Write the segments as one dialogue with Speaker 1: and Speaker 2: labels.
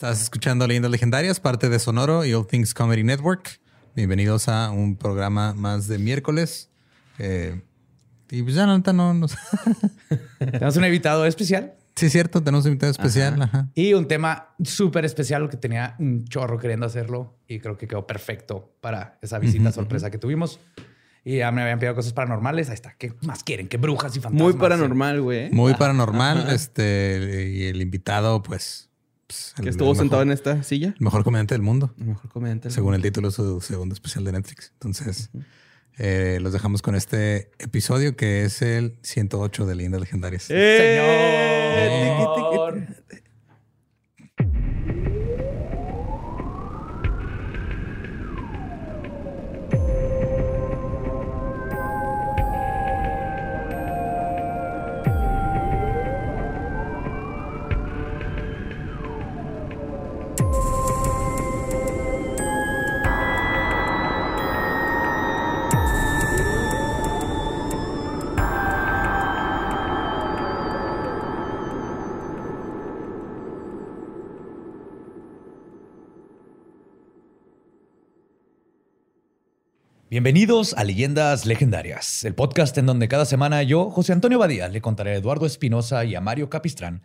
Speaker 1: Estás escuchando Leyendas Legendarias, parte de Sonoro y All Things Comedy Network. Bienvenidos a un programa más de miércoles. Eh, y pues ya, no, no, no.
Speaker 2: Tenemos un invitado especial.
Speaker 1: Sí, cierto, tenemos un invitado especial.
Speaker 2: Ajá. Y un tema súper especial que tenía un chorro queriendo hacerlo y creo que quedó perfecto para esa visita sorpresa que tuvimos. Y ya me habían pedido cosas paranormales. Ahí está. ¿Qué más quieren? ¿Qué brujas y fantasmas?
Speaker 3: Muy paranormal, güey.
Speaker 1: Muy paranormal. Este, y el invitado, pues,
Speaker 3: pues, que estuvo sentado en esta silla.
Speaker 1: El mejor comediante del mundo.
Speaker 3: El mejor comediante.
Speaker 1: Según el título de su segundo especial de Netflix. Entonces, eh, los dejamos con este episodio que es el 108 de Leyendas Legendarias.
Speaker 2: ¡Señor! Bienvenidos a Leyendas Legendarias, el podcast en donde cada semana yo, José Antonio Badía, le contaré a Eduardo Espinosa y a Mario Capistrán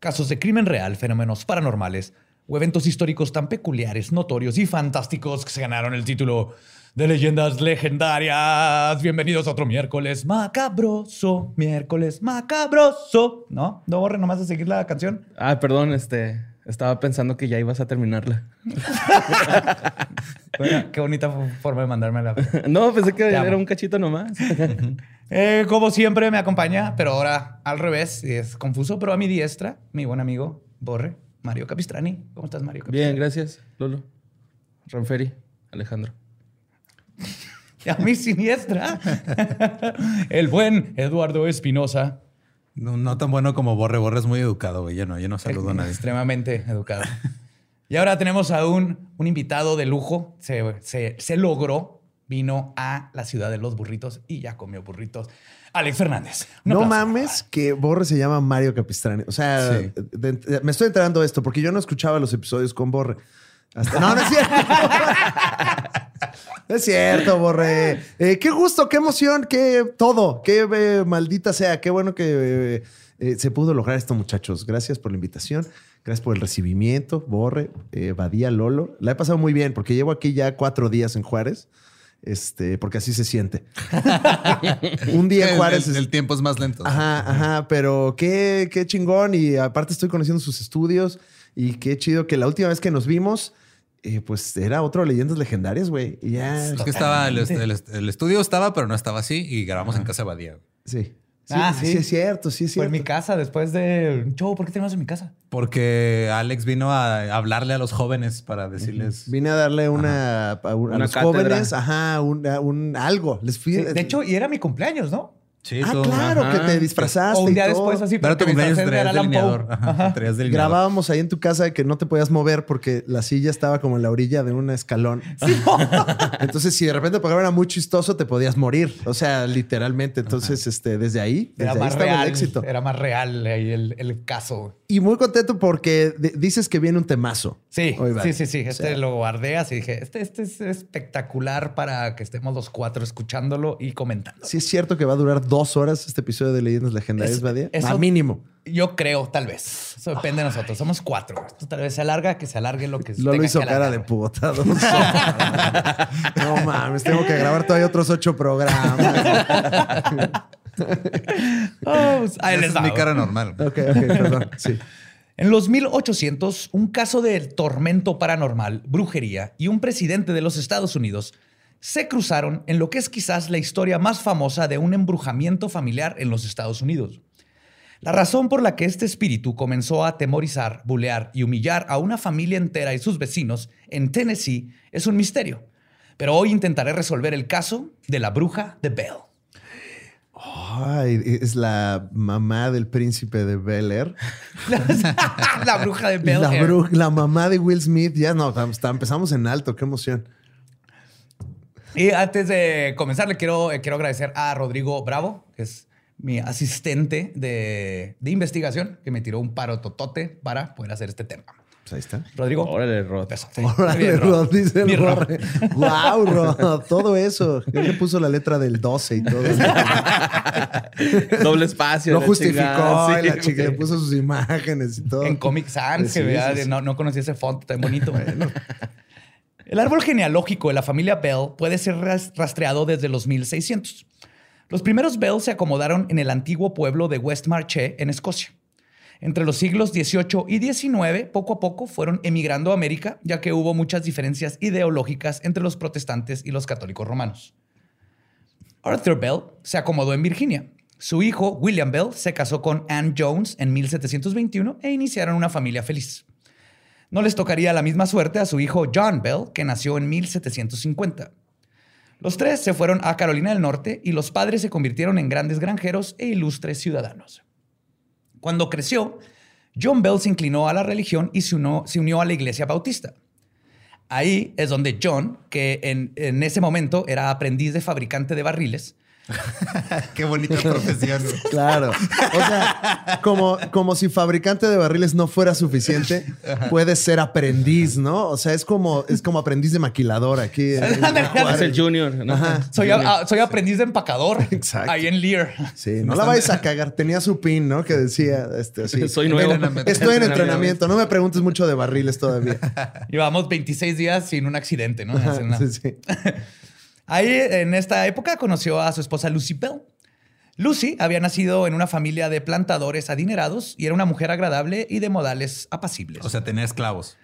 Speaker 2: casos de crimen real, fenómenos paranormales o eventos históricos tan peculiares, notorios y fantásticos que se ganaron el título de Leyendas Legendarias. Bienvenidos a otro miércoles macabroso, miércoles macabroso. ¿No? ¿No borre nomás de seguir la canción?
Speaker 3: Ah, perdón, este... Estaba pensando que ya ibas a terminarla.
Speaker 2: qué bonita forma de mandármela.
Speaker 3: no, pensé que era un cachito nomás.
Speaker 2: Eh, como siempre me acompaña, pero ahora al revés, es confuso, pero a mi diestra, mi buen amigo Borre, Mario Capistrani. ¿Cómo estás, Mario?
Speaker 3: Bien, gracias, Lolo. Ranferi, Alejandro.
Speaker 2: Y a mi siniestra, el buen Eduardo Espinosa.
Speaker 1: No, tan bueno como Borre. Borre es muy educado, güey. Yo no, yo no saludo a nadie.
Speaker 2: Extremadamente educado. y ahora tenemos a un, un invitado de lujo. Se, se, logró. Vino a la ciudad de los burritos y ya comió burritos. Alex Fernández.
Speaker 4: No mames que Borre se llama Mario Capistrani. O sea, me estoy enterando de esto porque yo no escuchaba los episodios con Borre. No, no es cierto. es cierto, Borre. Eh, qué gusto, qué emoción, qué todo. Qué eh, maldita sea. Qué bueno que eh, se pudo lograr esto, muchachos. Gracias por la invitación. Gracias por el recibimiento, Borre, Badía, Lolo. La he pasado muy bien porque llevo aquí ya cuatro días en Juárez. Este, porque así se siente.
Speaker 1: Un día en Juárez. El, tiempo es más lento.
Speaker 4: Ajá, ajá, pero qué, qué chingón. Y aparte estoy conociendo sus estudios. Y qué chido que la última vez que nos vimos, eh, pues era otro Leyendas Legendarias, güey. Y ya.
Speaker 1: Es que estaba, el, estudio estaba, pero no estaba así y grabamos en casa de Badía.
Speaker 4: Sí. Sí, ah, sí, sí, es cierto, sí es cierto.
Speaker 2: Fue en mi casa después de show. ¿Por qué tenemos en mi casa?
Speaker 1: Porque Alex vino a hablarle a los jóvenes para decirles.
Speaker 4: Vine a darle una, a, los jóvenes, ajá, un, algo. Les fui,
Speaker 2: de hecho, y era mi cumpleaños, ¿no?
Speaker 4: Ah, claro, que te disfrazaste.
Speaker 2: O un día después así,
Speaker 1: pero tu cumpleaños traías delineador.
Speaker 4: Grabábamos ahí en tu casa que no te podías mover porque la silla estaba como en la orilla de un escalón. Entonces, si de repente el era muy chistoso, te podías morir. O sea, literalmente. Entonces, este, desde ahí,
Speaker 2: era más real, el éxito. Era más real el, el, caso.
Speaker 4: Y muy contento porque dices que viene un temazo.
Speaker 2: Sí, sí, sí, sí. Este lo guardeas y dije, este, este es espectacular para que estemos los cuatro escuchándolo y comentando.
Speaker 4: Sí, es cierto que va a durar dos horas este episodio de Leyendas Legendarias, Badía? A mínimo.
Speaker 2: Yo creo, tal vez. Eso depende de nosotros. Somos cuatro. Esto tal vez se alarga, que se alargue lo que
Speaker 4: Lo hizo cara de puta. no mames, tengo que grabar todavía otros ocho programas.
Speaker 1: oh, pues, es mi cara normal.
Speaker 4: Ok, ok, perdón. Sí.
Speaker 2: En los 1800, un caso de tormento paranormal, brujería y un presidente de los Estados Unidos se cruzaron en lo que es quizás la historia más famosa de un embrujamiento familiar en los Estados Unidos. La razón por la que este espíritu comenzó a atemorizar, bulear y humillar a una familia entera y sus vecinos en Tennessee es un misterio. Pero hoy intentaré resolver el caso de la bruja de Bell.
Speaker 4: Ay, es la mamá del príncipe de Bel Air.
Speaker 2: la bruja de Bel
Speaker 4: la, la mamá de Will Smith. Ya no, empezamos en alto. Qué emoción.
Speaker 2: Y antes de comenzar, le quiero, eh, quiero agradecer a Rodrigo Bravo, que es mi asistente de, investigación, que me tiró un paro totote para poder hacer este tema.
Speaker 4: Pues ahí está.
Speaker 2: Rodrigo.
Speaker 3: Órale, Rod.
Speaker 2: Eso, sí.
Speaker 4: Órale,
Speaker 2: Bien,
Speaker 4: Rod, dice el
Speaker 2: Rod.
Speaker 4: Wow, Rod, todo eso. Él le puso la letra del 12 y todo.
Speaker 3: Doble espacio.
Speaker 4: Lo justificó,
Speaker 3: chingada,
Speaker 4: y la
Speaker 3: sí,
Speaker 4: chica le puso sus imágenes y todo.
Speaker 2: En Comic Sans,
Speaker 4: Sí,
Speaker 2: que vea,
Speaker 4: sí, sí.
Speaker 2: No, no conocía ese font tan bonito. El árbol genealógico de la familia Bell puede ser ras- rastreado desde los 1600. Los primeros Bell se acomodaron en el antiguo pueblo de West Marche, en Escocia. Entre los siglos XVIII y XIX, poco a poco fueron emigrando a América, ya que hubo muchas diferencias ideológicas entre los protestantes y los católicos romanos. Arthur Bell se acomodó en Virginia. Su hijo, William Bell, se casó con Anne Jones en 1721 e iniciaron una familia feliz. No les tocaría la misma suerte a su hijo John Bell, que nació en 1750. Los tres se fueron a Carolina del Norte y los padres se convirtieron en grandes granjeros e ilustres ciudadanos. Cuando creció, John Bell se inclinó a la religión y se unió, a la iglesia bautista. Ahí es donde John, que en ese momento era aprendiz de fabricante de barriles,
Speaker 1: Qué bonita profesión.
Speaker 4: Claro. O sea, como, como si fabricante de barriles no fuera suficiente, puedes ser aprendiz, ¿no? O sea, es como, es como aprendiz de maquilador aquí.
Speaker 3: Es el Junior. ¿no?
Speaker 4: Ajá.
Speaker 2: soy, a- a- soy aprendiz de empacador.
Speaker 4: Exacto.
Speaker 2: Ahí en Lear.
Speaker 4: Sí, no la vayas a cagar. Tenía su pin, ¿no? Que decía, este, así.
Speaker 3: Soy nuevo.
Speaker 4: Estoy en entrenamiento. No me preguntes mucho de barriles todavía.
Speaker 2: Llevamos 26 días sin un accidente, ¿no?
Speaker 4: Ajá, sí, sí.
Speaker 2: Ahí, en esta época, conoció a su esposa Lucy Bell. Lucy había nacido en una familia de plantadores adinerados y era una mujer agradable y de modales apacibles.
Speaker 1: O sea, tener esclavos.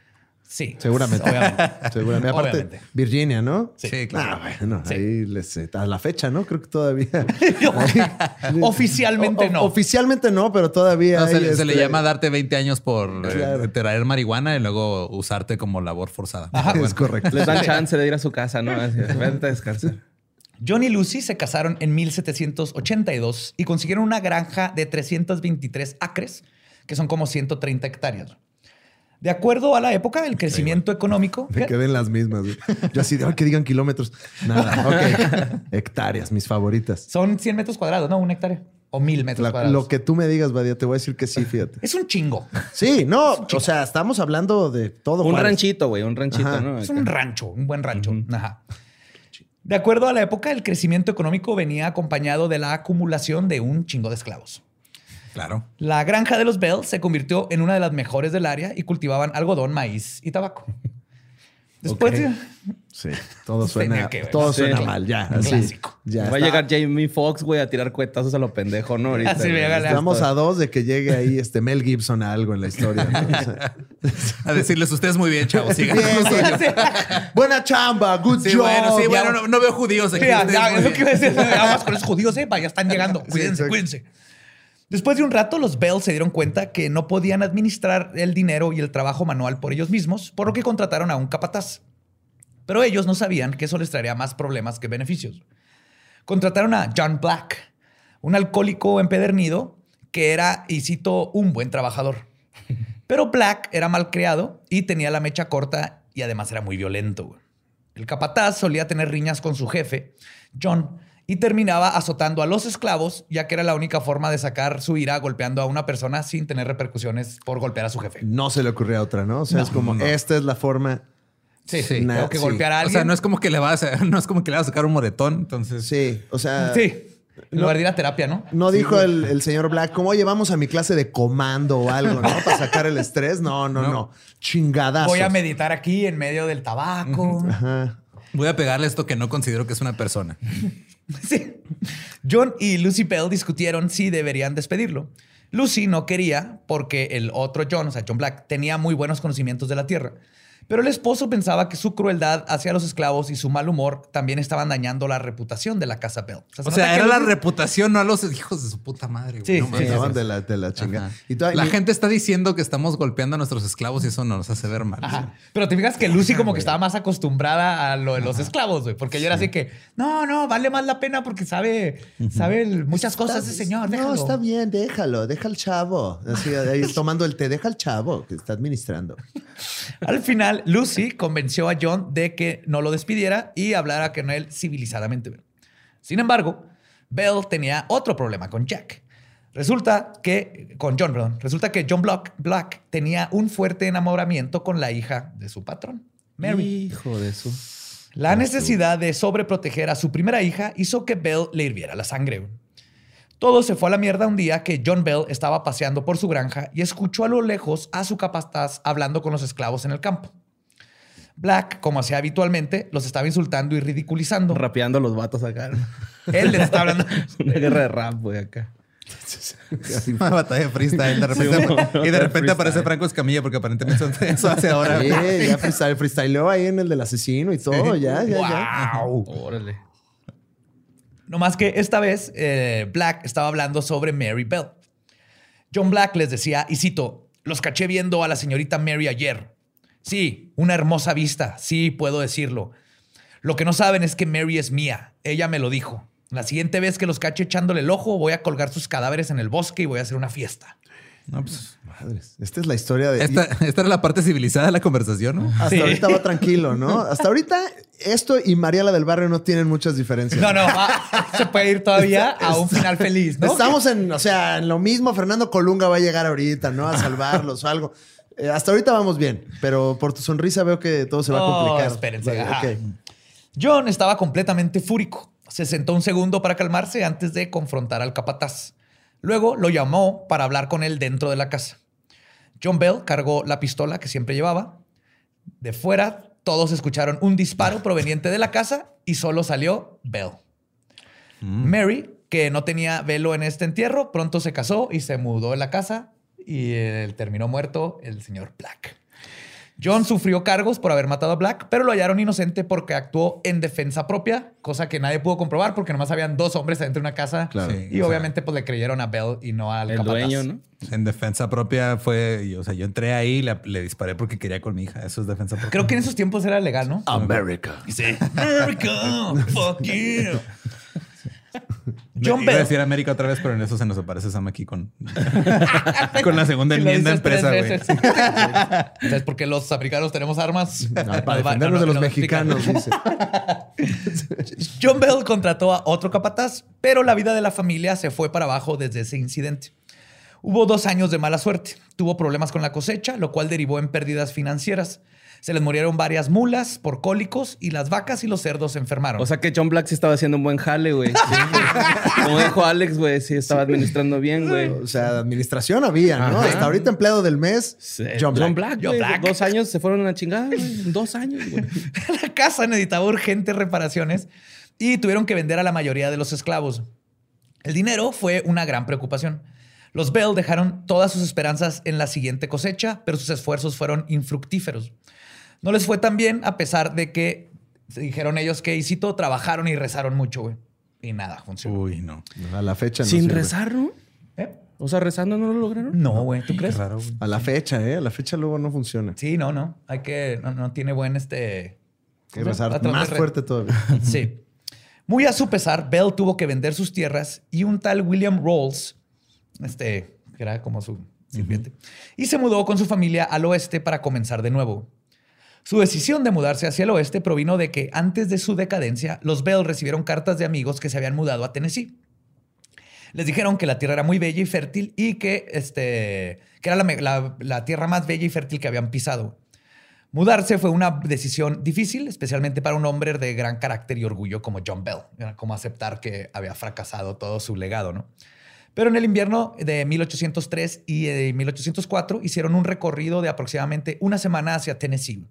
Speaker 2: Sí.
Speaker 4: Seguramente.
Speaker 2: Obviamente.
Speaker 4: Seguramente. Aparte,
Speaker 2: Obviamente.
Speaker 4: Virginia, ¿no?
Speaker 1: Sí, claro.
Speaker 4: Ah, bueno,
Speaker 2: Sí.
Speaker 4: ahí les, eh, a la fecha, ¿no? Creo que todavía.
Speaker 2: Oficialmente
Speaker 4: O-
Speaker 2: no.
Speaker 4: Oficialmente no, pero todavía.
Speaker 1: No, se, le- se le
Speaker 4: este,
Speaker 1: llama darte 20 años por eh, traer marihuana y luego usarte como labor forzada.
Speaker 4: Es correcto.
Speaker 3: Les dan chance de ir a su casa, ¿no? Así, Vente a descansar.
Speaker 2: John y Lucy se casaron en 1782 y consiguieron una granja de 323 acres, que son como 130 hectáreas. De acuerdo a la época, el crecimiento económico...
Speaker 4: Me quedé en las mismas. güey. Yo así de "Ay, que digan kilómetros. Nada. Ok. Hectáreas, mis favoritas.
Speaker 2: Son 100 metros cuadrados, ¿no? Una hectárea. O mil metros
Speaker 4: La-
Speaker 2: cuadrados.
Speaker 4: lo que tú me digas, Badia, te voy a decir que sí, fíjate.
Speaker 2: Es un chingo.
Speaker 4: Sí, no, o sea, estamos hablando de todo.
Speaker 3: Un
Speaker 4: Juárez.
Speaker 3: ranchito, güey. Un ranchito,
Speaker 4: Ajá.
Speaker 3: ¿no?
Speaker 2: Es un rancho, un buen rancho. Ajá. De acuerdo a la época, el crecimiento económico venía acompañado de la acumulación de un chingo de esclavos.
Speaker 1: Claro.
Speaker 2: La granja de los Bell se convirtió en una de las mejores del área y cultivaban algodón, maíz y tabaco. Después,
Speaker 4: Sí, todo suena,
Speaker 2: que
Speaker 4: todo
Speaker 3: Sí.
Speaker 4: suena mal, ya. Así,
Speaker 2: clásico.
Speaker 4: ya
Speaker 3: Va a llegar Jamie Foxx, güey, a tirar cuetazos a lo pendejo, ¿no? Ahorita,
Speaker 2: Así.
Speaker 4: Estamos a dos de que llegue ahí este Mel Gibson a algo en la historia. ¿no? O sea,
Speaker 1: A decirles, ustedes muy bien, chavos. Sigan.
Speaker 4: Buena chamba, good
Speaker 1: Sí,
Speaker 4: job.
Speaker 1: bueno, sí, bueno, no, no veo judíos aquí.
Speaker 2: Sí, ya, es lo que iba a decir. Vamos con esos judíos, ¿eh? Ya están llegando. Cuídense, cuídense. Después de un rato, los Bell se dieron cuenta que no podían administrar el dinero y el trabajo manual por ellos mismos, por lo que contrataron a un capataz. Pero ellos no sabían que eso les traería más problemas que beneficios. Contrataron a John Black, un alcohólico empedernido que era, y cito, un buen trabajador. Pero Black era malcriado y tenía la mecha corta y además era muy violento. El capataz solía tener riñas con su jefe, John, y terminaba azotando a los esclavos, ya que era la única forma de sacar su ira golpeando a una persona sin tener repercusiones por golpear a su jefe.
Speaker 4: No se le ocurría otra, ¿no? O sea, es como, esta es la forma.
Speaker 2: Sí,
Speaker 1: Sí.
Speaker 2: Tengo que
Speaker 4: sí.
Speaker 2: golpear a
Speaker 1: O
Speaker 2: alguien.
Speaker 1: sea, no es como que le vas a, no es como que le vas a sacar un moretón. Entonces,
Speaker 4: Sí, o sea.
Speaker 2: Sí. En lugar de ir a terapia, ¿no?
Speaker 4: No dijo el, el señor Black, ¿cómo llevamos a mi clase de comando o algo, no? Para sacar el estrés. No, no, no. Chingadazos.
Speaker 2: Voy a meditar aquí en medio del tabaco.
Speaker 4: Ajá.
Speaker 1: Voy a pegarle esto que no considero que es una persona.
Speaker 2: Sí. John y Lucy Bell discutieron si deberían despedirlo. Lucy no quería porque el otro John, o sea, John Black, tenía muy buenos conocimientos de la tierra. Pero el esposo pensaba que su crueldad hacia los esclavos y su mal humor también estaban dañando la reputación de la casa Bell. se
Speaker 1: O sea, era la reputación, no a los hijos de su puta madre. güey.
Speaker 2: Sí,
Speaker 1: No
Speaker 2: sí, sí,
Speaker 4: Estaban de la, de la chingada. Y
Speaker 1: La gente está diciendo que estamos golpeando a nuestros esclavos y eso nos hace ver mal.
Speaker 2: Ajá. Pero te fijas que Lucy como que estaba más acostumbrada a lo de los esclavos, güey. Porque ella era así que, no, no, vale más la pena porque sabe, sabe muchas cosas ese señor.
Speaker 4: No,
Speaker 2: déjalo.
Speaker 4: está bien, déjalo, deja al chavo. Así, ahí tomando el té, deja al chavo que está administrando.
Speaker 2: Al final, Lucy convenció a John de que no lo despidiera y hablara con él civilizadamente. Sin embargo, Bell tenía otro problema con Jack. Resulta que, con John, perdón, resulta que John Black, Black tenía un fuerte enamoramiento con la hija de su patrón, Mary.
Speaker 3: Hijo de eso.
Speaker 2: La necesidad de sobreproteger a su primera hija hizo que Bell le hirviera la sangre. Todo se fue a la mierda un día que John Bell estaba paseando por su granja y escuchó a lo lejos a su capataz hablando con los esclavos en el campo. Black, como hacía habitualmente, los estaba insultando y ridiculizando.
Speaker 3: Rapeando a los vatos acá.
Speaker 2: Él les está hablando.
Speaker 3: Una guerra de rap, güey, acá.
Speaker 1: Una batalla de freestyle. De repente,
Speaker 3: Sí, bueno,
Speaker 1: y de repente aparece Franco Escamilla porque aparentemente eso, eso hace ahora.
Speaker 4: Sí, ya freestyle, freestyleó ahí en el del asesino y todo. Ya, ya, ya.
Speaker 2: ¡Wow!
Speaker 3: Órale.
Speaker 2: No más que esta vez eh, Black estaba hablando sobre Mary Bell. John Black les decía, y cito, los caché viendo a la señorita Mary ayer. Sí, una hermosa vista, sí, puedo decirlo. Lo que no saben es que Mary es mía. Ella me lo dijo. La siguiente vez que los cache echándole el ojo, voy a colgar sus cadáveres en el bosque y voy a hacer una fiesta.
Speaker 1: No, pues,
Speaker 4: Madres. Esta es la historia de.
Speaker 1: esta, esta era la parte civilizada de la conversación, ¿no?
Speaker 4: Hasta
Speaker 2: Sí.
Speaker 4: ahorita va tranquilo, ¿no? Hasta ahorita esto y María la del barrio no tienen muchas diferencias.
Speaker 2: No, no, va- se puede ir todavía a un final feliz, ¿no?
Speaker 4: Estamos en, o sea, en lo mismo. Fernando Colunga va a llegar ahorita, ¿no? A salvarlos o algo. Eh, hasta ahorita vamos bien, pero por tu sonrisa veo que todo se va a
Speaker 2: Oh,
Speaker 4: complicar.
Speaker 2: espérense,
Speaker 4: Vale.
Speaker 2: John estaba completamente fúrico. Se sentó un segundo para calmarse antes de confrontar al capataz. Luego lo llamó para hablar con él dentro de la casa. John Bell cargó la pistola que siempre llevaba. De fuera, todos escucharon un disparo proveniente de la casa y solo salió Bell. Mary, que no tenía velo en este entierro, pronto se casó y se mudó de la casa y eh, terminó muerto el señor Black. John sufrió cargos por haber matado a Black, pero lo hallaron inocente porque actuó en defensa propia, cosa que nadie pudo comprobar porque nomás habían dos hombres adentro de una casa.
Speaker 4: Claro.
Speaker 1: Sí,
Speaker 2: y
Speaker 1: sea,
Speaker 2: obviamente pues le creyeron a Bell y no al
Speaker 3: El
Speaker 2: capataz.
Speaker 3: dueño, ¿no?
Speaker 1: En defensa propia fue, o sea, yo entré ahí y le, le disparé porque quería con mi hija. Eso es defensa propia.
Speaker 2: Creo que en esos tiempos era legal, ¿no?
Speaker 4: America.
Speaker 2: Sí. America, fuck you. John
Speaker 1: Iba a
Speaker 2: Bell.
Speaker 1: decir América otra vez, pero en eso se nos aparece Sam aquí con, con la segunda enmienda empresa, güey.
Speaker 2: ¿Sabes por qué los africanos tenemos armas?
Speaker 4: Ah, para defendernos
Speaker 2: no,
Speaker 4: de
Speaker 2: no,
Speaker 4: los
Speaker 2: no, explica.
Speaker 4: mexicanos, dice.
Speaker 2: John Bell contrató a otro capataz, pero la vida de la familia se fue para abajo desde ese incidente. Hubo dos años de mala suerte. Tuvo problemas con la cosecha, lo cual derivó en pérdidas financieras. Se les murieron varias mulas por cólicos y las vacas y los cerdos se enfermaron.
Speaker 3: O sea que John Black sí estaba haciendo un buen jale, güey. Sí. Como dijo Alex, güey, sí estaba administrando bien, güey.
Speaker 4: O sea, administración había, ¿no?
Speaker 3: Ajá.
Speaker 4: Hasta ahorita empleado del mes,
Speaker 3: Sí,
Speaker 4: John Black.
Speaker 3: John.
Speaker 2: Black.
Speaker 3: Dos años se fueron a la chingada, güey. Dos años, güey.
Speaker 2: la casa necesitaba urgentes reparaciones y tuvieron que vender a la mayoría de los esclavos. El dinero fue una gran preocupación. Los Bell dejaron todas sus esperanzas en la siguiente cosecha, pero sus esfuerzos fueron infructíferos. No les fue tan bien a pesar de que se dijeron ellos que, y cito, trabajaron y rezaron mucho, güey. Y nada, funcionó.
Speaker 1: Uy, no.
Speaker 4: A la fecha no
Speaker 3: Sin
Speaker 4: sirve.
Speaker 3: rezar, ¿no?
Speaker 2: ¿Eh?
Speaker 3: O sea, rezando no lo lograron.
Speaker 2: No, güey, ¿tú crees?
Speaker 1: Raro, güey.
Speaker 4: A la fecha, ¿eh? A la fecha luego no funciona.
Speaker 2: Sí, no, no. Hay que, no, no tiene buen este...
Speaker 4: Hay que rezar más
Speaker 2: re-
Speaker 4: fuerte todavía.
Speaker 2: Sí. Muy a su pesar, Bell tuvo que vender sus tierras y un tal William Rolls, este, que era como su sirviente, y se mudó con su familia al oeste para comenzar de nuevo. Su decisión de mudarse hacia el oeste provino de que antes de su decadencia, los Bell recibieron cartas de amigos que se habían mudado a Tennessee. Les dijeron que la tierra era muy bella y fértil y que, este, que era la tierra más bella y fértil que habían pisado. Mudarse fue una decisión difícil, especialmente para un hombre de gran carácter y orgullo como John Bell. Era como aceptar que había fracasado todo su legado, ¿no? Pero en el invierno de 1803 y de 1804 hicieron un recorrido de aproximadamente una semana hacia Tennessee.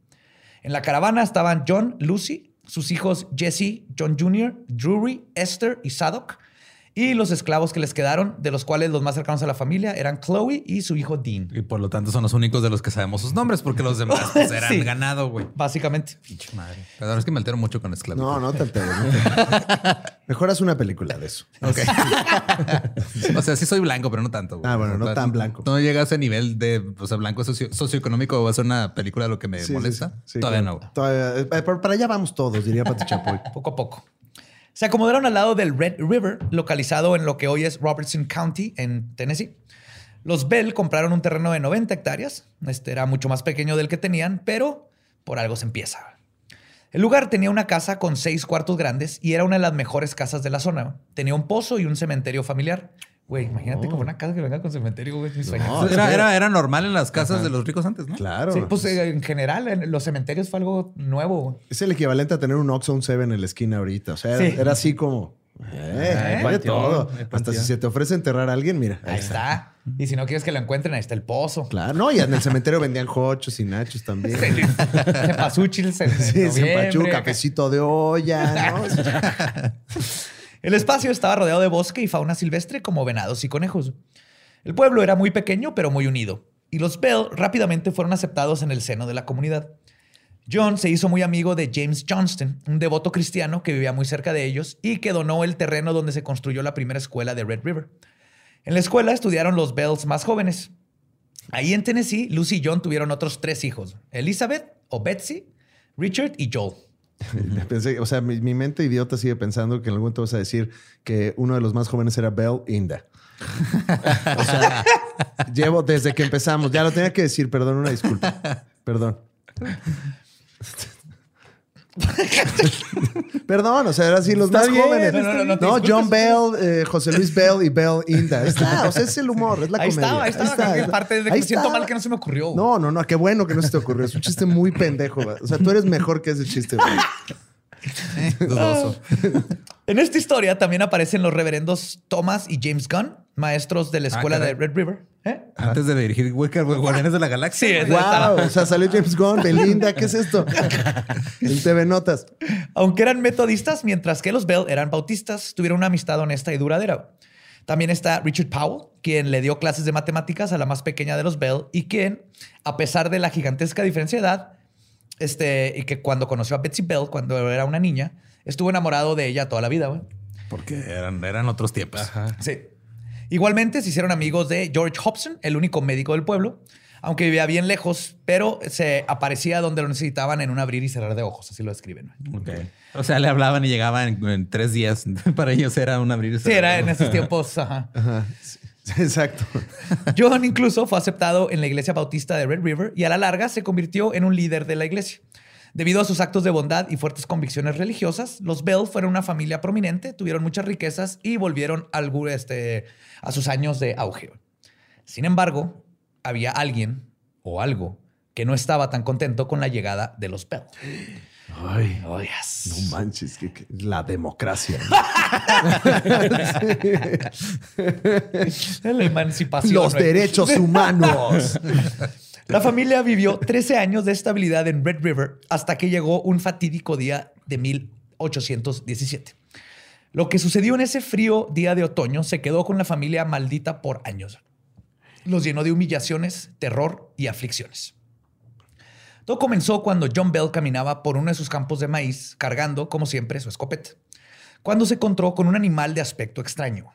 Speaker 2: En la caravana estaban John, Lucy, sus hijos Jesse, John Jr., Drury, Esther y Sadok, y los esclavos que les quedaron, de los cuales los más cercanos a la familia eran Chloe y su hijo Dean.
Speaker 1: Y por lo tanto son los únicos de los que sabemos sus nombres, porque los demás pues, eran
Speaker 2: Sí.
Speaker 1: ganado, güey.
Speaker 2: Básicamente.
Speaker 1: Pinche madre. Perdón, es que me altero mucho con esclavitud.
Speaker 4: No, no te alteres. no te. Mejor haz una película de eso.
Speaker 1: Ok. o sea, sí soy blanco, pero no tanto. güey.
Speaker 4: Ah, bueno, no tan blanco.
Speaker 1: No llega a ese nivel de, o sea, blanco socio- socioeconómico. ¿Va a ser una película lo que me
Speaker 4: Sí,
Speaker 1: molesta?
Speaker 4: sí. Sí,
Speaker 1: Todavía
Speaker 4: claro.
Speaker 1: no. güey.
Speaker 4: Todavía- eh, para para allá vamos todos, diría Pati Chapoy.
Speaker 2: poco a poco. Se acomodaron al lado del Red River, localizado en lo que hoy es Robertson County, en Tennessee. Los Bell compraron un terreno de 90 hectáreas. Este era mucho más pequeño del que tenían, pero por algo se empieza. El lugar tenía una casa con seis cuartos grandes y era una de las mejores casas de la zona. Tenía un pozo y un cementerio familiar. Güey, imagínate como una casa que venga con cementerio, güey. mis sueños.
Speaker 4: No,
Speaker 1: era, era, era normal en las casas de los ricos antes, ¿no?
Speaker 4: Claro.
Speaker 2: Sí, pues eh, en general, en los cementerios fue algo nuevo.
Speaker 4: Es el equivalente a tener un Oxxo, un Seven en la esquina ahorita. O sea,
Speaker 2: Sí.
Speaker 4: era así como... Eh, todo. Hasta si se te ofrece enterrar a alguien, mira.
Speaker 2: Ahí está. Y si no quieres que lo encuentren, ahí está el pozo.
Speaker 4: Claro, no, y en el cementerio vendían hochos y nachos también.
Speaker 2: Cepasúchil, en
Speaker 4: Sí,
Speaker 2: noviembre,
Speaker 4: Pachú,
Speaker 2: acá.
Speaker 4: cafecito de olla, ¿no?
Speaker 2: El espacio estaba rodeado de bosque y fauna silvestre como venados y conejos. El pueblo era muy pequeño pero muy unido, y los Bell rápidamente fueron aceptados en el seno de la comunidad. John se hizo muy amigo de James Johnston, un devoto cristiano que vivía muy cerca de ellos y que donó el terreno donde se construyó la primera escuela de Red River. En la escuela estudiaron los Bells más jóvenes. Ahí en Tennessee, Lucy y John tuvieron otros tres hijos, Elizabeth o Betsy, Richard y Joel.
Speaker 4: Pensé, o sea, mi, mi mente idiota sigue pensando que en algún momento vas a decir que uno de los más jóvenes era Bell Inda. O sea, llevo desde que empezamos. Ya lo tenía que decir, perdón, una disculpa. Perdón. Perdón, o sea, eran así los
Speaker 3: Está
Speaker 4: más
Speaker 3: bien,
Speaker 4: jóvenes.
Speaker 2: no, no, no, no.
Speaker 4: John Bell, eh, José Luis Bell y Bell Inda. Está, o sea, es el humor, es la
Speaker 2: Ahí
Speaker 4: comedia.
Speaker 2: estaba, ahí estaba. parte de que
Speaker 4: Ahí
Speaker 2: siento mal que no se me ocurrió.
Speaker 4: No, no, no, qué bueno que no se te ocurrió. Es un chiste muy pendejo. güey. O sea, tú eres mejor que ese chiste. güey.
Speaker 1: Dudoso.
Speaker 2: En esta historia también aparecen los reverendos Thomas y James Gunn, maestros de la
Speaker 1: Ah,
Speaker 2: escuela de. Red River. ¿Eh?
Speaker 1: Antes de dirigir Wicker, Guardianes de la Galaxia.
Speaker 2: Sí,
Speaker 4: Wow, o sea, salió James Gunn, Belinda, ¿qué es esto? El TV Notas.
Speaker 2: Aunque eran metodistas, mientras que los Bell eran bautistas, tuvieron una amistad honesta y duradera. También está Richard Powell, quien le dio clases de matemáticas a la más pequeña de los Bell y quien, a pesar de la gigantesca diferencia de edad, este, y que cuando conoció a Betsy Bell, cuando era una niña, estuvo enamorado de ella toda la vida. güey.
Speaker 1: Porque eran, eran otros tiempos.
Speaker 2: Sí. Igualmente se hicieron amigos de George Hobson, el único médico del pueblo, aunque vivía bien lejos, pero se aparecía donde lo necesitaban en un abrir y cerrar de ojos, así lo describen.
Speaker 1: Ok. O sea, le hablaban y llegaban en, en tres días. Para ellos era un abrir y
Speaker 2: Sí,
Speaker 1: cerrar.
Speaker 2: era en esos tiempos. ajá.
Speaker 4: Ajá. Sí, Exacto.
Speaker 2: John incluso fue aceptado en la iglesia bautista de Red River y a la larga se convirtió en un líder de la iglesia. Debido a sus actos de bondad y fuertes convicciones religiosas, los Bell fueron una familia prominente, tuvieron muchas riquezas y volvieron este, a sus años de auge. Sin embargo, había alguien o algo que no estaba tan contento con la llegada de los Bell.
Speaker 4: Ay,
Speaker 2: Oh, yes.
Speaker 4: no manches, que, que- la democracia.
Speaker 2: La emancipación.
Speaker 4: Los derechos humanos.
Speaker 2: La familia vivió 13 años de estabilidad en Red River hasta que llegó un fatídico día de 1817. Lo que sucedió en ese frío día de otoño se quedó con la familia maldita por años. Los llenó de humillaciones, terror y aflicciones. Todo comenzó cuando John Bell caminaba por uno de sus campos de maíz, cargando, como siempre, su escopeta, cuando se encontró con un animal de aspecto extraño.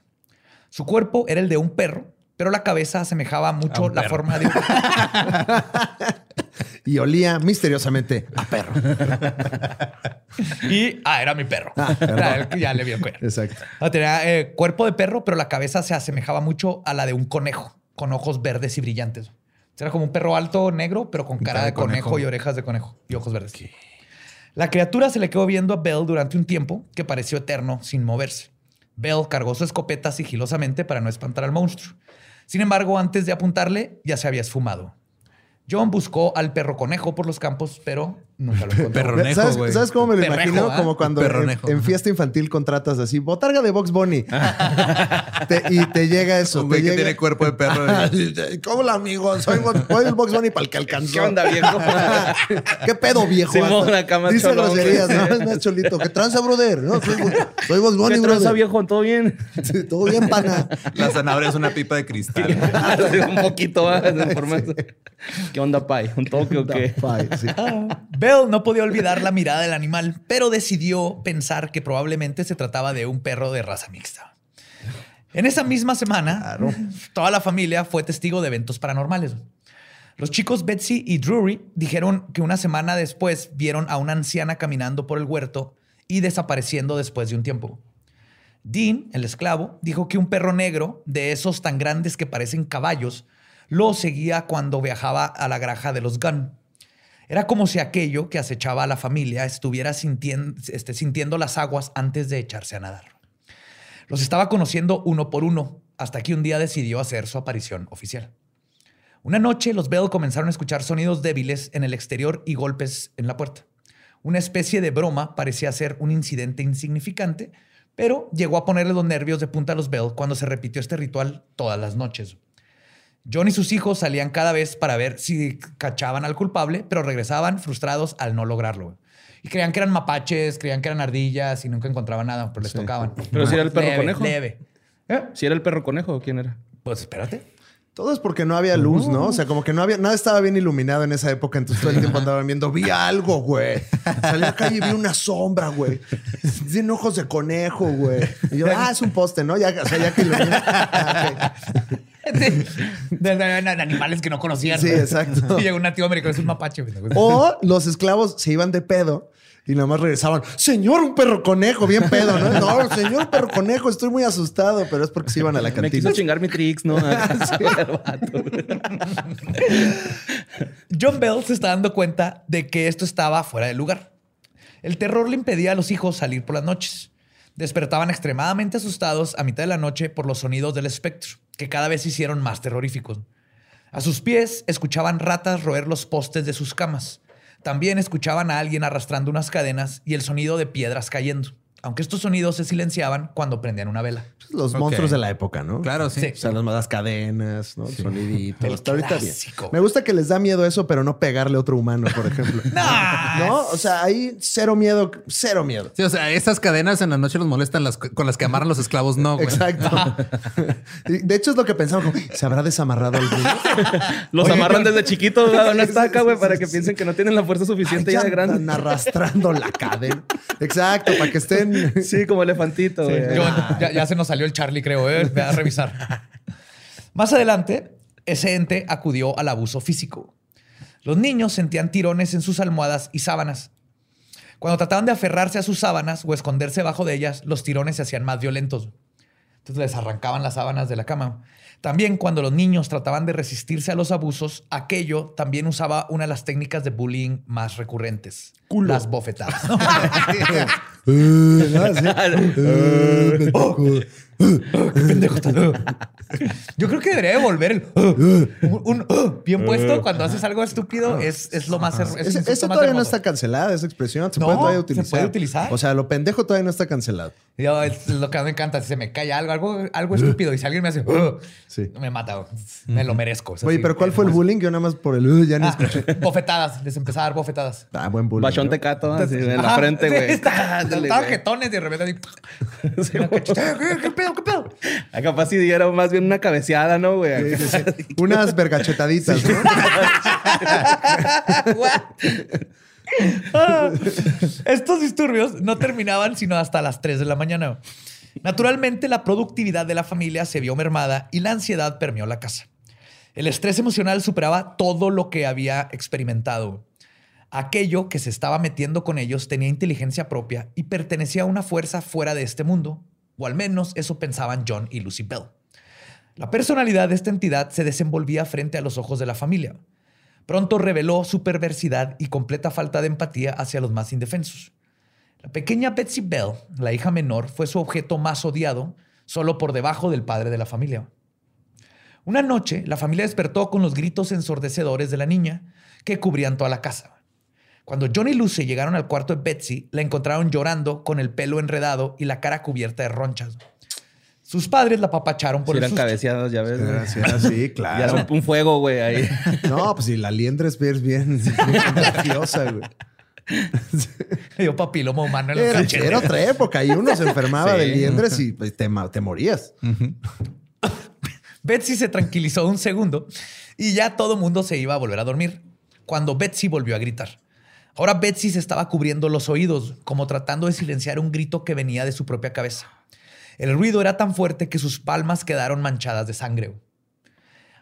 Speaker 2: Su cuerpo era el de un perro, pero la cabeza asemejaba mucho la
Speaker 1: perro.
Speaker 2: forma de un
Speaker 4: Y olía misteriosamente a perro.
Speaker 2: Y, ah, era mi perro.
Speaker 4: perdón.
Speaker 2: Era el que ya le vio era.
Speaker 4: Exacto.
Speaker 2: Ah, Tenía eh, cuerpo de perro, pero la cabeza se asemejaba mucho a la de un conejo, con ojos verdes y brillantes. Era como un perro alto, negro, pero con cara de conejo. y orejas de conejo y ojos verdes. La criatura se le quedó viendo a Bell durante un tiempo que pareció eterno sin moverse. Bell cargó su escopeta sigilosamente para no espantar al monstruo. Sin embargo, antes de apuntarle, ya se había esfumado. John buscó al perro conejo por los campos, pero nunca lo encontró.
Speaker 1: Perronejo,
Speaker 4: ¿Sabes,
Speaker 1: güey.
Speaker 4: ¿Sabes cómo me lo
Speaker 2: Perrejo,
Speaker 4: imagino?
Speaker 2: ¿ah?
Speaker 4: Como cuando en, fiesta infantil contratas así, botarga de Box Bunny. Te- y te llega eso.
Speaker 1: Un güey que tiene cuerpo de perro.
Speaker 4: ¿Cómo la amigo? Soy, soy el Box Bunny para el que alcanzó.
Speaker 3: ¿Qué onda, viejo?
Speaker 4: ¿Qué pedo, viejo?
Speaker 3: Simón, más
Speaker 4: Dice
Speaker 3: cholón,
Speaker 4: groserías,
Speaker 3: güey.
Speaker 4: ¿no? Es más cholito. ¿Qué tranza, brother? No, soy, soy Box Bunny,
Speaker 3: ¿Qué tranza, viejo? ¿Todo bien?
Speaker 4: Sí, Todo bien, pana.
Speaker 1: La zanahoria es una pipa de cristal.
Speaker 3: un poquito más de información. ¿Qué onda, Pai? ¿Un toque o qué?
Speaker 4: Pai, sí.
Speaker 2: Bell no podía olvidar la mirada del animal, pero decidió pensar que probablemente se trataba de un perro de raza mixta. En esa misma semana, toda la familia fue testigo de eventos paranormales. Los chicos Betsy y Drury dijeron que una semana después vieron a una anciana caminando por el huerto y desapareciendo después de un tiempo. Dean, el esclavo, dijo que un perro negro, de esos tan grandes que parecen caballos, lo seguía cuando viajaba a la granja de los Gunn. Era como si aquello que acechaba a la familia estuviera sintien- este, sintiendo las aguas antes de echarse a nadar. Los estaba conociendo uno por uno, hasta que un día decidió hacer su aparición oficial. Una noche los Bell comenzaron a escuchar sonidos débiles en el exterior y golpes en la puerta. Una especie de broma parecía ser un incidente insignificante, pero llegó a ponerle los nervios de punta a los Bell cuando se repitió este ritual todas las noches. John y sus hijos salían cada vez para ver si cachaban al culpable, pero regresaban frustrados al no lograrlo. Y creían que eran mapaches, creían que eran ardillas y nunca encontraban nada, pero les tocaban.
Speaker 3: Pero si era el perro
Speaker 2: Leve,
Speaker 3: conejo.
Speaker 2: Leve. ¿Eh?
Speaker 3: ¿Si era el perro conejo o quién era?
Speaker 2: Pues espérate.
Speaker 4: Todo es porque no había luz, ¿no? O sea, como que no había, nada estaba bien iluminado en esa época, entonces todo el tiempo andaban viendo, vi algo, güey. Salí a la calle y vi una sombra, güey. Tiene ojos de conejo, güey. Y yo, ah, es un poste, ¿no? Ya, o sea, ya que ilumina. Ah, ok.
Speaker 2: De, de- de- de animales que no conocían.
Speaker 4: Sí, exacto.
Speaker 2: Y llegó un nativo americano, es un mapache.
Speaker 4: O los esclavos se iban de pedo y nada más regresaban, señor, un perro conejo, bien pedo, ¿no? No, señor, un perro conejo, estoy muy asustado, pero es porque se iban a la
Speaker 3: Me
Speaker 4: cantina.
Speaker 3: quiso chingar mi Trix, ¿no? Vato.
Speaker 2: John Bell se está dando cuenta de que esto estaba fuera de lugar. El terror le impedía a los hijos salir por las noches. Despertaban extremadamente asustados a mitad de la noche por los sonidos del espectro, que cada vez se hicieron más terroríficos. A sus pies escuchaban ratas roer los postes de sus camas. También escuchaban a alguien arrastrando unas cadenas y el sonido de piedras cayendo, aunque estos sonidos se silenciaban cuando prendían una vela.
Speaker 4: Los
Speaker 1: Ok.
Speaker 4: monstruos de la época, ¿no?
Speaker 1: Claro, sí.
Speaker 2: Sí.
Speaker 4: O sea, las malas cadenas, ¿no? El sonidito.
Speaker 2: El
Speaker 4: Hasta ahorita bien.
Speaker 2: clásico.
Speaker 4: Me gusta que les da miedo eso, pero no pegarle a otro humano, por ejemplo. ¿No? O sea, ahí cero miedo, cero miedo.
Speaker 1: Sí, o sea, esas cadenas en la noche los molestan las con las que amarran los esclavos, no, güey.
Speaker 4: Exacto. De hecho, es lo que pensamos. como, ¿Se habrá desamarrado alguno?
Speaker 3: Los
Speaker 2: Oye,
Speaker 3: amarran desde chiquitos a una estaca, güey, para que piensen que no tienen la fuerza suficiente ya de grande.
Speaker 4: Están arrastrando la cadena. Exacto, para que estén.
Speaker 3: Sí, como elefantito.
Speaker 2: Yo- ya, ya se nos salió el Charlie, creo. ¿eh? Ve a revisar. Más adelante, ese ente acudió al abuso físico. Los niños sentían tirones en sus almohadas y sábanas. Cuando trataban de aferrarse a sus sábanas o esconderse bajo de ellas, los tirones se hacían más violentos. Entonces les arrancaban las sábanas de la cama. También cuando los niños trataban de resistirse a los abusos, aquello también usaba una de las técnicas de bullying más recurrentes. Las bofetadas. Uh, nós, uh, uh, Yo creo que debería de volver el un, un, bien puesto cuando haces algo estúpido es, es lo más es
Speaker 4: ese
Speaker 2: más
Speaker 4: todavía no
Speaker 2: hermoso.
Speaker 4: está cancelada, esa expresión. Se
Speaker 2: No,
Speaker 4: puede todavía
Speaker 2: se
Speaker 4: utilizar.
Speaker 2: puede utilizar.
Speaker 4: O sea, lo pendejo todavía no está cancelado.
Speaker 2: Yo, es lo que me encanta. Si se me cae algo, algo, algo estúpido y si alguien me hace
Speaker 4: Sí.
Speaker 2: me mata. Me lo merezco. Es
Speaker 4: Oye,
Speaker 2: así,
Speaker 4: pero ¿cuál fue el bullying? Yo nada más por el ya ni
Speaker 2: Ah,
Speaker 4: escuché.
Speaker 2: bofetadas. Les empezaba a dar bofetadas.
Speaker 4: Ah, buen bullying.
Speaker 3: Bachón
Speaker 4: ¿no?
Speaker 3: tecato, así, en la frente, güey.
Speaker 2: Estaban jetones y de repente ¿Qué, ¿Qué pedo? ¿Qué pedo?
Speaker 3: Ah, Capaz si era más bien una cabeceada, ¿no, güey?
Speaker 4: Sí, sí, sí. Unas vergachetaditas, ¿no?
Speaker 2: Ah, Estos disturbios no terminaban sino hasta las 3 de la mañana. Naturalmente, la productividad de la familia se vio mermada y la ansiedad permeó la casa. El estrés emocional superaba todo lo que había experimentado. Aquello que se estaba metiendo con ellos tenía inteligencia propia y pertenecía a una fuerza fuera de este mundo, o al menos eso pensaban John y Lucy Bell. La personalidad de esta entidad se desenvolvía frente a los ojos de la familia. Pronto reveló su perversidad y completa falta de empatía hacia los más indefensos. La pequeña Betsy Bell, la hija menor, fue su objeto más odiado, solo por debajo del padre de la familia. Una noche, la familia despertó con los gritos ensordecedores de la niña que cubrían toda la casa. Cuando John y Lucy llegaron al cuarto de Betsy, la encontraron llorando con el pelo enredado y la cara cubierta de ronchas. Sus padres la papacharon por
Speaker 3: Si
Speaker 2: el
Speaker 3: eran
Speaker 2: susto.
Speaker 3: cabeceadas, ya ves. güey.
Speaker 4: Era así, era claro.
Speaker 3: un, un fuego, güey, ahí.
Speaker 4: No, pues si la liendre es bien, bien, contagiosa, güey.
Speaker 2: Dio papiloma humano en los
Speaker 4: Era, era otra época y uno se enfermaba
Speaker 3: Sí.
Speaker 4: de liendres y pues, te, morías.
Speaker 2: Betsy se tranquilizó un segundo y ya todo mundo se iba a volver a dormir cuando Betsy volvió a gritar. Ahora Betsy se estaba cubriendo los oídos, como tratando de silenciar un grito que venía de su propia cabeza. El ruido era tan fuerte que sus palmas quedaron manchadas de sangre.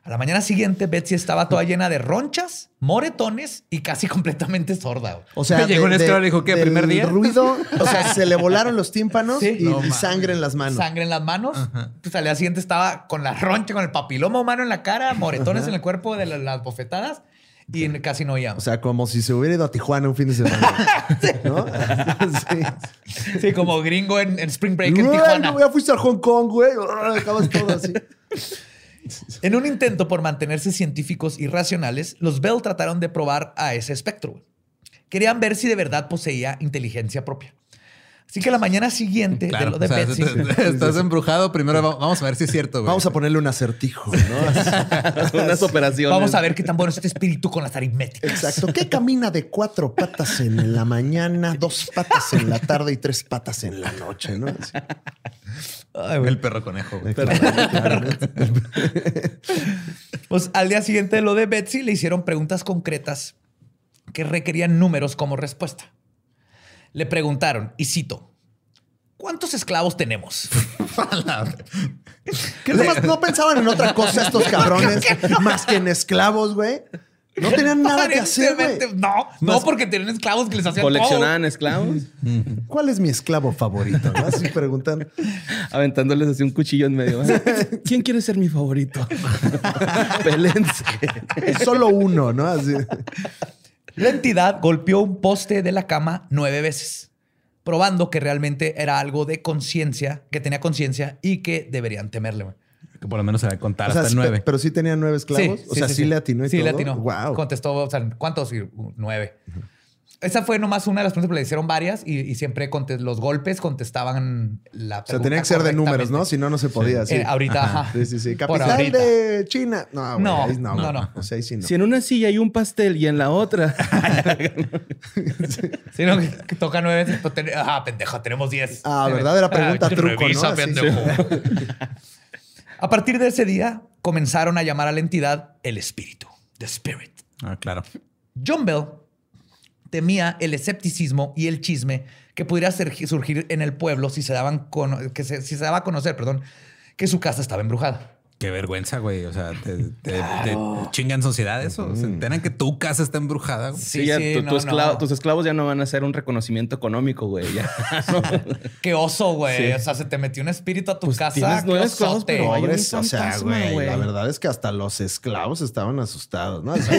Speaker 2: A la mañana siguiente, Betsy estaba toda llena de ronchas, moretones y casi completamente sorda.
Speaker 4: O sea,
Speaker 1: Llegó un y dijo, ¿qué,
Speaker 4: del
Speaker 1: primer día?
Speaker 4: ruido, o sea, se le volaron los tímpanos
Speaker 2: Sí.
Speaker 4: y,
Speaker 1: No
Speaker 4: y
Speaker 1: mames.
Speaker 4: sangre en las manos.
Speaker 2: Sangre en las manos. Pues al día siguiente estaba con la roncha, con el papiloma humano en la cara, moretones en el cuerpo de la- las bofetadas y casi no
Speaker 4: O
Speaker 2: oíamos.
Speaker 4: sea, como si se hubiera ido a Tijuana un fin de semana. ¿No? sí.
Speaker 2: Sí, como gringo en, en Spring Break en
Speaker 4: Güey,
Speaker 2: Tijuana.
Speaker 4: no, ya fuiste a Hong Kong, güey. Acabas todo así.
Speaker 2: En un intento por mantenerse científicos y racionales, los Bell trataron de probar a ese espectro. Querían ver si de verdad poseía inteligencia propia. Así que la mañana siguiente de
Speaker 1: Claro.
Speaker 2: lo de
Speaker 1: o sea,
Speaker 2: Betsy,
Speaker 1: te- te- estás embrujado. Primero va- vamos a ver si es cierto, güey.
Speaker 4: Vamos a ponerle un acertijo, ¿no?
Speaker 3: Unas operaciones.
Speaker 2: vamos a ver qué tan bueno es este espíritu con las aritméticas.
Speaker 4: Exacto. ¿Qué camina de cuatro patas en la mañana, dos patas en la tarde y tres patas en la noche, ¿no? Así.
Speaker 2: Ay, güey.
Speaker 1: El perro conejo, güey.
Speaker 2: Pues al día siguiente de lo de Betsy le hicieron preguntas concretas que requerían números como respuesta. Le preguntaron, y cito, ¿cuántos esclavos tenemos?
Speaker 4: ¿Qué nomás no pensaban en otra cosa estos cabrones más que en esclavos, güey? No tenían nada que hacer, güey.
Speaker 2: Aparentemente, No, no porque tenían esclavos que les hacían todo.
Speaker 3: Coleccionaban esclavos,
Speaker 4: ¿Cuál es mi esclavo favorito? ¿no? Así preguntan.
Speaker 3: aventándoles así un cuchillo en medio. ¿Quién quiere ser mi favorito? Pélense.
Speaker 4: Solo uno, ¿no? Así.
Speaker 2: La entidad golpeó un poste de la cama nueve veces, probando que realmente era algo de conciencia, que tenía conciencia y que deberían temerle. güey.
Speaker 1: Que por lo menos se va a contar
Speaker 4: O sea,
Speaker 1: hasta
Speaker 4: sí,
Speaker 1: nueve.
Speaker 4: Pero sí tenía nueve esclavos. o sea, sí, le atinó y
Speaker 2: sí
Speaker 4: todo.
Speaker 2: le atinó.
Speaker 4: Wow.
Speaker 2: Contestó, o sea, ¿cuántos? Y, uh, Nueve. Esa fue nomás una de las preguntas, pero le hicieron varias y, y siempre los golpes contestaban la
Speaker 4: O sea, tenía que ser de números, ¿no? Si no, no se podía. Sí.
Speaker 2: Eh, ahorita, ajá.
Speaker 4: Sí, sí, sí. Capital
Speaker 2: ahorita.
Speaker 4: de China. No, güey,
Speaker 2: No,
Speaker 4: ahí
Speaker 2: no, no.
Speaker 4: O sea, ahí sí no.
Speaker 3: Si en una silla hay un pastel y en la otra.
Speaker 2: Sí, no, que, toca nueve veces. pues, ten- Ajá, pendejo, tenemos diez.
Speaker 4: Ah, ¿verdad? Era pregunta
Speaker 2: Ah,
Speaker 4: truco,
Speaker 2: revisa,
Speaker 4: ¿no?
Speaker 2: Pendejo. A partir de ese día, comenzaron a llamar a la entidad el espíritu, the spirit.
Speaker 1: Ah, claro.
Speaker 2: John Bell temía el escepticismo y el chisme que pudiera surgir en el pueblo si se, daban que si se daba a conocer perdón, que su casa estaba embrujada.
Speaker 1: Qué vergüenza, güey. O sea, te, te- te chingan sociedad eso. Se enteran que tu casa está embrujada. güey.
Speaker 2: Sí,
Speaker 3: Sí, ya
Speaker 2: sí,
Speaker 3: tu-
Speaker 2: no,
Speaker 3: tu esclavo-
Speaker 2: no.
Speaker 3: tus esclavos ya no van a hacer un reconocimiento económico, güey. Ya. No.
Speaker 2: Qué oso, güey.
Speaker 3: Sí.
Speaker 2: O sea, se te metió un espíritu a tu
Speaker 3: Pues
Speaker 2: casa.
Speaker 3: tienes
Speaker 2: qué
Speaker 3: nueve esclavos,
Speaker 2: osote.
Speaker 3: pero hay un
Speaker 4: Pobres, o sea,
Speaker 3: fantasma,
Speaker 4: güey,
Speaker 3: güey.
Speaker 4: la verdad es que hasta los esclavos estaban asustados, ¿no? Así,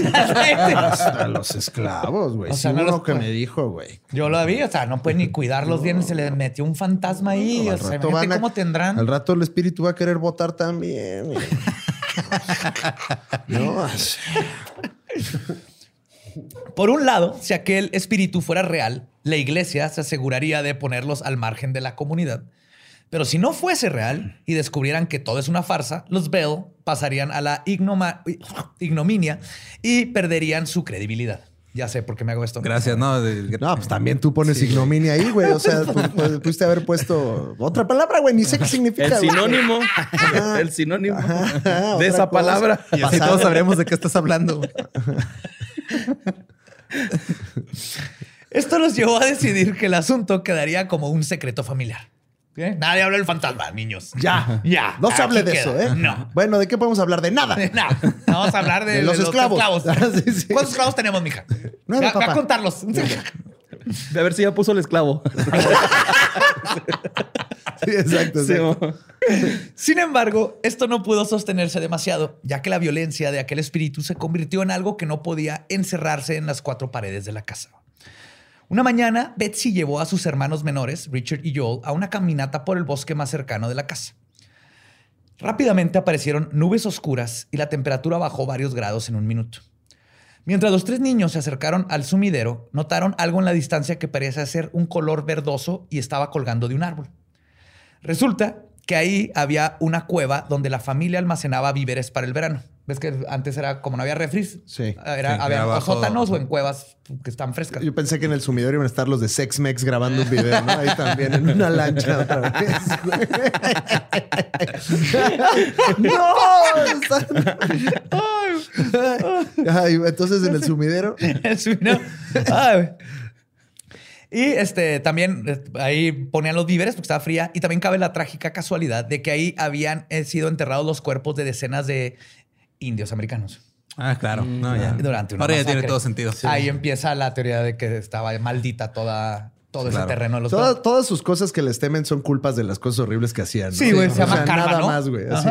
Speaker 4: hasta los esclavos, güey.
Speaker 2: O
Speaker 4: Sí,
Speaker 2: sea, no
Speaker 4: uno
Speaker 2: los-
Speaker 4: que me dijo, güey.
Speaker 2: Yo lo vi, o sea, no puede ni cuidarlos bien. Se le metió un fantasma ahí. O sea, imagínate
Speaker 4: a-
Speaker 2: cómo tendrán.
Speaker 4: Al rato el espíritu va a querer votar también. No, así.
Speaker 2: Por un lado, si aquel espíritu fuera real, la iglesia se aseguraría de ponerlos al margen de la comunidad. Pero si no fuese real y descubrieran que todo es una farsa, los Bell pasarían a la ignoma- ignominia y perderían su credibilidad. Ya sé por qué me hago esto.
Speaker 1: Gracias, ¿no? De-
Speaker 4: No, pues también tú pones ignominia ahí, güey. O sea, pu- pudiste haber puesto otra palabra, güey. Ni sé qué significa.
Speaker 3: El
Speaker 4: güey.
Speaker 3: sinónimo. El sinónimo
Speaker 4: Ajá,
Speaker 3: de esa
Speaker 4: cosa.
Speaker 3: palabra.
Speaker 1: Y así todos sabremos de qué estás hablando. güey.
Speaker 2: Esto nos llevó a decidir que el asunto quedaría como un secreto familiar. Nadie habla del fantasma, niños.
Speaker 4: Ya.
Speaker 2: Ya.
Speaker 4: No se hable de
Speaker 2: queda.
Speaker 4: eso, ¿eh?
Speaker 2: No.
Speaker 4: Bueno, ¿de qué podemos hablar? De nada.
Speaker 2: No, vamos a hablar de,
Speaker 4: De los esclavos. Sí, sí.
Speaker 2: ¿Cuántos esclavos tenemos, mija?
Speaker 4: Nueve,
Speaker 2: Ve a- ve a
Speaker 4: papá.
Speaker 2: contarlos.
Speaker 3: De a ver si ya puso el esclavo.
Speaker 4: Sí, exacto.
Speaker 3: Sí.
Speaker 2: Sin embargo, esto no pudo sostenerse demasiado, ya que la violencia de aquel espíritu se convirtió en algo que no podía encerrarse en las cuatro paredes de la casa. Una mañana, Betsy llevó a sus hermanos menores, Richard y Joel, a una caminata por el bosque más cercano de la casa. Rápidamente aparecieron nubes oscuras y la temperatura bajó varios grados en un minuto. Mientras los tres niños se acercaron al sumidero, notaron algo en la distancia que parecía ser un color verdoso y estaba colgando de un árbol. Resulta que ahí había una cueva donde la familia almacenaba víveres para el verano. ¿Ves que antes era como no había refris?
Speaker 4: Sí.
Speaker 2: Era,
Speaker 1: Sí,
Speaker 2: había
Speaker 1: era
Speaker 2: o
Speaker 1: bajo-
Speaker 2: sótanos o en cuevas que están frescas.
Speaker 4: Yo pensé que en el sumidero iban a estar los de Sex Mex grabando un video, ¿no? Ahí también, en una lancha otra vez. ¡No! Están- Ay, entonces en el sumidero.
Speaker 2: ¿no? Ay. Y este, también eh, ahí ponían los víveres porque estaba fría. Y también cabe la trágica casualidad de que ahí habían eh, sido enterrados los cuerpos de decenas de indios americanos.
Speaker 1: Ah, claro. No, ya.
Speaker 2: Durante una
Speaker 1: Ahora ya tiene todo sentido.
Speaker 2: Ahí empieza la teoría de que estaba maldita toda, todo ese terreno los
Speaker 4: Todas, todas sus cosas que les temen son culpas de las cosas horribles que hacían. ¿no?
Speaker 2: Sí, güey, se
Speaker 4: O
Speaker 2: llama
Speaker 4: sea,
Speaker 2: karma,
Speaker 4: Nada
Speaker 2: ¿no?
Speaker 4: más, güey. así.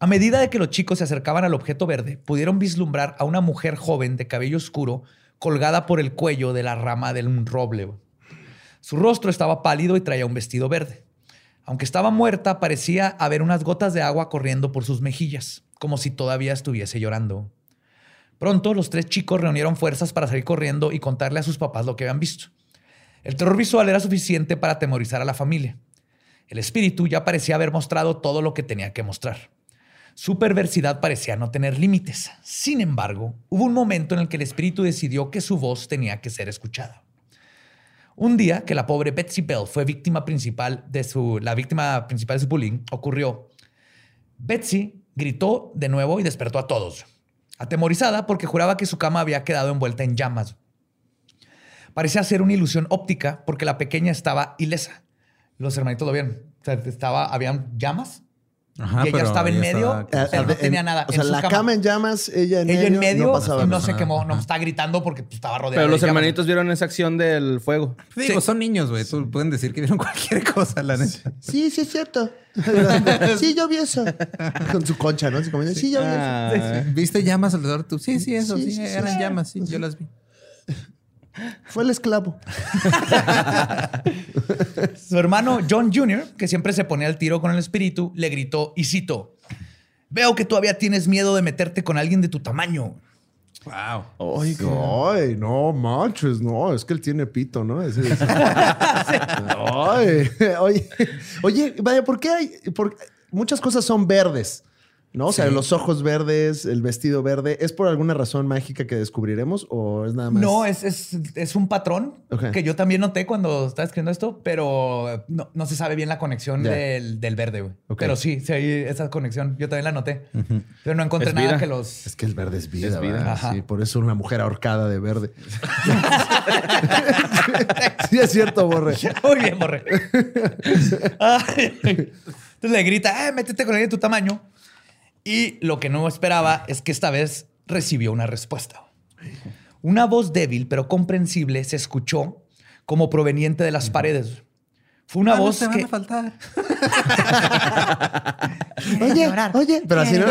Speaker 2: A medida de que los chicos se acercaban al objeto verde, pudieron vislumbrar a una mujer joven de cabello oscuro colgada por el cuello de la rama de un roble. Su rostro estaba pálido y traía un vestido verde. Aunque estaba muerta, parecía haber unas gotas de agua corriendo por sus mejillas, como si todavía estuviese llorando. Pronto los tres chicos reunieron fuerzas para salir corriendo y contarle a sus papás lo que habían visto. El terror visual era suficiente para atemorizar a la familia. El espíritu ya parecía haber mostrado todo lo que tenía que mostrar. Su perversidad parecía no tener límites. Sin embargo, hubo un momento en el que el espíritu decidió que su voz tenía que ser escuchada. Un día que la pobre Betsy Bell fue víctima principal de su, la víctima principal de su bullying, ocurrió. Betsy gritó de nuevo y despertó a todos, atemorizada porque juraba que su cama había quedado envuelta en llamas. Parecía ser una ilusión óptica porque la pequeña estaba ilesa. Los hermanitos lo vieron. Estaba, habían llamas
Speaker 1: Ajá,
Speaker 2: y ella
Speaker 1: pero
Speaker 2: estaba en
Speaker 1: ella
Speaker 2: medio,
Speaker 1: estaba-
Speaker 2: pero no tenía
Speaker 4: en-
Speaker 2: nada.
Speaker 4: O
Speaker 2: en
Speaker 4: sea, la cama. en llamas, ella en
Speaker 2: ella
Speaker 4: medio.
Speaker 2: en medio
Speaker 4: no pasaba
Speaker 2: y no
Speaker 4: nada.
Speaker 2: se quemó, no estaba gritando porque pues, estaba rodeada.
Speaker 3: Pero los
Speaker 2: de llamas.
Speaker 3: hermanitos vieron esa acción del fuego.
Speaker 1: Digo,
Speaker 2: Sí.
Speaker 1: son niños, güey. Pueden decir que vieron cualquier cosa, la neta.
Speaker 4: Sí, sí, es cierto. sí, yo vi eso. Con su concha, ¿no? Sí, yo vi eso.
Speaker 3: Ah,
Speaker 1: ¿Viste llamas alrededor tú? Sí, sí, eso,
Speaker 4: Sí,
Speaker 1: sí,
Speaker 4: sí, sí.
Speaker 1: eran llamas, sí, yo las vi.
Speaker 4: Fue el esclavo.
Speaker 2: Su hermano John Jr., que siempre se ponía al tiro con el espíritu, le gritó y cito: Veo que todavía tienes miedo de meterte con alguien de tu tamaño.
Speaker 1: Wow.
Speaker 3: Ay,
Speaker 4: Ay, no manches, no, es que él tiene pito, ¿no? Ay, oye, oye, vaya, ¿por qué hay? por- muchas cosas son verdes, ¿no? O sea, los ojos verdes, el vestido verde, ¿es por alguna razón mágica que descubriremos o es nada más?
Speaker 2: No, es, es, es un patrón que yo también noté cuando estaba escribiendo esto, pero no, no se sabe bien la conexión del, del verde, güey. Pero sí, sí hay esa conexión. Yo también la noté. Pero no encontré nada que los...
Speaker 4: Es que el verde es vida,
Speaker 3: Es vida.
Speaker 4: Sí, por eso una mujer ahorcada de verde. sí, es cierto, Borre.
Speaker 2: Muy bien, borre. Entonces le grita, "Eh, métete con alguien de tu tamaño. Y lo que no esperaba es que esta vez recibió una respuesta. Una voz débil pero comprensible se escuchó como proveniente de las paredes. Fue una
Speaker 1: Ah, no
Speaker 2: voz
Speaker 1: te van
Speaker 2: que...
Speaker 1: a faltar.
Speaker 4: Oye, oye, pero así no.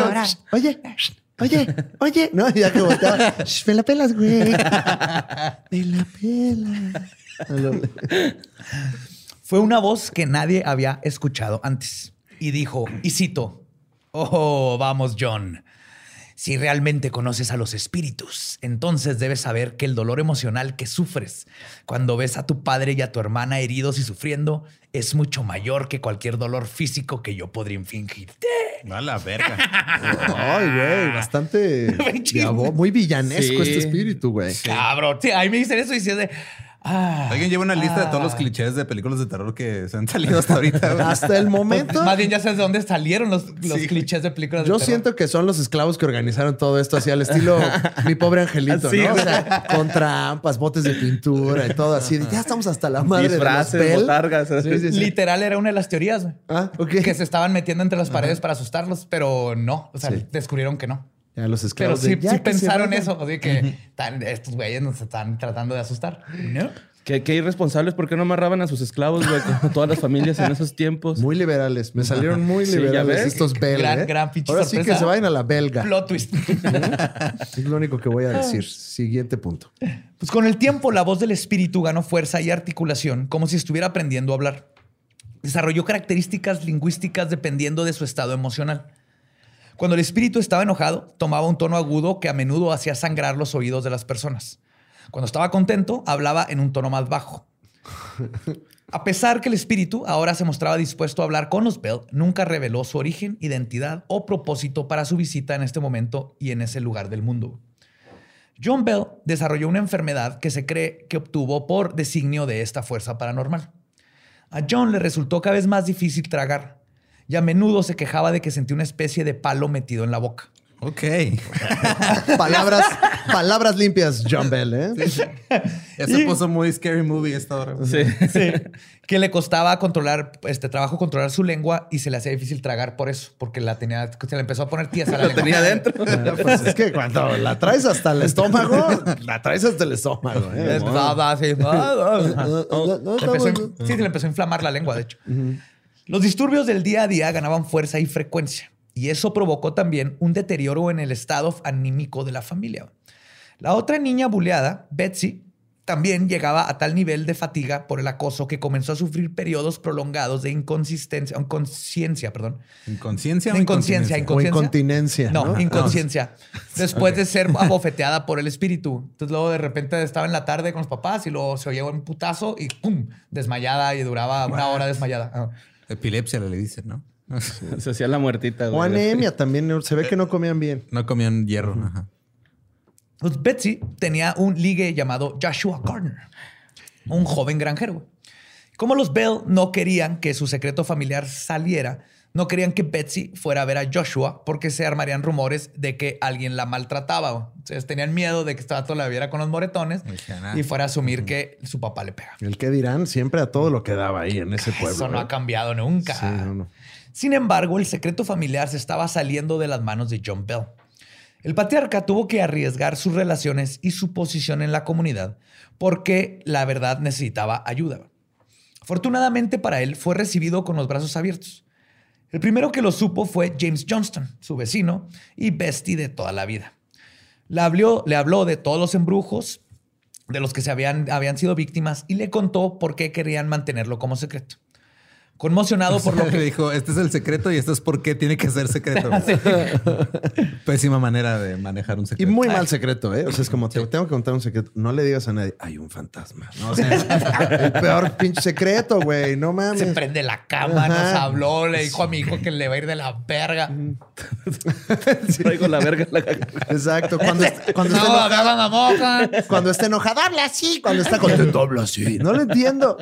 Speaker 4: Oye, oye, oye. No, ya que volteaba. "Shh, Me la pelas, güey. Me la pelas.
Speaker 2: Fue una voz que nadie había escuchado antes. Y dijo, y cito, oh, vamos, John. Si realmente conoces a los espíritus, entonces debes saber que el dolor emocional que sufres cuando ves a tu padre y a tu hermana heridos y sufriendo es mucho mayor que cualquier dolor físico que yo podría infligirte.
Speaker 1: A la verga.
Speaker 4: Ay, güey, bastante.
Speaker 2: Muy chido.
Speaker 4: diabo- Muy villanesco
Speaker 3: Sí.
Speaker 4: este espíritu, güey.
Speaker 2: Cabrón. Sí, ahí me dicen eso y dice de, ah,
Speaker 1: Alguien lleva una lista de todos los
Speaker 2: ah.
Speaker 1: clichés de películas de terror que se han salido hasta ahorita.
Speaker 4: Hasta el momento.
Speaker 2: Más bien ya sabes de dónde salieron los, los
Speaker 1: Sí.
Speaker 2: clichés de películas de
Speaker 4: Yo
Speaker 2: terror.
Speaker 4: siento que son los esclavos que organizaron todo esto así al estilo mi pobre angelito,
Speaker 3: Así,
Speaker 4: ¿no? O sea, con trampas, botes de pintura y todo así. de, ya estamos hasta la madre
Speaker 3: Disfraces,
Speaker 4: de los Bell.
Speaker 3: botargas.
Speaker 4: Sí, sí, sí.
Speaker 2: Literal era una de las teorías, güey.
Speaker 4: Ah, ok.
Speaker 2: que se estaban metiendo entre las paredes para asustarlos, pero no, o sea,
Speaker 4: Sí.
Speaker 2: descubrieron que no.
Speaker 4: Ya los
Speaker 2: Pero
Speaker 4: esclavos.
Speaker 2: sí,
Speaker 4: de, ya
Speaker 2: sí
Speaker 4: que se
Speaker 2: pensaron eso, así que tan- estos güeyes nos están tratando de asustar. ¿No?
Speaker 3: Qué, qué irresponsables, ¿por qué no amarraban a sus esclavos, güey? Como todas las familias en esos tiempos.
Speaker 4: Muy liberales. Me salieron muy
Speaker 3: Sí,
Speaker 4: liberales estos Bell.
Speaker 2: Gran-
Speaker 4: ¿eh?
Speaker 2: gran pinche
Speaker 4: Ahora sí que se vayan a la belga.
Speaker 2: Plot twist.
Speaker 4: Es lo único que voy a decir. Siguiente punto.
Speaker 2: Pues con el tiempo, la voz del espíritu ganó fuerza y articulación, como si estuviera aprendiendo a hablar. Desarrolló características lingüísticas dependiendo de su estado emocional. Cuando el espíritu estaba enojado, tomaba un tono agudo que a menudo hacía sangrar los oídos de las personas. Cuando estaba contento, hablaba en un tono más bajo. A pesar que el espíritu ahora se mostraba dispuesto a hablar con los Bell, nunca reveló su origen, identidad o propósito para su visita en este momento y en ese lugar del mundo. John Bell desarrolló una enfermedad que se cree que obtuvo por designio de esta fuerza paranormal. A John le resultó cada vez más difícil tragar y a menudo se quejaba de que sentía una especie de palo metido en la boca.
Speaker 1: Ok.
Speaker 4: Palabras, palabras limpias, John Bell, ¿eh?
Speaker 1: Ya se puso muy scary movie esta hora.
Speaker 3: Sí.
Speaker 2: Sí. que le costaba controlar, este trabajo controlar su lengua y se le hacía difícil tragar por eso, porque la tenía, se le empezó a poner tiesa la lengua.
Speaker 3: tenía adentro.
Speaker 4: Ah, Pues es que cuando la traes hasta el estómago, la traes hasta el estómago. ¿eh?
Speaker 2: Sí. Empezó a- sí, se le empezó a inflamar la lengua, de hecho. Los disturbios del día a día ganaban fuerza y frecuencia. y eso provocó también un deterioro en el estado anímico de la familia. La otra niña buleada, Betsy, también llegaba a tal nivel de fatiga por el acoso que comenzó a sufrir periodos prolongados de inconsistencia, inconsciencia, perdón.
Speaker 1: ¿Inconsciencia o
Speaker 2: inconsciencia?
Speaker 1: inconsciencia?
Speaker 4: O incontinencia.
Speaker 2: No,
Speaker 4: ¿no?
Speaker 2: inconsciencia. Después de ser abofeteada por el espíritu. Entonces luego de repente estaba en la tarde con los papás y luego se oyó un putazo y ¡pum! Desmayada y duraba una hora desmayada.
Speaker 1: Epilepsia le dicen, ¿no?
Speaker 3: Se hacía la muertita, güey.
Speaker 4: O anemia también. Se ve que no comían bien.
Speaker 1: No comían hierro. Ajá.
Speaker 2: Pues Betsy tenía un ligue llamado Joshua Gardner, un joven granjero. Como los Bell no querían que su secreto familiar saliera, no querían que Betsy fuera a ver a Joshua porque se armarían rumores de que alguien la maltrataba. Entonces tenían miedo de que este vato la viera con los moretones y fuera a asumir que su papá le pega.
Speaker 4: El que dirán siempre a todo lo que daba ahí en ese pueblo.
Speaker 2: Eso no
Speaker 4: ¿eh?
Speaker 2: ha cambiado nunca.
Speaker 4: Sí, no, no.
Speaker 2: Sin embargo, el secreto familiar se estaba saliendo de las manos de John Bell. El patriarca tuvo que arriesgar sus relaciones y su posición en la comunidad porque la verdad necesitaba ayuda. Afortunadamente para él fue recibido con los brazos abiertos. El primero que lo supo fue James Johnston, su vecino y bestie de toda la vida. Le habló, le habló de todos los embrujos de los que se habían, habían sido víctimas y le contó por qué querían mantenerlo como secreto. Conmocionado por lo que
Speaker 1: dijo, este es el secreto y esto es por qué tiene que ser secreto. Pésima manera de manejar un
Speaker 4: Y
Speaker 1: secreto.
Speaker 4: muy mal secreto, ¿eh? O sea, es como, te tengo que contar un secreto. No le digas a nadie, hay un fantasma. No, o sea, el peor pinche secreto, güey. No mames.
Speaker 2: se prende la cama, nos habló, le dijo a mi hijo que le va a ir de la verga.
Speaker 3: Traigo la verga. La...
Speaker 4: Exacto. Cuando, est- cuando,
Speaker 2: No,
Speaker 4: esté
Speaker 2: la moja.
Speaker 4: cuando esté enojado, habla así. Cuando está contento, habla así. No lo entiendo.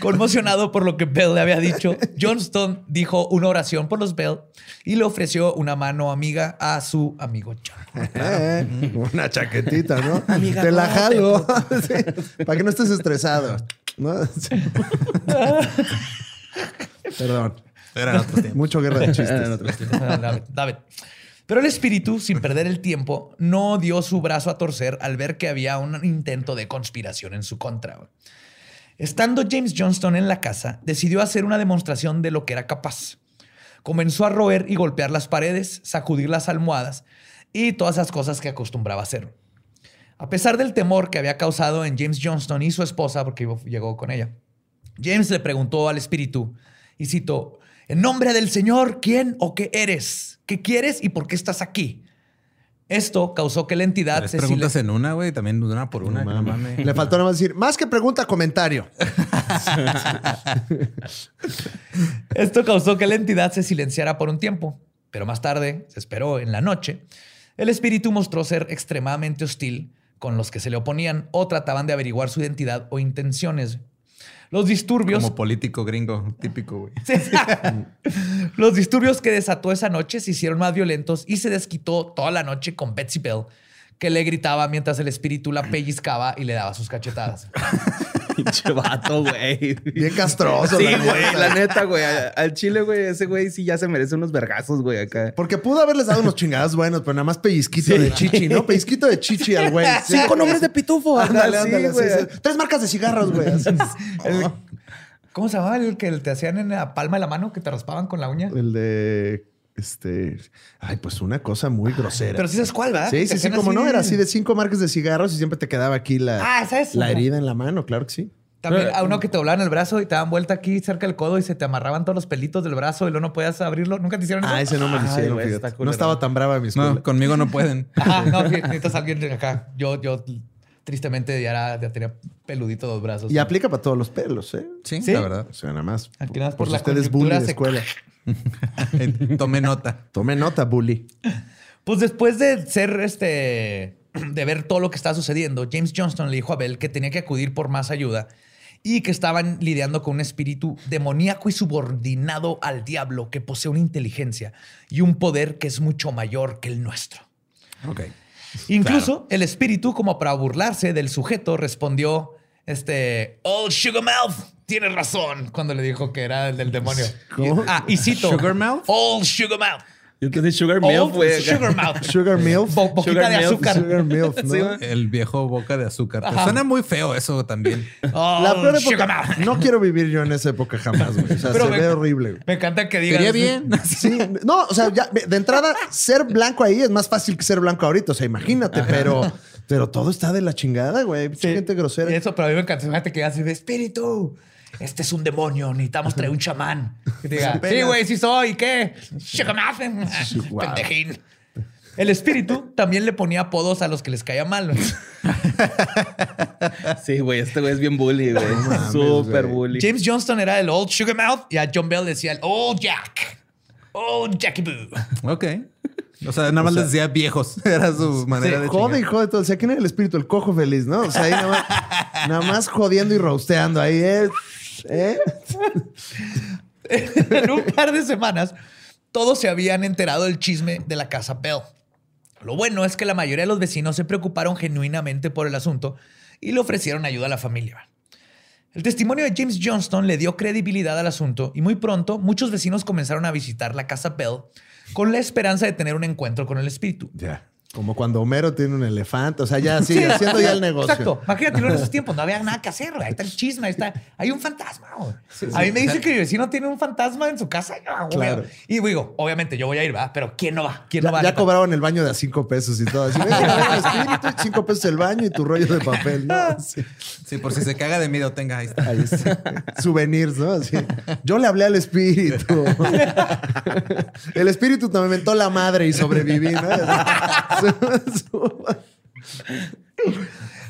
Speaker 2: Conmocionado por lo que Bell le había dicho, Johnston dijo una oración por los Bell y le ofreció una mano amiga a su amigo John.
Speaker 4: Eh, una chaquetita, ¿no? Te la jalo. Sí, Para que no estés estresado. ¿no? Sí. Perdón.
Speaker 1: Era otro tiempo.
Speaker 4: Mucho guerra de chistes.
Speaker 2: David, David. Pero el espíritu, sin perder el tiempo, no dio su brazo a torcer al ver que había un intento de conspiración en su contra. Estando James Johnston en la casa, decidió hacer una demostración de lo que era capaz. Comenzó a roer y golpear las paredes, sacudir las almohadas y todas esas cosas que acostumbraba hacer. A pesar del temor que había causado en James Johnston y su esposa, porque llegó con ella, James le preguntó al espíritu, y citó, en nombre del Señor, ¿quién o qué eres? ¿Qué quieres y por qué estás aquí? Esto causó que la entidad
Speaker 1: Tres
Speaker 2: se
Speaker 1: preguntas
Speaker 2: silen-
Speaker 1: en una, güey. También una por una. no mames.
Speaker 4: Le faltó nada más decir, más que pregunta, comentario.
Speaker 2: Esto causó que la entidad se silenciara por un tiempo, pero más tarde, se esperó en la noche, el espíritu mostró ser extremadamente hostil con los que se le oponían o trataban de averiguar su identidad o intenciones. Los disturbios
Speaker 1: Como político gringo, típico, güey.
Speaker 2: Los disturbios que desató esa noche se hicieron más violentos y se desquitó toda la noche con Betsy Bell, que le gritaba mientras el espíritu la pellizcaba y le daba sus cachetadas.
Speaker 3: Pinche vato, güey.
Speaker 4: Bien castroso.
Speaker 3: Sí,
Speaker 4: la neta.
Speaker 3: güey, la neta, güey. Al chile, güey, ese güey sí ya se merece unos vergazos, güey, acá.
Speaker 4: Porque pudo haberles dado unos chingadas buenos, pero nada más pellizquito de chichi, ¿no? Pellizquito de chichi al güey.
Speaker 3: Cinco nombres de pitufo.
Speaker 4: Ándale,
Speaker 3: sí,
Speaker 4: ándale.
Speaker 3: güey.
Speaker 4: sí, sí. Tres marcas de cigarros, güey. así.
Speaker 2: El- ¿Cómo se llamaba el que te hacían en la palma de la mano, que te raspaban con la uña?
Speaker 4: El de. Este. Ay, pues una cosa muy grosera.
Speaker 2: Pero sí sabes cuál, ¿verdad?
Speaker 4: Sí, sí, sí, como no,
Speaker 2: de-
Speaker 4: era así de cinco marcas de cigarros y siempre te quedaba aquí la,
Speaker 2: Ah,
Speaker 4: la herida en la mano, claro que sí.
Speaker 2: También a uno que te doblaban el brazo y te daban vuelta aquí cerca del codo y se te amarraban todos los pelitos del brazo y luego no podías abrirlo. ¿Nunca te hicieron eso?
Speaker 4: Ah, ese no me lo
Speaker 3: Ay,
Speaker 4: hicieron,
Speaker 3: güey,
Speaker 4: No estaba tan brava mi escuela.
Speaker 1: No, conmigo no pueden.
Speaker 2: Ajá, no, sí, necesitas alguien de acá. Yo, yo tristemente ya, era- ya tenía peludito dos brazos.
Speaker 4: Y aplica para todos los pelos, ¿eh?
Speaker 1: Sí,
Speaker 2: ¿Sí?
Speaker 1: la verdad.
Speaker 4: O sea, nada más.
Speaker 2: Aquí nada más
Speaker 4: por
Speaker 2: por
Speaker 4: si
Speaker 2: la
Speaker 4: usted es bully de
Speaker 2: se-
Speaker 4: escuela.
Speaker 1: Tome nota.
Speaker 4: Tome nota, bully.
Speaker 2: Pues después de ser este, de ver todo lo que estaba sucediendo, James Johnston le dijo a Bell que tenía que acudir por más ayuda y que estaban lidiando con un espíritu demoníaco y subordinado al diablo que posee una inteligencia y un poder que es mucho mayor que el nuestro.
Speaker 1: Ok.
Speaker 2: Incluso el espíritu, como para burlarse del sujeto, respondió, este, Old Sugarmouth tiene razón cuando le dijo que era el del demonio.
Speaker 4: ¿Cómo?
Speaker 2: Ah, y cito.
Speaker 1: ¿Sugarmouth?
Speaker 2: Old Sugarmouth.
Speaker 3: Yo entendí Sugar Milk.
Speaker 2: Sugar Mouth.
Speaker 4: Sugar Milk.
Speaker 2: Bo- boquita
Speaker 3: Sugar
Speaker 2: de azúcar.
Speaker 4: Sugar Milk, ¿no?
Speaker 3: Sí.
Speaker 1: El viejo boca de azúcar. Te suena muy feo eso también.
Speaker 2: Oh,
Speaker 4: La peor época. No quiero vivir yo en esa época jamás, güey. O sea,
Speaker 2: Pero
Speaker 4: se
Speaker 2: me-
Speaker 4: ve horrible. güey.
Speaker 2: Me encanta que digas.
Speaker 1: Sería bien.
Speaker 4: Sí, no, o sea, ya de entrada, ser blanco ahí es más fácil que ser blanco ahorita. O sea, imagínate, pero, pero todo está de la chingada, güey.
Speaker 2: Sí.
Speaker 4: gente grosera.
Speaker 2: Y Eso, pero a mí me encanta. Fíjate que hace espíritu. Este es un demonio. Necesitamos traer un chamán. Que te diga, sí, güey, sí soy. ¿Qué? Shigamafen.
Speaker 4: Wow.
Speaker 2: Pendejín. El espíritu también le ponía apodos a los que les caía mal.
Speaker 3: Sí, güey, este güey es bien bully, güey.
Speaker 4: mames,
Speaker 3: Súper bully.
Speaker 2: James Johnston era el Old Sugar Mouth y a John Bell decía el Old Jack. Old Jackie Boo.
Speaker 1: Ok. O sea, nada más les decía viejos. Era su manera de
Speaker 4: Jode y jode todo. O sea, ¿quién era el espíritu? El cojo feliz, ¿no? O sea, ahí nada más, nada más jodiendo y roasteando. Ahí es. ¿Eh?
Speaker 2: en un par de semanas, todos se habían enterado del chisme de la casa Bell. Lo bueno es que la mayoría de los vecinos se preocuparon genuinamente por el asunto y le ofrecieron ayuda a la familia. El testimonio de James Johnston le dio credibilidad al asunto y muy pronto muchos vecinos comenzaron a visitar la casa Bell con la esperanza de tener un encuentro con el espíritu.
Speaker 4: Como cuando Homero tiene un elefante. O sea, ya sí, haciendo ya el negocio.
Speaker 2: Exacto. Imagínate, en esos tiempos no había nada que hacer. güey. Ahí está el chisme, ahí está. Hay un fantasma. güey. a mí me dice que mi vecino tiene un fantasma en su casa. Yo, güey.
Speaker 4: Claro.
Speaker 2: Y digo, obviamente yo voy a ir, ¿verdad? Pero ¿quién no va? ¿Quién no va?
Speaker 4: ya cobraban el baño de a cinco pesos y todo. Así, "Ven, a ver, espíritu, cinco pesos el baño y tu rollo de papel, ¿no? Sí.
Speaker 1: Sí, por si se caga de miedo, tenga ahí está.
Speaker 4: Ahí está. Souvenirs, ¿no? Así. Yo le hablé al espíritu. El espíritu me inventó la madre y sobreviví, ¿no?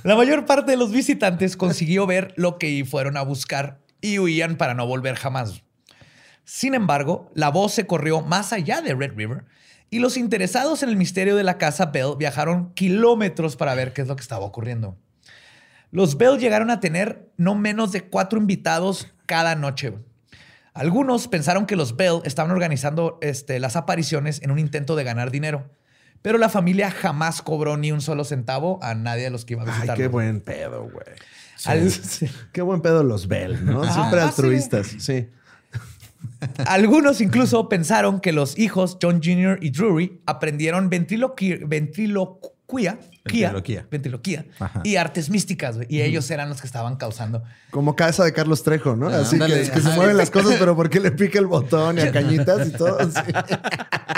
Speaker 2: La mayor parte de los visitantes consiguió ver lo que fueron a buscar y huían para no volver jamás. Sin embargo, la voz se corrió más allá de Red River y los interesados en el misterio de la casa Bell viajaron kilómetros para ver qué es lo que estaba ocurriendo. Los Bell llegaron a tener no menos de cuatro invitados cada noche. Algunos pensaron que los Bell estaban organizando este, las apariciones en un intento de ganar dinero, pero la familia jamás cobró ni un solo centavo a nadie de los que iba a
Speaker 4: Ay,
Speaker 2: visitar.
Speaker 4: qué buen pedo, güey.
Speaker 2: Al-
Speaker 4: Qué buen pedo los Bell, ¿no? Siempre
Speaker 2: Ah, sí.
Speaker 4: altruistas, sí.
Speaker 2: Algunos incluso pensaron que los hijos John Jr. y Drury aprendieron ventriloqui- quía-
Speaker 1: Ventriloquía.
Speaker 2: ventriloquía y artes místicas, güey, y ellos eran los que estaban causando.
Speaker 4: Como casa de Carlos Trejo, ¿no?
Speaker 1: Ah,
Speaker 4: Así que, se mueven las cosas, pero porque le pica el botón y a cañitas y todo. sí.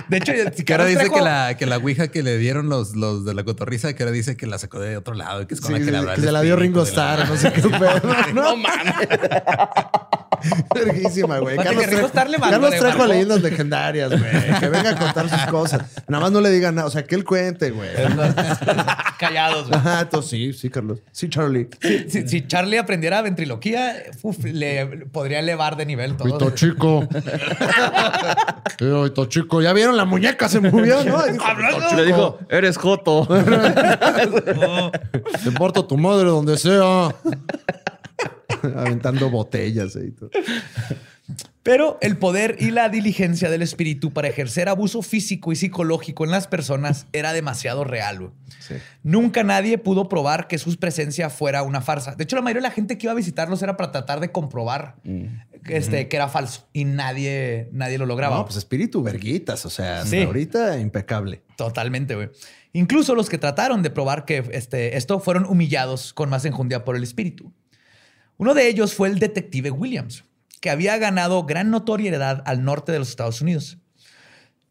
Speaker 2: De hecho, si
Speaker 1: Que ahora dice
Speaker 2: Trejo-
Speaker 1: que la, que la ouija que le dieron los, los de la cotorriza, que ahora dice que la sacó de otro lado y que es con
Speaker 4: Sí,
Speaker 1: la que
Speaker 4: que
Speaker 1: el
Speaker 4: se la dio Ringo
Speaker 1: la-
Speaker 4: Starr, no sé qué pedo.
Speaker 3: No
Speaker 4: No,
Speaker 3: mames.
Speaker 4: Verguísima, güey.
Speaker 2: Le mandó-
Speaker 4: Carlos Trejo
Speaker 2: marcó.
Speaker 4: leyendas legendarias, güey. Que venga a contar sus cosas. Nada más no le digan nada. O sea, que él cuente, güey.
Speaker 2: Callados, güey.
Speaker 4: Ajá, entonces sí, sí, Carlos. Sí, Charlie.
Speaker 2: Si, si Charlie aprendiera ventriloquía, uf, le podría elevar de nivel todo.
Speaker 4: Pito chico. Pito chico. ¿Ya vieron? La muñeca se movió, ¿no? Y dijo,
Speaker 2: Hablando.
Speaker 4: "Pito
Speaker 3: Le dijo, eres Joto.
Speaker 4: Te importa tu madre donde sea. Aventando botellas y todo.
Speaker 2: Pero el poder y la diligencia del espíritu para ejercer abuso físico y psicológico en las personas era demasiado real. Nunca nadie pudo probar que su presencia fuera una farsa. De hecho, la mayoría de la gente que iba a visitarlos era para tratar de comprobar que, este, que era falso y nadie, nadie lo lograba.
Speaker 4: No, pues espíritu verguitas. O sea, hasta
Speaker 2: Sí.
Speaker 4: ahorita impecable.
Speaker 2: Totalmente, güey. Incluso los que trataron de probar que este, esto fueron humillados con más enjundia por el espíritu. Uno de ellos fue el detective Williams, que había ganado gran notoriedad al norte de los Estados Unidos.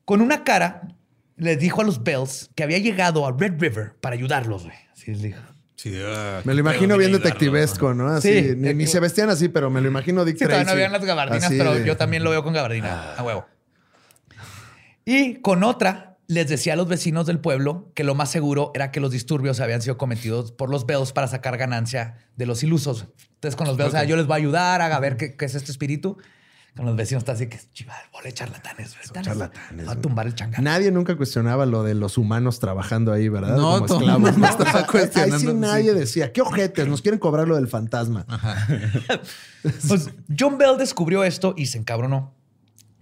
Speaker 2: Con una cara, les dijo a los Bells que había llegado a Red River para ayudarlos, güey. Así les dijo.
Speaker 1: Sí, ah,
Speaker 4: Me lo imagino bien detectivesco, ¿no? Así,
Speaker 2: Sí.
Speaker 4: ni, ni se vestían así, pero me lo imagino Dick
Speaker 2: Sí, todavía no
Speaker 4: Tracy.
Speaker 2: habían las gabardinas,
Speaker 4: Así
Speaker 2: pero
Speaker 4: de-
Speaker 2: yo también lo veo con gabardina, a huevo. Y con otra, les decía a los vecinos del pueblo que lo más seguro era que los disturbios habían sido cometidos por los Bells para sacar ganancia de los ilusos. Entonces, con los Bells, "Ah, yo les voy a ayudar a ver qué, qué es este espíritu. Con los vecinos está así que, chiva, bola charlatanes. güey.
Speaker 4: charlatanes,
Speaker 2: Va a tumbar el changar.
Speaker 4: Nadie nunca cuestionaba lo de los humanos trabajando ahí, ¿verdad?
Speaker 1: No,
Speaker 4: Como esclavos.
Speaker 1: estaba
Speaker 4: Ahí
Speaker 1: cuestionando,
Speaker 4: sí. nadie decía, ¿qué ojetes? Nos quieren cobrar lo del fantasma.
Speaker 2: Pues John Bell descubrió esto y se encabronó.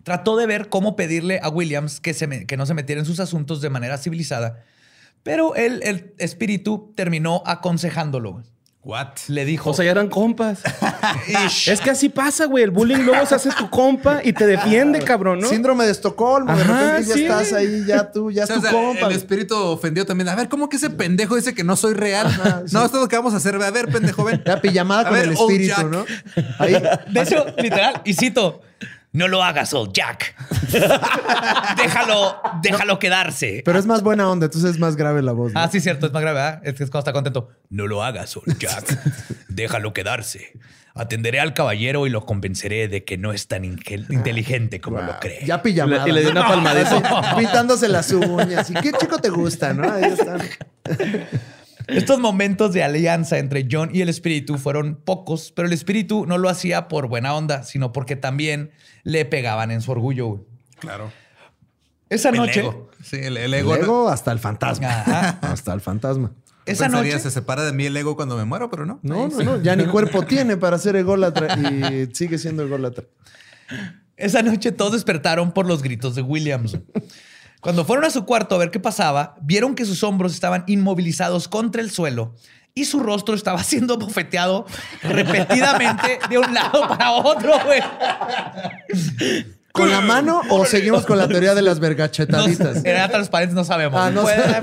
Speaker 2: Trató de ver cómo pedirle a Williams que, se me- que no se metiera en sus asuntos de manera civilizada, pero él, el espíritu terminó aconsejándolo.
Speaker 1: What?
Speaker 2: Le dijo.
Speaker 3: O sea, ya eran compas. Es que así pasa, güey. El bullying luego se hace tu compa y te defiende, cabrón, ¿no?
Speaker 4: Síndrome de Estocolmo. de
Speaker 3: Ajá,
Speaker 4: repente ya
Speaker 3: sí.
Speaker 4: estás ahí, ya tú, ya
Speaker 1: O
Speaker 4: es tu
Speaker 1: o sea,
Speaker 4: compa.
Speaker 1: el espíritu ofendió también. A ver, ¿cómo que ese pendejo dice que no soy real?
Speaker 4: Ajá, sí.
Speaker 1: No, esto es lo que vamos a hacer. A ver, pendejo, ven.
Speaker 4: Ya pijamada
Speaker 1: A
Speaker 4: con
Speaker 1: ver,
Speaker 4: el
Speaker 1: old
Speaker 4: espíritu. ¿no? Ahí.
Speaker 2: De hecho, literal, y cito. No lo hagas, Old Jack. déjalo, déjalo quedarse.
Speaker 4: Pero es más buena onda, entonces es más grave la voz. ¿no?
Speaker 2: Ah, sí, cierto, es más grave, ¿verdad? Es que es cuando está contento. No lo hagas, Old Jack. Déjalo quedarse. Atenderé al caballero y lo convenceré de que no es tan inteligente como lo cree.
Speaker 4: Ya pijamada.
Speaker 3: Y le- le dio una palmadita.
Speaker 4: Así, Pintándose las uñas. ¿Y qué chico te gusta, no? Ahí están.
Speaker 2: Estos momentos de alianza entre John y el espíritu fueron pocos, pero el espíritu no lo hacía por buena onda, sino porque también le pegaban en su orgullo.
Speaker 1: Claro.
Speaker 2: Esa
Speaker 1: El
Speaker 2: noche,
Speaker 1: ego. Sí, el, el
Speaker 4: El
Speaker 1: ego.
Speaker 4: hasta el fantasma.
Speaker 2: Ajá.
Speaker 4: Hasta el fantasma.
Speaker 2: esa
Speaker 1: Pensaría,
Speaker 2: noche,
Speaker 1: se separa de mí el ego cuando me muero, pero no.
Speaker 4: No, no, no. Ya ni cuerpo tiene para ser ególatra y sigue siendo ególatra.
Speaker 2: esa noche todos despertaron por los gritos de Williams. Cuando fueron a su cuarto a ver qué pasaba, vieron que sus hombros estaban inmovilizados contra el suelo y su rostro estaba siendo bofeteado repetidamente de un lado para otro, güey.
Speaker 4: ¿Con la mano o seguimos con la teoría de las
Speaker 2: No,
Speaker 4: vergachetaditas?
Speaker 2: era transparente, no sabemos.
Speaker 4: Ah, no
Speaker 2: Puede-
Speaker 4: sé.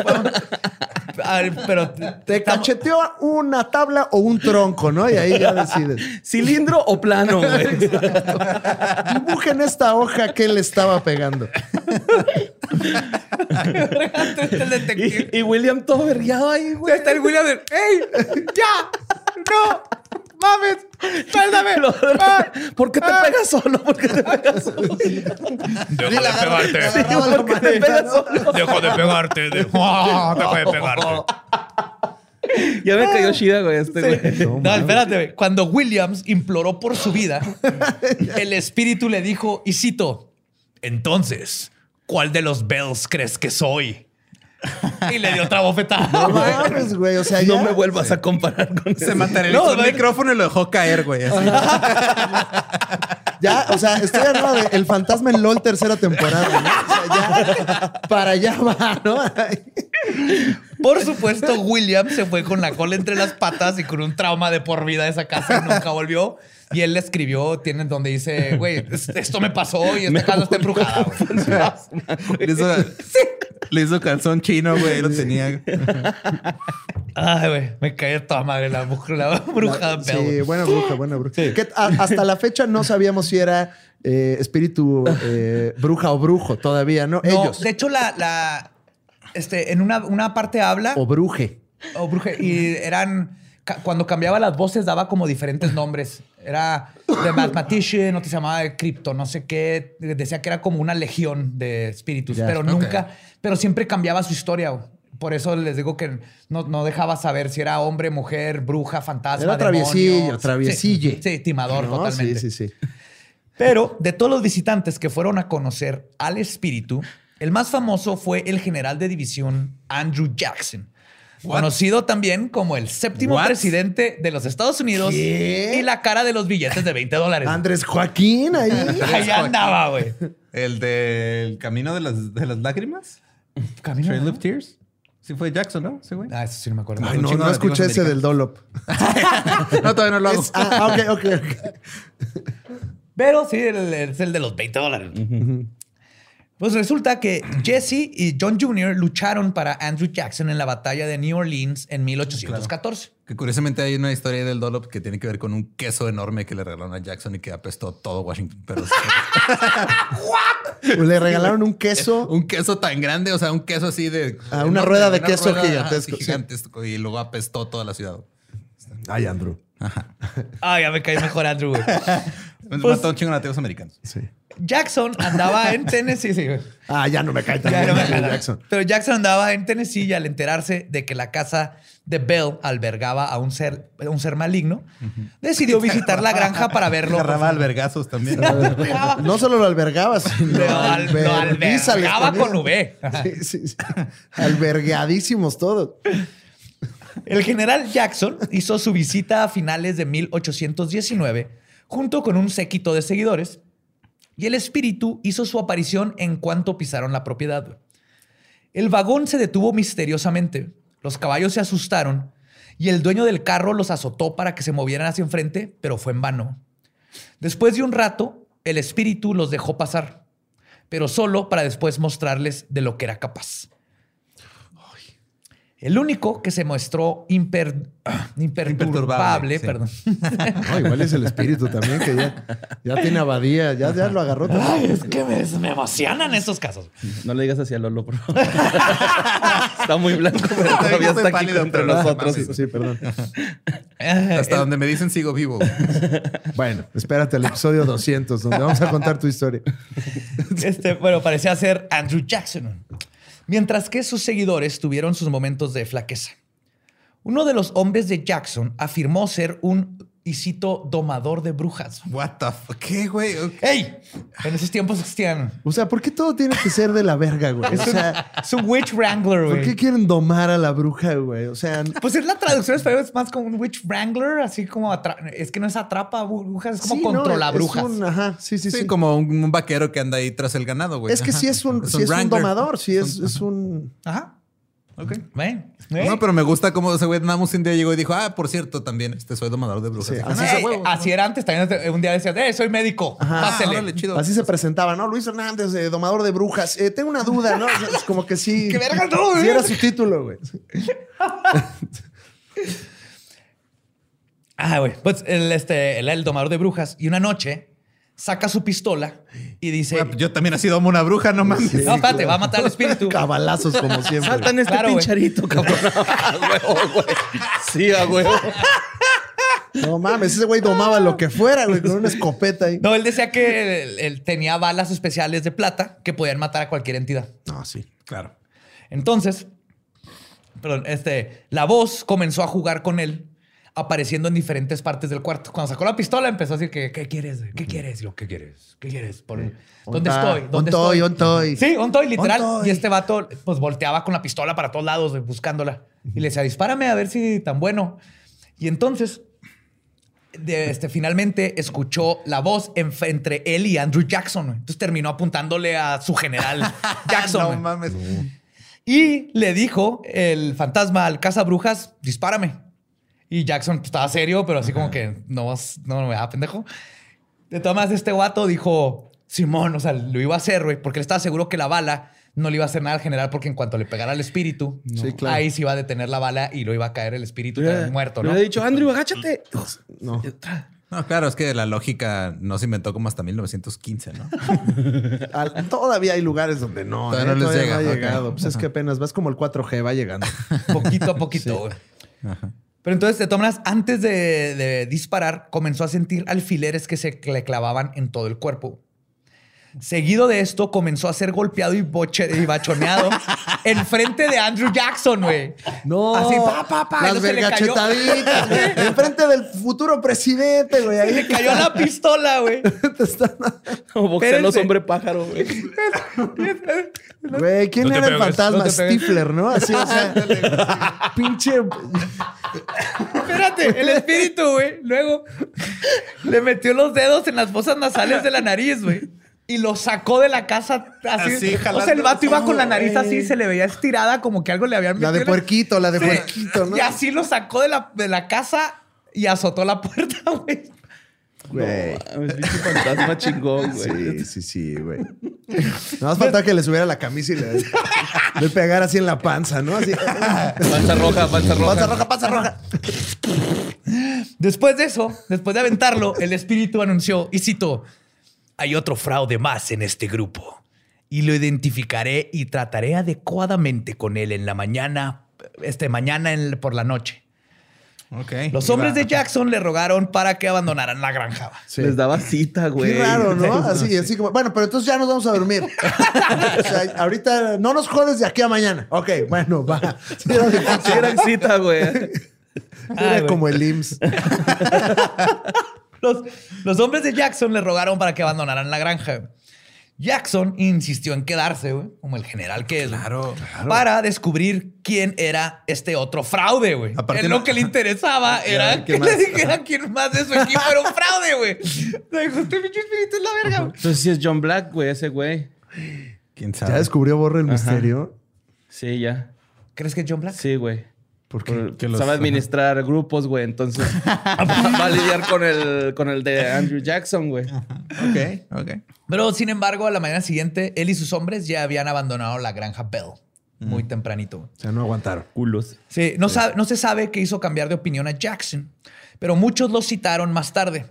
Speaker 2: Pero
Speaker 4: ¿Te
Speaker 2: estamos-
Speaker 4: cacheteó una tabla o un tronco, no? Y ahí ya decides.
Speaker 3: ¿Cilindro o plano, güey?
Speaker 4: Dibuja en esta hoja que le estaba pegando.
Speaker 3: y, y William todo vergueado ahí, güey.
Speaker 2: Está el William de, ¡Ey! ¡Ya! ¡No! ¡Mames! ¡Suéltame! Ah.
Speaker 3: ¿Por qué te pegas solo? ¿Por qué te pegas solo?
Speaker 2: Deja de pegarte.
Speaker 4: La
Speaker 3: ¿Por qué te pegas solo?
Speaker 2: Deja de pegarte. de- Ah, Deja de pegarte.
Speaker 3: Ya me cayó chida, güey, este güey.
Speaker 2: No, espérate. güey. Cuando Williams imploró por su vida, el espíritu le dijo, y cito, entonces, ¿cuál de los Bells crees que soy? Y le dio otra bofetada.
Speaker 4: No mames, güey. O sea, ya.
Speaker 3: No me vuelvas a comparar con
Speaker 1: Se
Speaker 3: ese.
Speaker 1: materializó
Speaker 2: No,
Speaker 1: el
Speaker 2: ven.
Speaker 1: micrófono y lo dejó caer, güey. así.
Speaker 4: Ya, o sea, estoy hablando de El Fantasma en LOL tercera temporada, ¿no? O sea, ya. Para allá va, ¿no?
Speaker 2: Por supuesto, William se fue con la cola entre las patas y con un trauma de por vida de esa casa y nunca volvió. Y él le escribió, tienen donde dice, güey, es- esto me pasó y esta casa está embrujada. güey".
Speaker 1: Le hizo, le hizo calzón chino, güey. Lo tenía.
Speaker 2: Ay, güey, me caí a toda madre la, bruja- la bruja Bell.
Speaker 4: Sí, buena bruja, buena bruja. Que a- hasta la fecha no sabíamos si era eh, espíritu eh, bruja o brujo todavía, ¿no?
Speaker 2: No,
Speaker 4: Ellos.
Speaker 2: de hecho, la, la este, en una, una parte habla
Speaker 4: O bruje.
Speaker 2: o bruje, y eran ca- cuando cambiaba las voces daba como diferentes nombres. Era The Mathematician, otro se llamaba Crypto, no sé qué. Decía que era como una legión de espíritus, pero nunca, pero siempre cambiaba su historia. Por eso les digo que no, no dejaba saber si era hombre, mujer, bruja, fantasma.
Speaker 4: Era
Speaker 2: demonio.
Speaker 4: traviesillo,
Speaker 2: Sí, timador
Speaker 4: No,
Speaker 2: totalmente.
Speaker 4: Sí, sí, sí.
Speaker 2: Pero de todos los visitantes que fueron a conocer al espíritu, el más famoso fue el general de división Andrew Jackson,
Speaker 1: What?
Speaker 2: conocido también como el séptimo
Speaker 1: What?
Speaker 2: presidente de los Estados Unidos
Speaker 4: ¿Qué?
Speaker 2: y la cara de los billetes de 20 dólares.
Speaker 4: Andrés Joaquín ahí.
Speaker 2: Ahí andaba, güey.
Speaker 1: El del camino de las, de las lágrimas.
Speaker 2: Camino.
Speaker 1: Trail of Tears. Sí fue Jackson, ¿no? Sí, güey.
Speaker 2: Ah, eso sí no me acuerdo.
Speaker 4: Ay, no, escuché ese del Dolop.
Speaker 1: No, todavía no lo hago.
Speaker 4: Es- ah, ok, ok, ok.
Speaker 2: Pero sí, el- es el de los 20 dólares. Pues resulta que Jesse y John Jr. lucharon para Andrew Jackson en la batalla de New Orleans en 1814.
Speaker 1: Que curiosamente hay una historia del Dolop que tiene que ver con un queso enorme que le regalaron a Jackson y que apestó todo Washington. Pero
Speaker 4: Le regalaron un queso.
Speaker 1: un queso tan grande, o sea, un queso así de.
Speaker 4: Ah, una rueda de
Speaker 1: una
Speaker 4: queso
Speaker 1: rueda, ajá,
Speaker 4: gigantesco, sí.
Speaker 1: gigantesco, Y luego apestó toda la ciudad.
Speaker 4: Ay, Andrew.
Speaker 2: Ah, ya me cae mejor Andrew, güey.
Speaker 1: Pues,
Speaker 2: Pues-
Speaker 1: mató un chingo de nativos americanos.
Speaker 4: Sí.
Speaker 2: Jackson andaba en Tennessee, sí.
Speaker 4: Ah, ya no me cae tan
Speaker 2: Ya
Speaker 4: bien
Speaker 2: no me
Speaker 4: Andrew
Speaker 2: jala.
Speaker 4: Jackson.
Speaker 2: Pero Jackson andaba en Tennessee y al enterarse de que la casa de Bell albergaba a un ser, un ser maligno, decidió visitar la granja para verlo.
Speaker 1: Agarraba albergazos también.
Speaker 4: No solo lo albergaba, sino
Speaker 2: Lo, albergaba con V.
Speaker 4: Sí, sí, sí. Albergadísimos todos.
Speaker 2: El general Jackson hizo su visita a finales de 1819 junto con un séquito de seguidores y el espíritu hizo su aparición en cuanto pisaron la propiedad. El vagón se detuvo misteriosamente, los caballos se asustaron y el dueño del carro los azotó para que se movieran hacia enfrente, pero fue en vano. Después de un rato, el espíritu los dejó pasar, pero solo para después mostrarles de lo que era capaz. El único que se mostró imper- imperturbable,
Speaker 1: Imperturbable, sí.
Speaker 2: perdón.
Speaker 4: No, igual es el espíritu también, que ya, ya tiene abadía, ya, ya lo agarró.
Speaker 2: Ay, es que me, me emocionan estos casos.
Speaker 3: No le digas así a Lolo, por favor. está muy blanco, pero todavía está aquí
Speaker 1: pálido,
Speaker 3: entre nosotros.
Speaker 4: Sí, sí, perdón.
Speaker 1: Hasta donde me dicen sigo vivo.
Speaker 4: Bueno, espérate al episodio 200, donde vamos a contar tu historia.
Speaker 2: Este, bueno, parecía ser Andrew Jackson. Mientras que sus seguidores tuvieron sus momentos de flaqueza. Uno de los hombres de Jackson afirmó ser un, y cito, domador de brujas.
Speaker 1: What the fuck? ¿Qué, güey?
Speaker 2: ¡Ey! En esos tiempos existían.
Speaker 4: O sea, ¿por qué todo tiene que ser de la verga, güey? O sea,
Speaker 2: Es un witch wrangler,
Speaker 4: ¿por qué
Speaker 2: güey.
Speaker 4: quieren domar a la bruja, güey? O sea,
Speaker 2: Pues es la traducción española, es más como un witch wrangler, así como es que no es atrapa brujas, es como
Speaker 4: sí, ¿no?
Speaker 2: controla
Speaker 4: Es
Speaker 2: brujas.
Speaker 4: un- ajá, sí, sí,
Speaker 1: Sí,
Speaker 4: sí.
Speaker 1: como un, un vaquero que anda ahí tras el ganado, güey.
Speaker 4: Es que
Speaker 1: Ajá.
Speaker 4: sí es un, sí es un domador, sí es, es un...
Speaker 2: Ajá.
Speaker 1: Ok.
Speaker 2: Ven. ¿eh?
Speaker 1: No, pero me gusta cómo ese güey nada más un día llegó y dijo, ah, por cierto, también este soy domador de brujas.
Speaker 4: Sí,
Speaker 1: Dije,
Speaker 4: así
Speaker 1: "Ah,
Speaker 4: se-
Speaker 2: Ey,
Speaker 1: huevo".
Speaker 2: así era antes, también un día decías, eh, soy médico,
Speaker 1: Ah,
Speaker 2: pásele.
Speaker 1: órale, chido.
Speaker 4: Así se presentaba, ¿no? Luis Hernández, eh, domador de brujas. Eh, tengo una duda, ¿no? Es como que sí.
Speaker 2: ¡Qué verga tú,
Speaker 4: Sí era su título, güey.
Speaker 2: Ah, güey. Pues el, este, él era el domador de brujas y una noche saca su pistola y dice,
Speaker 1: Ah, Yo también así domo una bruja, no mames.
Speaker 2: no, espérate, va a matar al espíritu.
Speaker 4: Cabalazos, como siempre.
Speaker 3: Saltan este
Speaker 2: Claro,
Speaker 3: pincharito, cabrón. A huevo, güey. Sí, a huevo.
Speaker 4: No mames, ese güey domaba lo que fuera, güey, con una escopeta ahí.
Speaker 2: No, él decía que él, él tenía balas especiales de plata que podían matar a cualquier entidad.
Speaker 4: No, sí.
Speaker 1: Claro.
Speaker 2: Entonces, perdón, este, la voz comenzó a jugar con él, apareciendo en diferentes partes del cuarto. Cuando sacó la pistola, empezó a decir que, ¿qué quieres? ¿Qué quieres? Yo, ¿qué quieres? ¿Qué quieres? Por- ¿Dónde estoy? ¿Dónde estoy?
Speaker 4: ontoy.
Speaker 2: Sí, un toy, literal. Y este vato, pues, volteaba con la pistola para todos lados, buscándola. Y le decía, dispárame a ver si tan bueno. Y entonces, de, este, finalmente escuchó la voz en- entre él y Andrew Jackson. Entonces terminó apuntándole a su general Jackson.
Speaker 1: no mames.
Speaker 2: Y le dijo el fantasma al cazabrujas, dispárame. Y Jackson estaba serio, pero así como que no, vas- no, no me da pendejo. De todas maneras, este guato dijo, Simón, o sea, lo iba a hacer, güey, porque él estaba seguro que la bala no le iba a hacer nada al general, porque en cuanto le pegara al espíritu,
Speaker 4: Sí, claro.
Speaker 2: ahí se iba a detener la bala y lo iba a caer el espíritu
Speaker 3: Le
Speaker 2: muerto,
Speaker 3: le
Speaker 2: ¿no?
Speaker 3: hubiera dicho, Andrew, agáchate.
Speaker 4: No.
Speaker 1: No, claro, es que la lógica no se inventó como hasta 1915, ¿no?
Speaker 4: Al- todavía hay lugares donde no.
Speaker 1: Todavía
Speaker 4: ¿eh?
Speaker 1: no les
Speaker 4: Todavía
Speaker 1: llega,
Speaker 4: no ha llegado. Pues es que apenas vas como el 4G, va llegando.
Speaker 2: Poquito a poquito, güey. Pero entonces, de todas antes de disparar, comenzó a sentir alfileres que se le clavaban en todo el cuerpo. Seguido de esto, comenzó a ser golpeado y, boche- y bachoneado enfrente de Andrew Jackson, güey.
Speaker 4: No.
Speaker 2: Así, pa, pa, pa.
Speaker 4: Las vergachetaditas, güey. Enfrente del futuro presidente, güey. Ahí
Speaker 2: le cayó la pistola, güey.
Speaker 4: te están-
Speaker 3: Como boxean los hombre pájaro, güey.
Speaker 4: Güey, ¿quién
Speaker 2: No
Speaker 4: era el fantasma?
Speaker 2: no.
Speaker 4: Stifler, ¿no? Así, o sea, pinche.
Speaker 2: Espérate, el espíritu, güey. Luego le metió los dedos en las fosas nasales de la nariz, güey. Y lo sacó de la casa así.
Speaker 1: Así,
Speaker 2: o sea, el vato iba con la nariz así, se le veía estirada como que algo le habían
Speaker 4: La de
Speaker 2: metido
Speaker 4: puerquito, la de
Speaker 2: Sí.
Speaker 4: puerquito, ¿no?
Speaker 2: Y así lo sacó de la, de la casa y azotó la puerta, güey.
Speaker 4: Güey.
Speaker 3: Fantasma chingón, güey.
Speaker 4: Sí, sí, sí, güey. Nada más falta que le subiera la camisa y le, le pegara así en la panza, ¿no? Así.
Speaker 3: Panza roja, panza roja.
Speaker 4: Panza roja, panza roja.
Speaker 2: Después de eso, después de aventarlo, el espíritu anunció, y cito, hay otro fraude más en este grupo. Y lo identificaré y trataré adecuadamente con él en la mañana, este, mañana en- por la noche.
Speaker 1: Ok.
Speaker 2: Los hombres de Jackson le rogaron para que abandonaran la granja.
Speaker 4: Sí.
Speaker 3: Les daba cita, güey.
Speaker 4: Qué raro, ¿no? Así, así como, bueno, pero entonces ya nos vamos a dormir. o sea, ahorita no nos jodes de aquí a mañana. Ok, bueno, va. Sí, era, difícil.
Speaker 3: Sí, era cita, güey.
Speaker 4: Era
Speaker 2: Ay, güey.
Speaker 4: como el IMSS.
Speaker 2: Los, los hombres de Jackson le rogaron para que abandonaran la granja. Jackson insistió en quedarse, güey, como el general que es. güey,
Speaker 1: Claro.
Speaker 2: Para descubrir quién era este otro fraude, güey.
Speaker 1: Aparte
Speaker 2: Él lo que le interesaba era que
Speaker 1: ¿quién
Speaker 2: le dijera quién más de su equipo era un fraude, güey. Le dijo, este pinche espíritu es la verga, güey.
Speaker 3: Entonces sí es John Black, güey, ese güey.
Speaker 1: ¿Quién sabe?
Speaker 4: Ya descubrió Borre el misterio.
Speaker 3: Sí, ya.
Speaker 2: ¿Crees que es John Black?
Speaker 3: Sí, güey. Por-
Speaker 1: Que los-
Speaker 3: sabe administrar grupos, güey. Entonces va a lidiar con el, con el de Andrew Jackson, güey.
Speaker 1: Ok, ok.
Speaker 2: Pero sin embargo, a la mañana siguiente, él y sus hombres ya habían abandonado la granja Bell. Muy tempranito.
Speaker 4: O sea, no aguantaron.
Speaker 3: Culos.
Speaker 2: Sí, no, sabe- no se sabe qué hizo cambiar de opinión a Jackson, pero muchos lo citaron más tarde.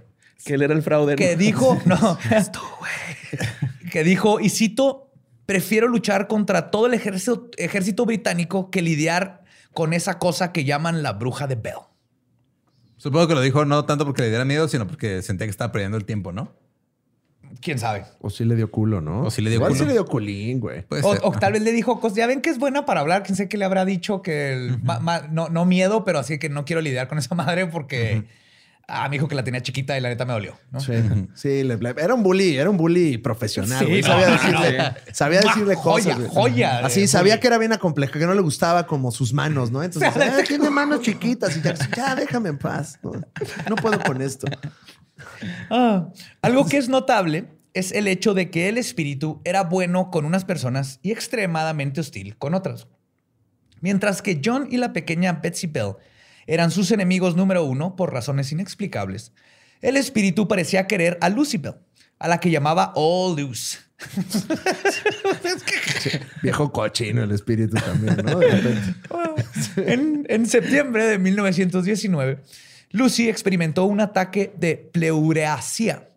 Speaker 3: Que él era el fraude.
Speaker 2: Que
Speaker 3: ¿no?
Speaker 2: dijo, no, que dijo, y cito, prefiero luchar contra todo el ejército, ejército británico que lidiar con esa cosa que llaman la bruja de Bell.
Speaker 1: Supongo que lo dijo no tanto porque le diera miedo, sino porque sentía que estaba perdiendo el tiempo, ¿no?
Speaker 2: ¿Quién sabe?
Speaker 4: O sí le dio culo, ¿no?
Speaker 1: O sí le dio
Speaker 4: Igual
Speaker 1: culo.
Speaker 4: sí le dio culín, güey.
Speaker 1: Puede
Speaker 2: O,
Speaker 1: ser.
Speaker 2: o tal vez le dijo cosas, ya ven que es buena para hablar, quién sé qué le habrá dicho que el- ma- ma- no, no miedo, pero así que no quiero lidiar con esa madre porque ah, me dijo que la tenía chiquita y la neta me dolió. ¿no?
Speaker 4: Sí, sí le- era un bully, era un bully profesional.
Speaker 2: Sí,
Speaker 4: güey.
Speaker 2: no,
Speaker 4: sabía
Speaker 2: no,
Speaker 4: decirle, sabía decirle
Speaker 2: Joya,
Speaker 4: cosas.
Speaker 2: joya
Speaker 4: Así, sabía
Speaker 2: bully.
Speaker 4: que era bien acompleja, que no le gustaba como sus manos, ¿no? Entonces, "Ah, tiene manos chiquitas. Y ya, ya, déjame en paz. No, no puedo con esto.
Speaker 2: Ah, algo que es notable es el hecho de que el espíritu era bueno con unas personas y extremadamente hostil con otras. Mientras que John y la pequeña Betsy Bell eran sus enemigos número uno por razones inexplicables, el espíritu parecía querer a Lucy Bell, a la que llamaba All Loose.
Speaker 4: Viejo cochino el espíritu también, ¿no? De repente.
Speaker 2: en, en septiembre de 1919, Lucy experimentó un ataque de pleureasia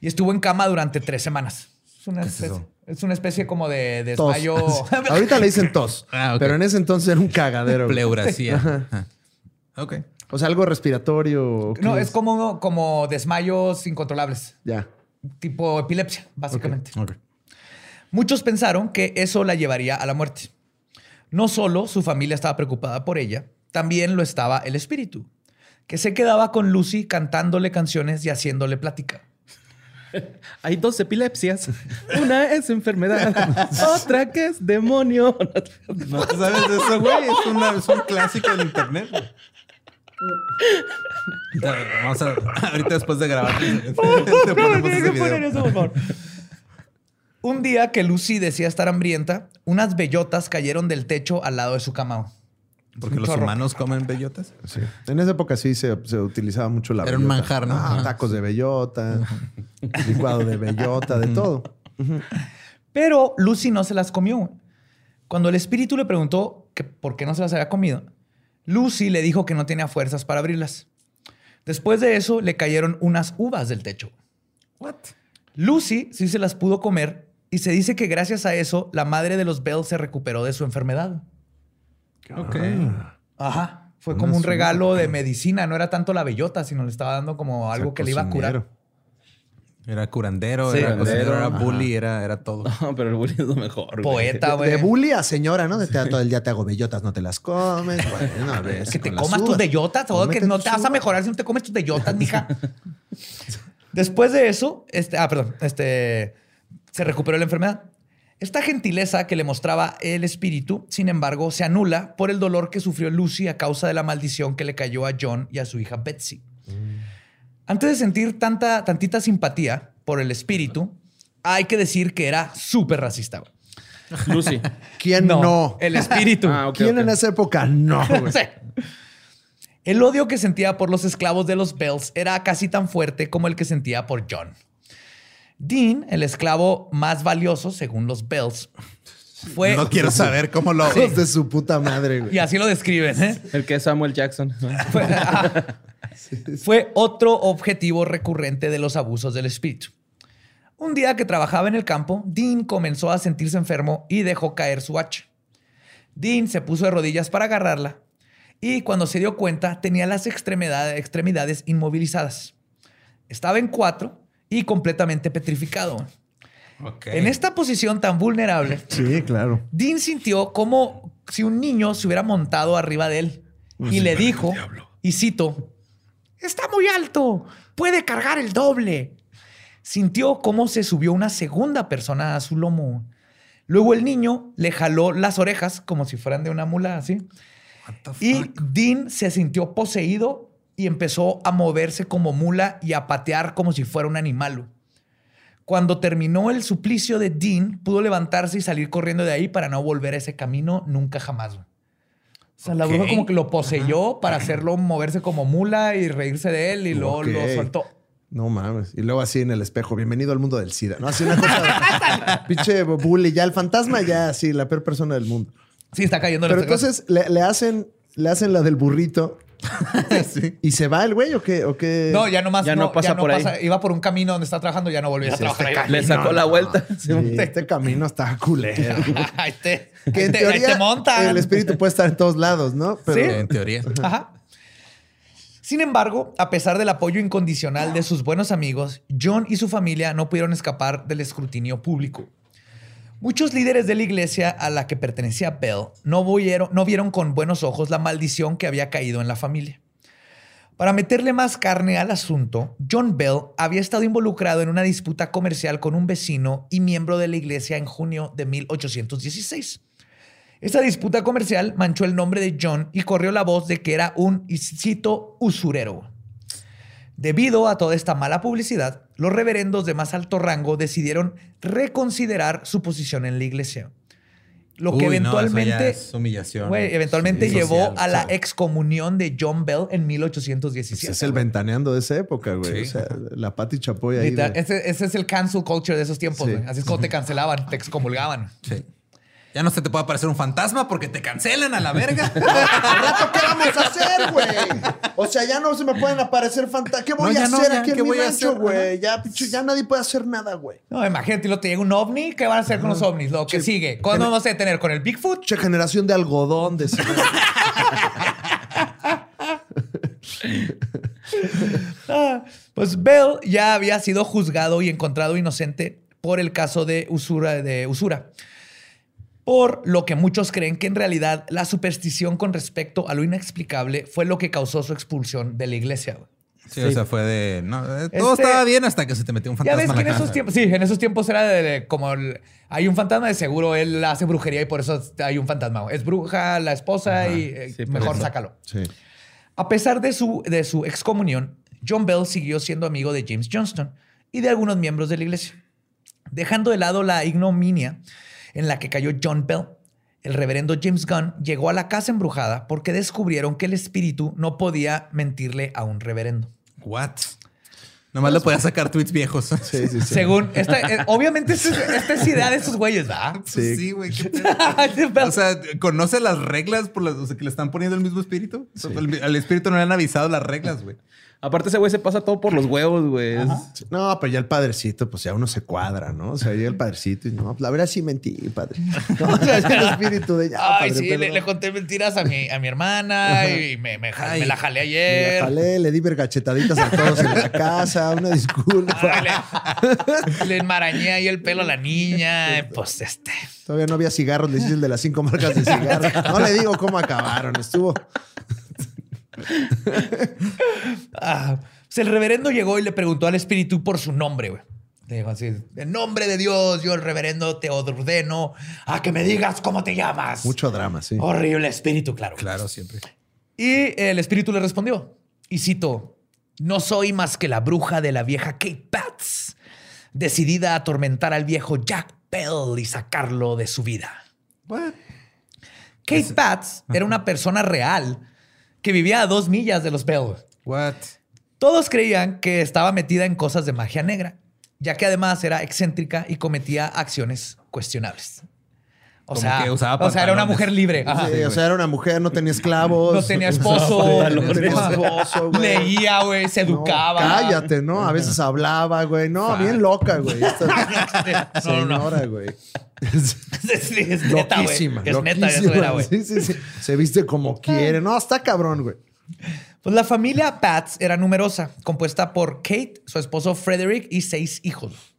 Speaker 2: y estuvo en cama durante tres semanas. Es una,
Speaker 4: es
Speaker 2: especie,
Speaker 4: eso?
Speaker 2: es una especie como de
Speaker 4: Tos.
Speaker 2: desmayo.
Speaker 4: Ahorita le dicen tos,
Speaker 1: Ah,
Speaker 4: pero en ese entonces era un cagadero. güey.
Speaker 1: Ok.
Speaker 4: O sea, algo respiratorio. ¿qué
Speaker 2: no, es como, como desmayos incontrolables,
Speaker 4: Ya.
Speaker 2: tipo epilepsia, básicamente.
Speaker 1: Ok.
Speaker 2: Muchos pensaron que eso la llevaría a la muerte. No solo su familia estaba preocupada por ella, también lo estaba el espíritu, que se quedaba con Lucy cantándole canciones y haciéndole plática.
Speaker 3: Hay dos epilepsias. Una es enfermedad, otra que es demonio.
Speaker 1: ¿No sabes eso, güey? Es, una- es un clásico del internet. Vamos a... Ahorita después de grabar te ponemos ese video.
Speaker 2: Un día que Lucy decía estar hambrienta, unas bellotas cayeron del techo al lado de su cama.
Speaker 1: Porque
Speaker 2: Un
Speaker 1: los
Speaker 2: chorro.
Speaker 1: humanos comen bellotas.
Speaker 4: Sí. En esa época sí se, se utilizaba mucho la
Speaker 1: Era un
Speaker 4: bellota.
Speaker 1: manjar, ¿no?
Speaker 4: Ah,
Speaker 1: Ajá.
Speaker 4: tacos de bellota, licuado de bellota, de todo.
Speaker 2: Pero Lucy no se las comió. Cuando el espíritu le preguntó que por qué no se las había comido, Lucy le dijo que no tenía fuerzas para abrirlas. Después de eso, le cayeron unas uvas del techo.
Speaker 1: What?
Speaker 2: Lucy sí se las pudo comer y se dice que gracias a eso la madre de los Bell se recuperó de su enfermedad.
Speaker 1: Ok.
Speaker 2: Ajá. Fue como un regalo de medicina. No era tanto la bellota, sino le estaba dando como algo que le iba a curar.
Speaker 1: Era curandero,
Speaker 2: Sí.
Speaker 1: era cocinero, era
Speaker 3: Curandero,
Speaker 1: bully, era, era todo.
Speaker 3: No, pero el bullying es lo mejor.
Speaker 2: Poeta, güey.
Speaker 4: de bully a señora, ¿no? De te- todo el día te hago bellotas, no te las comes. Bueno, a ver,
Speaker 2: Que te comas tus bellotas, o que no te vas a mejorar si no te comes tus bellotas, mija. Después de eso, este, ah, perdón, este, se recuperó la enfermedad. Esta gentileza que le mostraba el espíritu, sin embargo, se anula por el dolor que sufrió Lucy a causa de la maldición que le cayó a John y a su hija Betsy. Antes de sentir tanta, tantita simpatía por el espíritu, hay que decir que era súper racista. güey.
Speaker 3: Lucy.
Speaker 4: ¿Quién no?
Speaker 2: El espíritu.
Speaker 3: Ah, ok,
Speaker 4: ¿Quién
Speaker 3: ok.
Speaker 4: en esa época no? güey?
Speaker 2: Sí. El odio que sentía por los esclavos de los Bells era casi tan fuerte como el que sentía por John. Dean, el esclavo más valioso según los Bells, fue...
Speaker 1: No quiero saber cómo lo...
Speaker 4: Hijos de su puta madre, güey.
Speaker 2: Y así lo describen. ¿eh?
Speaker 3: El que es Samuel Jackson.
Speaker 2: Fue, otro objetivo recurrente de los abusos del espíritu. Un día que trabajaba en el campo, Dean comenzó a sentirse enfermo y dejó caer su hacha. Dean se puso de rodillas para agarrarla y cuando se dio cuenta tenía las extremidades, extremidades inmovilizadas. Estaba en cuatro y completamente petrificado. En esta posición tan vulnerable,
Speaker 4: Sí, claro.
Speaker 2: Dean sintió como si un niño se hubiera montado arriba de él y le dijo, y cito, está muy alto, puede cargar el doble. Sintió cómo se subió una segunda persona a su lomo. Luego el niño le jaló las orejas como si fueran de una mula así. Y? Dean se sintió poseído y empezó a moverse como mula y a patear como si fuera un animal. Cuando terminó el suplicio de Dean, pudo levantarse y salir corriendo de ahí para no volver a ese camino nunca jamás. O sea, la bruja como que lo poseyó para hacerlo moverse como mula y reírse de él y luego lo soltó.
Speaker 4: No mames. Y luego así en el espejo, bienvenido al mundo del SIDA. No, así una cosa. pinche bully, ya el fantasma, ya sí, la peor persona del mundo.
Speaker 2: Sí, está cayendo en
Speaker 4: Pero entonces le, le hacen, le hacen la del burrito
Speaker 1: sí.
Speaker 4: y se va el güey o qué, o qué?
Speaker 2: No, ya nomás
Speaker 3: Ya no pasa por ahí.
Speaker 2: Iba por un camino donde está trabajando, ya no volvió a trabajar.
Speaker 4: este.
Speaker 3: Le sacó la vuelta.
Speaker 4: Sí, este camino está culero.
Speaker 2: Ahí te,
Speaker 4: Que en
Speaker 2: ahí te- ahí
Speaker 4: teoría
Speaker 2: te montan.
Speaker 4: el espíritu puede estar en todos lados, ¿no? Pero
Speaker 2: Sí.
Speaker 1: En teoría.
Speaker 2: Ajá. Sin embargo, a pesar del apoyo incondicional de sus buenos amigos, John y su familia no pudieron escapar del escrutinio público. Muchos líderes de la iglesia a la que pertenecía Bell no vieron, con buenos ojos la maldición que había caído en la familia. Para meterle más carne al asunto, John Bell había estado involucrado en una disputa comercial con un vecino y miembro de la iglesia en junio de 1816. Esta disputa comercial manchó el nombre de John y corrió la voz de que era un, usurero. Debido a toda esta mala publicidad, los reverendos de más alto rango decidieron reconsiderar su posición en la iglesia. Lo que
Speaker 1: Uy, no, eso ya
Speaker 2: eventualmente,
Speaker 1: es humillación.
Speaker 2: güey, eventualmente
Speaker 1: Sí,
Speaker 2: llevó
Speaker 1: social,
Speaker 2: a la
Speaker 1: sí.
Speaker 2: excomunión de John Bell en
Speaker 4: pues
Speaker 2: 1817.
Speaker 4: es el ventaneando de esa época, güey.
Speaker 1: Sí.
Speaker 4: O sea, la Pati Chapoy ahí.
Speaker 2: Literal,
Speaker 4: de-
Speaker 2: ese, ese es el cancel culture de esos tiempos. Güey. Así es como te cancelaban, te excomulgaban.
Speaker 1: Sí. Ya no se te puede aparecer un fantasma porque te cancelan a la verga.
Speaker 4: ¿Al rato qué vamos a hacer, güey? O sea, ya no se me pueden aparecer fantasmas. ¿Qué voy
Speaker 1: No,
Speaker 4: a
Speaker 1: no,
Speaker 4: hacer
Speaker 1: ya,
Speaker 4: aquí en
Speaker 1: ¿qué
Speaker 4: mi
Speaker 1: voy a
Speaker 4: rancho,
Speaker 1: hacer?
Speaker 4: güey? Ya, ya nadie puede hacer nada, güey.
Speaker 2: No, imagínate, lo te llega un ovni, ¿qué van a hacer con los ovnis? Lo que sigue. ¿Cuándo vamos a detener? ¿Con el Bigfoot?
Speaker 4: Che, generación de algodón, de
Speaker 2: Ah, pues Bell ya había sido juzgado y encontrado inocente por el caso de usura, de usura. Por lo que muchos creen que en realidad la superstición con respecto a lo inexplicable fue lo que causó su expulsión de la iglesia.
Speaker 1: Sí, o sea, fue de. No, eh, todo
Speaker 2: Este-
Speaker 1: estaba bien hasta que se te metió un
Speaker 2: Ya
Speaker 1: fantasma
Speaker 2: ves
Speaker 1: en
Speaker 2: que
Speaker 1: la
Speaker 2: en esos tiempos, sí, en esos tiempos era de, de como el- hay un fantasma de seguro, él hace brujería y por eso hay un fantasma. Es bruja la esposa y eh,
Speaker 3: Sí,
Speaker 2: mejor
Speaker 3: eso.
Speaker 2: sácalo.
Speaker 4: Sí.
Speaker 2: A pesar de su, de su excomunión, John Bell siguió siendo amigo de James Johnston y de algunos miembros de la iglesia. Dejando de lado la ignominia en la que cayó John Bell, el reverendo James Gunn llegó a la casa embrujada porque descubrieron que el espíritu no podía mentirle a un reverendo.
Speaker 1: What? Nomás le podía sacar tweets viejos.
Speaker 4: Sí, sí, sí.
Speaker 2: Según, esta, eh, obviamente esta es, esta es idea de esos güeyes, ¿verdad?
Speaker 1: Pues sí, güey. qué pedo. O sea, ¿conoce las reglas por las o sea, que le están poniendo el mismo espíritu? El- Al espíritu no le han avisado las reglas, güey.
Speaker 3: Aparte, ese güey se pasa todo por los huevos, güey. Es-.
Speaker 4: No, pero ya el padrecito, pues ya uno se cuadra, ¿no? O sea, llega el padrecito y no, pues la verdad sí mentí, padre. No, o sea, ya el espíritu de ya,
Speaker 2: Ay,
Speaker 4: padre,
Speaker 2: sí, le, conté mentiras a mi, a mi hermana y me, me,
Speaker 1: Ay,
Speaker 2: me la jalé
Speaker 4: Me
Speaker 2: ayer.
Speaker 4: la jalé, le di vergachetaditas a todos en la casa, una disculpa.
Speaker 2: Ay, le, le enmarañé ahí el pelo a la niña. Pues este.
Speaker 4: Todavía no había cigarros, le hice el de las cinco marcas de cigarros. No le digo cómo acabaron, estuvo.
Speaker 2: ah, pues el reverendo llegó y le preguntó al espíritu por su nombre, güey. Le dijo así: En nombre de Dios, yo, el reverendo, te ordeno a que me digas cómo te llamas.
Speaker 4: Mucho drama, sí.
Speaker 2: Horrible espíritu, claro.
Speaker 1: Claro, siempre.
Speaker 2: Y el espíritu le respondió, y cito, no soy más que la bruja de la vieja Kate Pats, decidida a atormentar al viejo Jack Bell y sacarlo de su vida.
Speaker 1: What?
Speaker 2: Kate Pats era una persona real que vivía a dos millas de los Bell.
Speaker 1: What?
Speaker 2: Todos creían que estaba metida en cosas de magia negra, ya que además era excéntrica y cometía acciones cuestionables. O
Speaker 1: Como
Speaker 2: sea,
Speaker 1: que usaba
Speaker 2: o sea, era una mujer libre. Ajá.
Speaker 4: Sí, o sea, era una mujer, no tenía esclavos.
Speaker 2: No tenía esposo.
Speaker 4: No tenía esposo, güey.
Speaker 2: Leía, güey, se
Speaker 4: No,
Speaker 2: educaba.
Speaker 4: cállate, ¿no? A veces hablaba, güey. No, bien loca, güey. Esta
Speaker 2: No, no, no.
Speaker 4: señora, güey.
Speaker 2: Sí, es neta.
Speaker 4: Loquísima.
Speaker 2: Es neta,
Speaker 4: loquísima.
Speaker 2: eso era, güey.
Speaker 4: Sí, sí, sí. Se viste como quiere. No, está cabrón, güey.
Speaker 2: Pues la familia Pats era numerosa, compuesta por Kate, su esposo Frederick y seis hijos.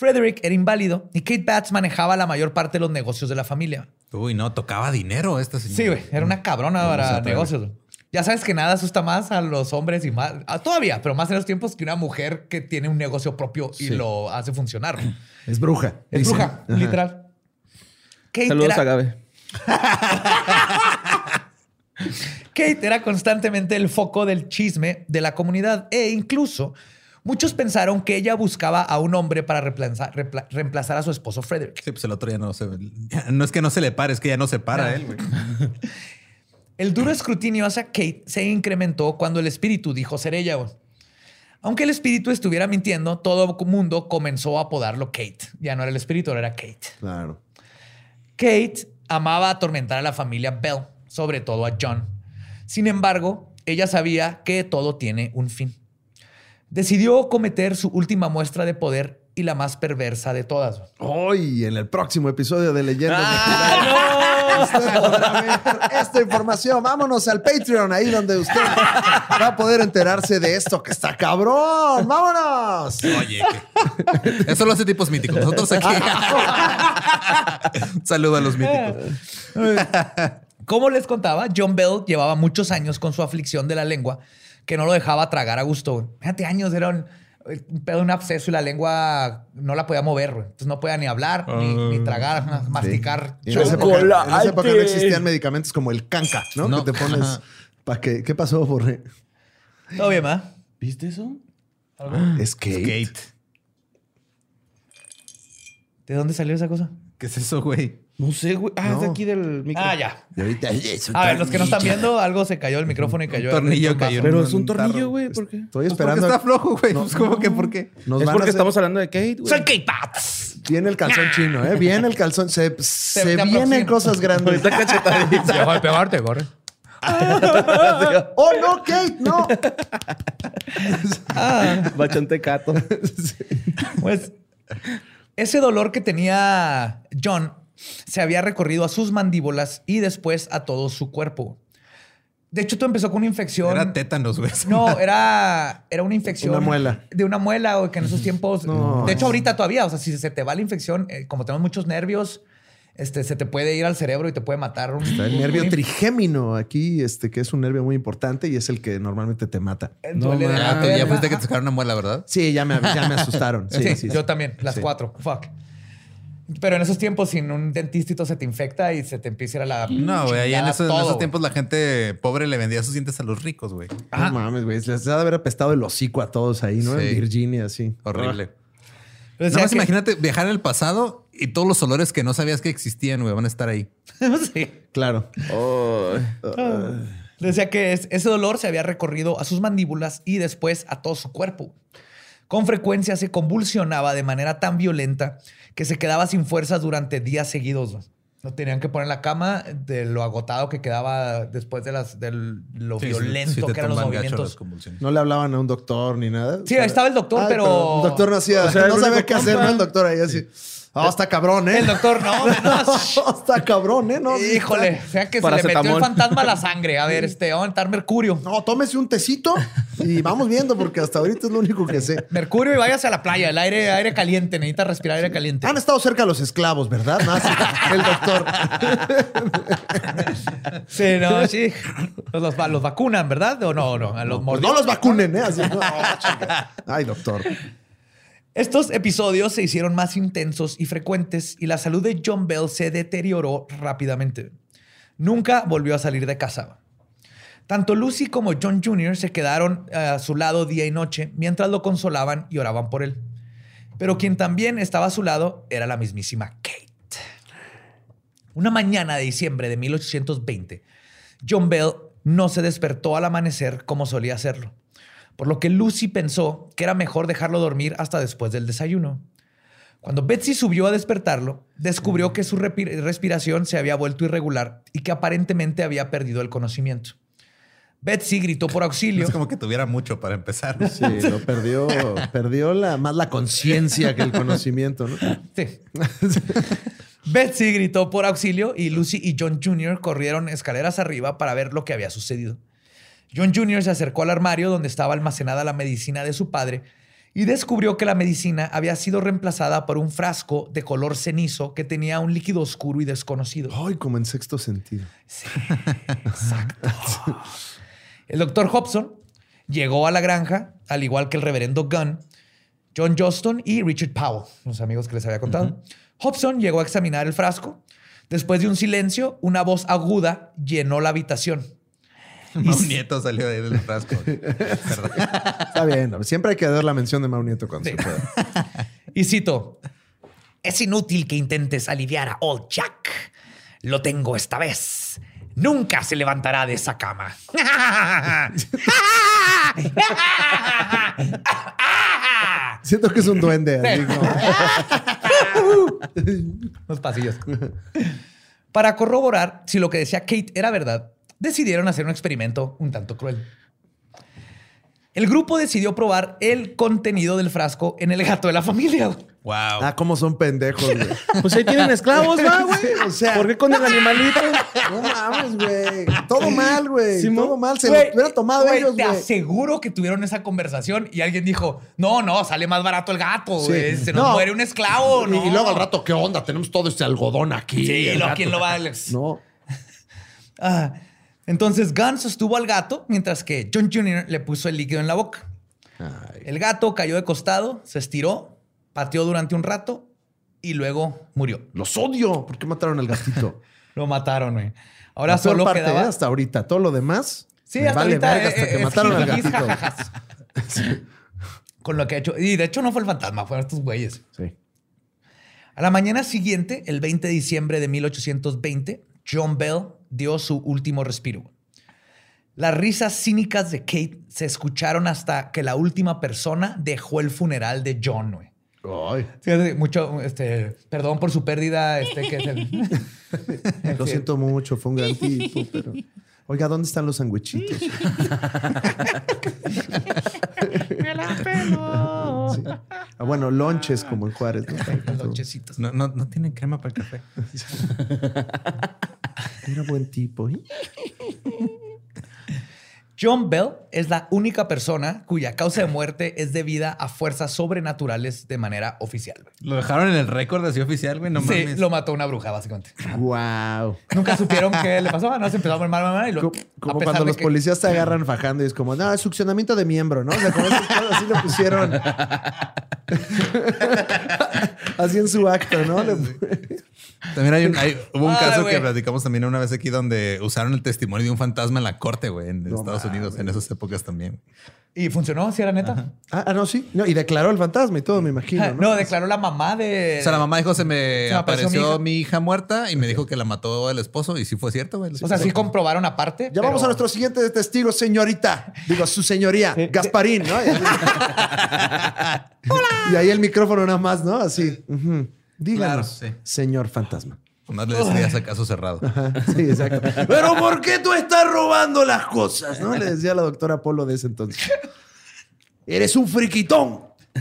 Speaker 2: Frederick era inválido y Kate Pats manejaba la mayor parte de los negocios de la familia.
Speaker 1: Uy, no, tocaba dinero esta señora.
Speaker 2: Sí, güey, era una cabrona
Speaker 1: Vamos a
Speaker 2: para negocios. Ya sabes que nada asusta más a los hombres y más, a- todavía, pero más en los tiempos que una mujer que tiene un negocio propio y
Speaker 4: Sí.
Speaker 2: lo hace funcionar.
Speaker 4: Es bruja.
Speaker 2: Es bruja,
Speaker 4: Ajá.
Speaker 2: literal. Kate
Speaker 3: Saludos
Speaker 2: era-
Speaker 3: a Gabe.
Speaker 2: Kate era constantemente el foco del chisme de la comunidad e incluso muchos pensaron que ella buscaba a un hombre para reemplazar, a su esposo Frederick.
Speaker 1: Sí, pues el otro ya no se. No es que no se le pare, es que ya no se para
Speaker 2: Ah.
Speaker 1: él, güey.
Speaker 2: El duro escrutinio hacia Kate se incrementó cuando el espíritu dijo ser ella. güey. Aunque el espíritu estuviera mintiendo, todo el mundo comenzó a apodarlo Kate. Ya no era el espíritu, ahora era Kate.
Speaker 4: Claro.
Speaker 2: Kate amaba atormentar a la familia Bell, sobre todo a John. Sin embargo, ella sabía que todo tiene un fin. Decidió cometer su última muestra de poder y la más perversa de todas.
Speaker 4: Hoy, en el próximo episodio de Leyendas
Speaker 2: ¡Ah,
Speaker 4: Legendarias, usted podrá ver esta información. Vámonos al Patreon, ahí donde usted va a poder enterarse de esto que está cabrón. ¡Vámonos!
Speaker 1: Oye, que- eso lo hace tipos míticos. Nosotros aquí. Un saludo a los míticos.
Speaker 2: Como les contaba, John Bell llevaba muchos años con su aflicción de la lengua que no lo dejaba tragar a gusto. Fíjate, años era un, un pedo, un absceso y la lengua no la podía mover. güey. Entonces no podía ni hablar, ni, ni tragar, ajá, masticar.
Speaker 4: Y en, esa época, en esa época no existían medicamentos como el canca, ¿no?
Speaker 1: No.
Speaker 4: Que te pones para que. ¿Qué pasó, Borre?
Speaker 2: Todo bien, ¿va?
Speaker 3: ¿Viste eso?
Speaker 4: Es Kate.
Speaker 1: Kate.
Speaker 2: ¿De dónde salió esa cosa?
Speaker 1: ¿Qué es eso, güey?
Speaker 3: No sé, güey. Ah, es de
Speaker 4: No.
Speaker 3: aquí del micro.
Speaker 2: Ah, ya.
Speaker 4: Y ahorita es un
Speaker 2: A ver, los que no están
Speaker 4: tornillo.
Speaker 2: viendo, algo se cayó el micrófono y cayó. el-
Speaker 1: tornillo
Speaker 2: el
Speaker 1: cayó.
Speaker 3: Pero es un tornillo, güey. ¿Por qué?
Speaker 4: Estoy
Speaker 1: Pues porque
Speaker 4: esperando.
Speaker 1: está flojo, güey. Pues, ¿Cómo que por qué?
Speaker 4: Nos
Speaker 3: es
Speaker 4: van a
Speaker 3: porque
Speaker 4: hacer-
Speaker 3: estamos hablando de Kate, güey.
Speaker 2: Soy K-Pats.
Speaker 4: Viene el calzón chino, ¿eh? Viene el calzón. Se, se
Speaker 2: te
Speaker 4: vienen
Speaker 2: aproxima.
Speaker 4: cosas grandes.
Speaker 3: Ahorita cachetadita.
Speaker 2: Deja de pegarte, corre.
Speaker 4: ¡Oh, no, Kate! ¡No!
Speaker 3: Bachante cato.
Speaker 2: Pues ese dolor que tenía John se había recorrido a sus mandíbulas y después a todo su cuerpo. De hecho, todo empezó con una infección.
Speaker 1: Era tétanos, güey.
Speaker 2: No, era, era una infección.
Speaker 4: Una muela.
Speaker 2: De una muela, güey, que en esos tiempos.
Speaker 4: No.
Speaker 2: de hecho, ahorita todavía, o sea, si se te va la infección, eh, como tenemos muchos nervios, este, se te puede ir al cerebro y te puede matar. Un,
Speaker 4: Está el nervio
Speaker 2: un-
Speaker 4: trigémino aquí, este, que es un nervio muy importante y es el que normalmente te mata.
Speaker 2: de la
Speaker 1: Ah, ya fuiste que te sacaron una muela, ¿verdad?
Speaker 4: Sí, ya me, ya me asustaron. Sí,
Speaker 2: Sí,
Speaker 4: sí, sí.
Speaker 2: yo también, las
Speaker 4: Sí.
Speaker 2: cuatro. Fuck. Pero en esos tiempos, sin un dentistito se te infecta y se te empieza a ir a la.
Speaker 1: No, güey. Ahí en esos, en tiempos la gente pobre le vendía sus dientes a los ricos, güey.
Speaker 4: No mames, güey. Les ha de haber apestado el hocico a todos ahí, ¿no?
Speaker 1: Sí.
Speaker 4: En Virginia, sí.
Speaker 1: Horrible.
Speaker 2: Yo decía
Speaker 1: Nada más
Speaker 2: que-
Speaker 1: imagínate viajar en el pasado y todos los olores que no sabías que existían, güey, van a estar ahí.
Speaker 2: sí.
Speaker 4: Claro.
Speaker 2: Decía que es- ese dolor se había recorrido a sus mandíbulas y después a todo su cuerpo. Con frecuencia se convulsionaba de manera tan violenta que se quedaba sin fuerzas durante días seguidos. Lo tenían que poner en la cama de lo agotado que quedaba después de las, de lo
Speaker 1: Sí,
Speaker 2: violento
Speaker 1: sí
Speaker 2: que eran los movimientos.
Speaker 4: No le hablaban a un doctor ni nada.
Speaker 2: Sí, ahí estaba el doctor,
Speaker 4: Ah,
Speaker 2: pero-
Speaker 4: El doctor no hacía,
Speaker 3: O sea,
Speaker 4: no sabía qué hacer. ¿no? El doctor ahí así. Ah, está cabrón, ¿eh?
Speaker 2: El doctor, no, no.
Speaker 4: está cabrón, ¿eh? No,
Speaker 2: Híjole, o sea que se le metió el fantasma a la sangre. A ver, este, vamos a entrar mercurio.
Speaker 4: No, tómese un tecito y vamos viendo, porque hasta ahorita es lo único que sé.
Speaker 2: Mercurio y váyase a la playa, el aire, aire caliente, necesita respirar aire caliente.
Speaker 4: Han estado cerca los esclavos, ¿verdad? No, sí, el doctor.
Speaker 2: Sí, no, sí. Los, los va- los vacunan, ¿verdad? O no, no, a los
Speaker 4: Pues
Speaker 2: mordidos.
Speaker 4: no los vacunen, ¿eh? Así, no. Ay, doctor.
Speaker 2: Estos episodios se hicieron más intensos y frecuentes y la salud de John Bell se deterioró rápidamente. Nunca volvió a salir de casa. Tanto Lucy como John Jr. se quedaron eh, a su lado día y noche mientras lo consolaban y oraban por él. Pero quien también estaba a su lado era la mismísima Kate. Una mañana de diciembre de 1820, John Bell no se despertó al amanecer como solía hacerlo, por lo que Lucy pensó que era mejor dejarlo dormir hasta después del desayuno. Cuando Betsy subió a despertarlo, descubrió que su respiración se había vuelto irregular y que aparentemente había perdido el conocimiento. Betsy gritó por auxilio.
Speaker 1: Es como que tuviera mucho para empezar.
Speaker 4: Sí, lo perdió, perdió la, más la conciencia que el conocimiento, ¿no?
Speaker 2: Sí. Betsy gritó por auxilio y Lucy y John Jr. corrieron escaleras arriba para ver lo que había sucedido. John Jr. se acercó al armario donde estaba almacenada la medicina de su padre y descubrió que la medicina había sido reemplazada por un frasco de color cenizo que tenía un líquido oscuro y desconocido.
Speaker 4: Ay, como en sexto sentido.
Speaker 2: El doctor Hobson llegó a la granja, al igual que el reverendo Gunn, John Johnston y Richard Powell, los amigos que les había contado. Hobson llegó a examinar el frasco. Después de un silencio, una voz aguda llenó la habitación.
Speaker 1: Un nieto salió de ahí del frasco. Perdón.
Speaker 4: Está bien, siempre hay que dar la mención de Mau Nieto cuando
Speaker 2: Sí.
Speaker 4: se pueda.
Speaker 2: Y cito, es inútil que intentes aliviar a Old Jack. Lo tengo esta vez. nunca se levantará de esa cama.
Speaker 4: Siento que es un duende.
Speaker 2: Los pasillos. Para corroborar si lo que decía Kate era verdad, decidieron hacer un experimento un tanto cruel. El grupo decidió probar el contenido del frasco en el gato de la familia.
Speaker 1: Wow.
Speaker 4: Ah, cómo son pendejos, güey.
Speaker 3: Pues ahí tienen esclavos, ¿va, güey?
Speaker 4: Sí, o sea-
Speaker 3: ¿Por qué con el animalito?
Speaker 4: No mames, güey. Todo mal, güey.
Speaker 3: Simón.
Speaker 4: Todo mal. Se
Speaker 2: Güey,
Speaker 4: lo hubieran tomado
Speaker 2: güey,
Speaker 4: ellos,
Speaker 2: Te
Speaker 4: güey.
Speaker 2: aseguro que tuvieron esa conversación y alguien dijo, no, no, sale más barato el gato,
Speaker 4: Sí.
Speaker 2: güey. Se nos
Speaker 4: No.
Speaker 2: muere un esclavo,
Speaker 4: Y-
Speaker 2: ¿no?
Speaker 4: Y, luego al rato, ¿qué onda? Tenemos todo este algodón aquí.
Speaker 2: Sí, lo. ¿quién lo va a...
Speaker 4: No.
Speaker 2: Ah, entonces Gunn sostuvo al gato mientras que John Jr. le puso el líquido en la boca.
Speaker 4: Ay.
Speaker 2: El gato cayó de costado, se estiró, pateó durante un rato y luego murió.
Speaker 4: Los odio. ¿Por qué mataron al gatito?
Speaker 2: Lo mataron, güey. Ahora
Speaker 4: La
Speaker 2: solo
Speaker 4: parte,
Speaker 2: quedaba...
Speaker 4: ¿eh? hasta ahorita. Todo lo demás.
Speaker 2: Sí, hasta
Speaker 4: vale
Speaker 2: ahorita
Speaker 4: hasta
Speaker 2: eh,
Speaker 4: que
Speaker 2: eh,
Speaker 4: mataron al gatito.
Speaker 2: jajajas. Con lo que ha hecho. Y de hecho no fue el fantasma, fueron estos güeyes.
Speaker 4: Sí.
Speaker 2: A la mañana siguiente, el 20 de diciembre de 1820, John Bell dio su último respiro. Las risas cínicas de Kate se escucharon hasta que la última persona dejó el funeral de John. güey.
Speaker 4: Ay,
Speaker 2: mucho, este, perdón por su pérdida, este, que es el...
Speaker 4: lo siento mucho. Fue un gran tipo, pero... Oiga, ¿dónde están los sandwichitos? Sí. Ah, bueno, lonches como en Juárez. ¿no?
Speaker 2: Lonchecitos.
Speaker 1: No, no, no tienen crema para el café.
Speaker 4: Era buen tipo. ¿eh?
Speaker 2: John Bell es la única persona cuya causa de muerte es debida a fuerzas sobrenaturales de manera oficial. güey.
Speaker 1: Lo dejaron en el récord así oficial, güey. No
Speaker 2: sí,
Speaker 1: mames.
Speaker 2: lo mató una bruja, básicamente.
Speaker 4: Wow.
Speaker 2: Nunca supieron qué le pasó. No se empezó a mal, mal, mal, y lo,
Speaker 4: Como, cuando los
Speaker 2: que-
Speaker 4: policías te agarran fajando y es como, no, es succionamiento de miembro, ¿no? O sea, como así lo pusieron. así en su acto, ¿no?
Speaker 1: También hay un, hay- hubo un
Speaker 2: Ay,
Speaker 1: caso que platicamos también una vez aquí donde usaron el testimonio de un fantasma en la corte, güey, en
Speaker 4: No
Speaker 1: Estados Unidos, en esas épocas también.
Speaker 2: Y funcionó, si era neta.
Speaker 4: Ah, ah, no, sí. No, y declaró el fantasma y todo, me imagino.
Speaker 2: Ah,
Speaker 4: ¿no?
Speaker 2: No, declaró la mamá de.
Speaker 1: O sea, la mamá dijo, se me,
Speaker 2: Se me apareció
Speaker 1: apareció
Speaker 2: mi
Speaker 1: mi
Speaker 2: hija.
Speaker 1: muerta y me dijo que la mató el esposo y sí fue cierto, güey.
Speaker 2: O sea, sí comprobaron aparte.
Speaker 4: Ya vamos
Speaker 2: pero-
Speaker 4: a nuestro siguiente testigo, señorita. Digo, su señoría, Gasparín, ¿no? Y ahí el micrófono nada más, ¿no? Así. Ujú. Díganos,
Speaker 1: Claro, sí.
Speaker 4: señor fantasma.
Speaker 1: Más le decía ese caso cerrado.
Speaker 4: Ajá, Sí, exacto. Pero ¿por qué tú estás robando las cosas? ¿No? Le decía la doctora Polo de ese entonces. Eres un friquitón.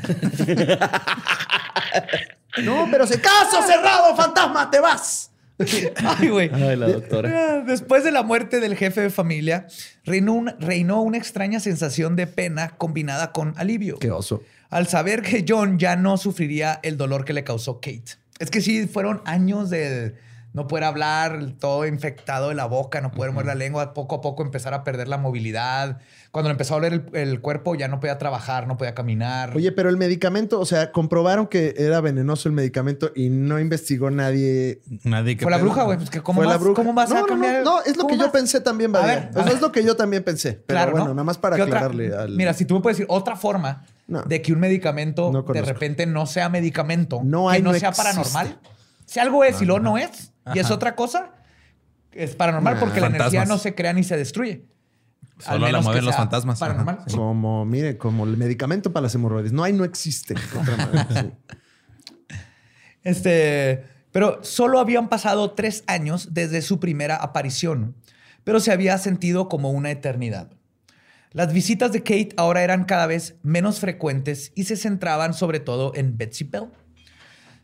Speaker 4: no, pero se caso cerrado, fantasma, te vas.
Speaker 2: Ay, güey.
Speaker 3: Ay, la doctora.
Speaker 2: Ah, Después de la muerte del jefe de familia, reinó, un- reinó una extraña sensación de pena combinada con alivio.
Speaker 4: Qué oso.
Speaker 2: Al saber que John ya no sufriría el dolor que le causó Kate. Es que sí, fueron años de no poder hablar, todo infectado de la boca, no poder mover la lengua, poco a poco empezar a perder la movilidad. Cuando le empezó a doler el, el cuerpo, ya no podía trabajar, no podía caminar.
Speaker 4: Oye, pero el medicamento, o sea, comprobaron que era venenoso el medicamento y no investigó nadie.
Speaker 1: Nadie que
Speaker 2: fue la bruja, güey. Pues que ¿cómo,
Speaker 4: Fue
Speaker 2: vas,
Speaker 4: la bruja.
Speaker 2: ¿Cómo vas
Speaker 4: no,
Speaker 2: a cambiar?
Speaker 4: No, no, es lo
Speaker 2: ¿Cómo
Speaker 4: que yo pensé también,
Speaker 2: A
Speaker 4: Badía.
Speaker 2: ver, a
Speaker 4: Eso
Speaker 2: ver.
Speaker 4: es lo que yo también pensé. Pero
Speaker 2: Claro,
Speaker 4: bueno,
Speaker 2: ¿no?
Speaker 4: nada más para
Speaker 2: ¿Qué otra-
Speaker 4: aclararle al.
Speaker 2: Mira, si tú me puedes decir otra forma
Speaker 4: No.
Speaker 2: de que un medicamento
Speaker 4: No
Speaker 2: de repente no sea medicamento,
Speaker 4: No hay,
Speaker 2: que no,
Speaker 4: no
Speaker 2: sea
Speaker 4: existe.
Speaker 2: paranormal. Si algo es y luego no es, y es otra cosa, es paranormal
Speaker 4: Nah.
Speaker 2: porque la energía no se crea ni se destruye.
Speaker 1: Solo la mueven los fantasmas.
Speaker 2: Paranormal. sí.
Speaker 4: Como, mire, como el medicamento para las hemorroides. No hay, no existe. Otra manera, sí.
Speaker 2: Este, pero solo habían pasado tres años desde su primera aparición, pero se había sentido como una eternidad. Las visitas de Kate ahora eran cada vez menos frecuentes y se centraban sobre todo en Betsy Bell.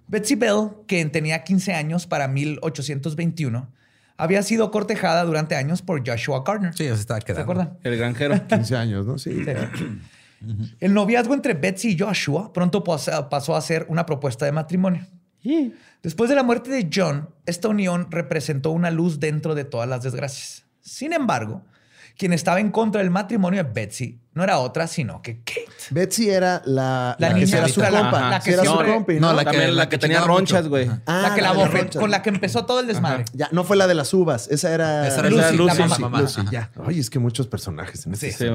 Speaker 2: Betsy Bell, que tenía 15 años para 1821, había sido cortejada durante años por Joshua Gardner.
Speaker 1: Sí, ya se estaba
Speaker 2: ¿Se
Speaker 1: quedando.
Speaker 2: acuerdan?
Speaker 3: El granjero.
Speaker 4: 15 años, ¿no? Sí.
Speaker 2: El noviazgo entre Betsy y Joshua pronto pas- pasó a ser una propuesta de matrimonio. Después de la muerte de John, esta unión representó una luz dentro de todas las desgracias. Sin embargo, quien estaba en contra del matrimonio de Betsy no era otra sino que Kate.
Speaker 4: Betsy era la,
Speaker 2: La
Speaker 4: que
Speaker 2: niña
Speaker 4: era su
Speaker 2: la-
Speaker 4: compa.
Speaker 2: la que
Speaker 4: era su compi, ¿no?
Speaker 1: No, la que,
Speaker 3: la que tenía ronchas, güey.
Speaker 4: Ah,
Speaker 2: la que la
Speaker 4: de las
Speaker 2: bofe-
Speaker 4: ronchas.
Speaker 2: con la que empezó todo el desmadre.
Speaker 4: Ya, no fue la de las uvas. Esa era...
Speaker 1: Esa era
Speaker 2: Lucy,
Speaker 3: Lucy,
Speaker 2: la
Speaker 3: sí,
Speaker 2: mamá.
Speaker 4: Lucy,
Speaker 1: Ajá.
Speaker 4: ya. Oye, es que muchos personajes en este.
Speaker 2: Sí.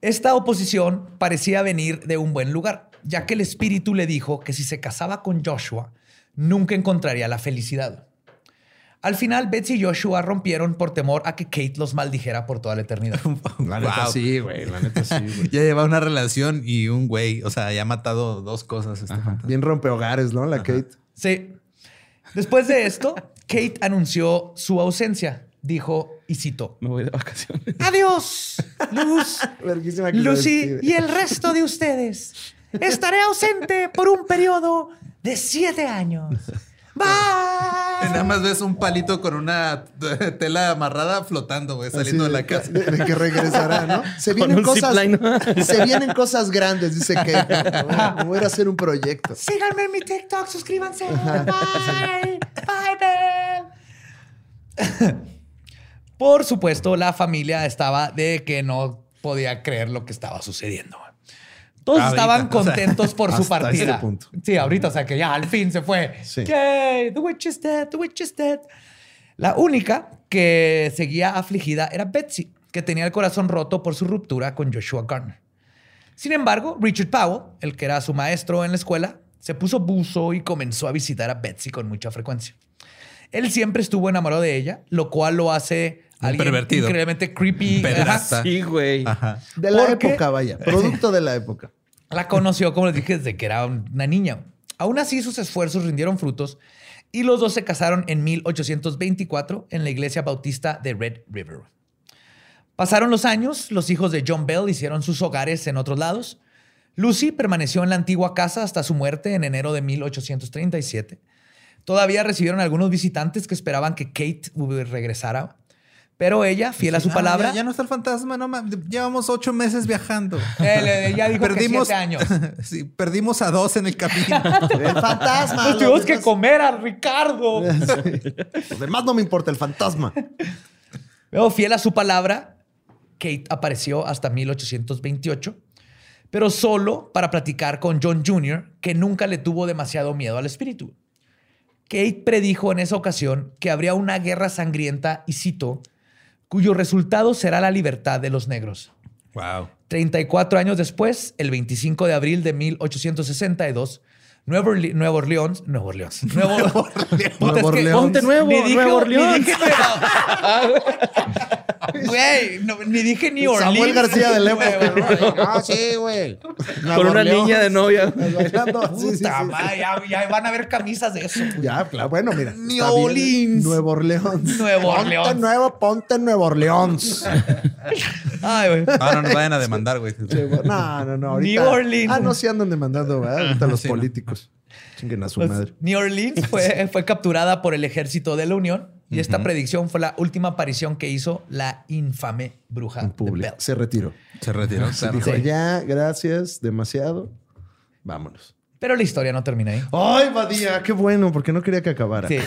Speaker 2: Esta oposición parecía venir de un buen lugar, ya que el espíritu le dijo que si se casaba con Joshua, nunca encontraría la felicidad. Al final, Betsy y Joshua rompieron por temor a que Kate los maldijera por toda la eternidad.
Speaker 4: La neta
Speaker 1: Wow.
Speaker 4: sí, güey. La neta sí, güey.
Speaker 1: Ya lleva una relación y un güey, o sea, ya ha matado dos cosas. Este.
Speaker 4: Bien rompehogares, ¿no? La Kate.
Speaker 2: Sí. Después de esto, Kate anunció su ausencia. Dijo, y citó,
Speaker 3: Me voy de vacaciones.
Speaker 2: Adiós, Luz, Lucy y el resto de ustedes. Estaré ausente por un periodo de siete años.
Speaker 1: Y Nada
Speaker 2: Bye.
Speaker 1: más ves un palito con una tela amarrada flotando, güey, saliendo
Speaker 4: Así
Speaker 1: de la casa.
Speaker 4: De, de que regresará, ¿no? Se
Speaker 3: Con
Speaker 4: vienen
Speaker 3: un
Speaker 4: cosas. Se vienen cosas grandes, dice Kate. Me voy a hacer un proyecto.
Speaker 2: Síganme en mi TikTok, suscríbanse. Bye. Bye, Ben. Por supuesto, la familia estaba de que no podía creer lo que estaba sucediendo. Todos
Speaker 1: Ahorita,
Speaker 2: estaban
Speaker 1: o sea,
Speaker 2: contentos por su partida.
Speaker 4: este punto.
Speaker 2: Sí, ahorita, o sea que ya al fin se fue.
Speaker 4: Sí.
Speaker 2: Yay, the witch is dead, the witch is dead. La única que seguía afligida era Betsy, que tenía el corazón roto por su ruptura con Joshua Garner. Sin embargo, Richard Powell, el que era su maestro en la escuela, se puso buzo y comenzó a visitar a Betsy con mucha frecuencia. Él siempre estuvo enamorado de ella, lo cual lo hace alguien
Speaker 1: pervertido.
Speaker 2: increíblemente creepy. Ajá.
Speaker 3: Sí, güey.
Speaker 1: Ajá.
Speaker 4: De la
Speaker 2: Porque-
Speaker 4: época, vaya. Producto de la época.
Speaker 2: La conoció, como les dije, desde que era una niña. Aún así, sus esfuerzos rindieron frutos y los dos se casaron en 1824 en la iglesia bautista de Red River. Pasaron los años, los hijos de John Bell hicieron sus hogares en otros lados. Lucy permaneció en la antigua casa hasta su muerte en enero de 1837. Todavía recibieron algunos visitantes que esperaban que Kate regresara, pero ella, fiel a su
Speaker 1: Ah,
Speaker 2: palabra,
Speaker 1: Ya, ya no está el fantasma, no Llevamos ocho meses viajando.
Speaker 2: él, eh, ya dijo
Speaker 1: perdimos,
Speaker 2: que siete años.
Speaker 1: sí, perdimos a dos en el camino.
Speaker 4: El fantasma.
Speaker 2: Nos tuvimos que comer a Ricardo.
Speaker 4: Los demás no me importa, el fantasma.
Speaker 2: Luego, fiel a su palabra, Kate apareció hasta 1828, pero solo para platicar con John Jr., que nunca le tuvo demasiado miedo al espíritu. Kate predijo en esa ocasión que habría una guerra sangrienta, y cito, cuyo resultado será la libertad de los negros.
Speaker 1: wow.
Speaker 2: 34 años después, el 25 de abril de 1862, Nueva, Orle- Nueva Orleans, Nueva Orleans, Nuevo, que-
Speaker 4: Orleans.
Speaker 3: Ponte nuevo,
Speaker 2: ni
Speaker 3: Orleans.
Speaker 2: Güey, no, ni dije ni Orleans.
Speaker 4: Samuel García de.
Speaker 2: Nueva-
Speaker 4: Ah, sí, güey.
Speaker 3: Con una niña de novia.
Speaker 4: Bailando. Sí, sí,
Speaker 2: Puta
Speaker 4: sí.
Speaker 2: madre, ya, ya van a ver camisas de eso.
Speaker 4: Ya, claro. Bueno, mira.
Speaker 2: New. Orleans.
Speaker 4: Nuevo Orleans.
Speaker 2: Nuevo
Speaker 4: Ponte
Speaker 2: Orleans.
Speaker 4: nuevo, ponte Nuevo Orleans.
Speaker 2: Ay, güey.
Speaker 1: Ahora no nos vayan a demandar, güey.
Speaker 4: No, no, no. Ahorita,
Speaker 2: New Orleans.
Speaker 4: Ah, no, sí andan demandando, ¿verdad? Ahorita los
Speaker 1: Sí, no.
Speaker 4: políticos. Chinguen a su
Speaker 2: Pues,
Speaker 4: madre.
Speaker 2: New Orleans fue, fue capturada por el ejército de la Unión y esta predicción fue la última aparición que hizo la infame bruja
Speaker 4: En
Speaker 2: de.
Speaker 4: Se retiró.
Speaker 1: Se retiró.
Speaker 4: Se dijo,
Speaker 2: Sí.
Speaker 4: ya, gracias, demasiado. Vámonos.
Speaker 2: Pero la historia no termina ahí.
Speaker 4: Ay, Badía, qué bueno, porque no quería que acabara.
Speaker 2: Sí.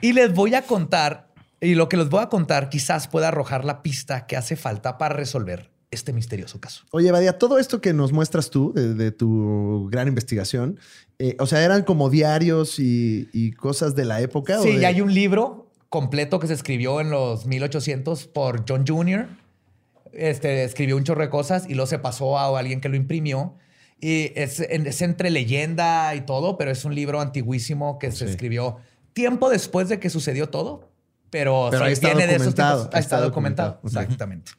Speaker 2: Y les voy a contar, y lo que les voy a contar quizás pueda arrojar la pista que hace falta para resolver este misterioso caso.
Speaker 4: Oye, Badía, todo esto que nos muestras tú de, de tu gran investigación, eh, o sea, eran como diarios y, y cosas de la época. o
Speaker 2: Sí,
Speaker 4: de-
Speaker 2: y hay un libro completo que se escribió en los 1800 por John Jr. Este, escribió un chorro de cosas y luego se pasó a alguien que lo imprimió. Y es, es entre leyenda y todo, pero es un libro antiguísimo que se
Speaker 4: Sí.
Speaker 2: escribió tiempo después de que sucedió todo. Pero,
Speaker 4: Pero
Speaker 2: o sea,
Speaker 4: ahí está
Speaker 2: viene de esos
Speaker 4: ahí
Speaker 2: está documentado.
Speaker 4: documentado.
Speaker 2: Exactamente.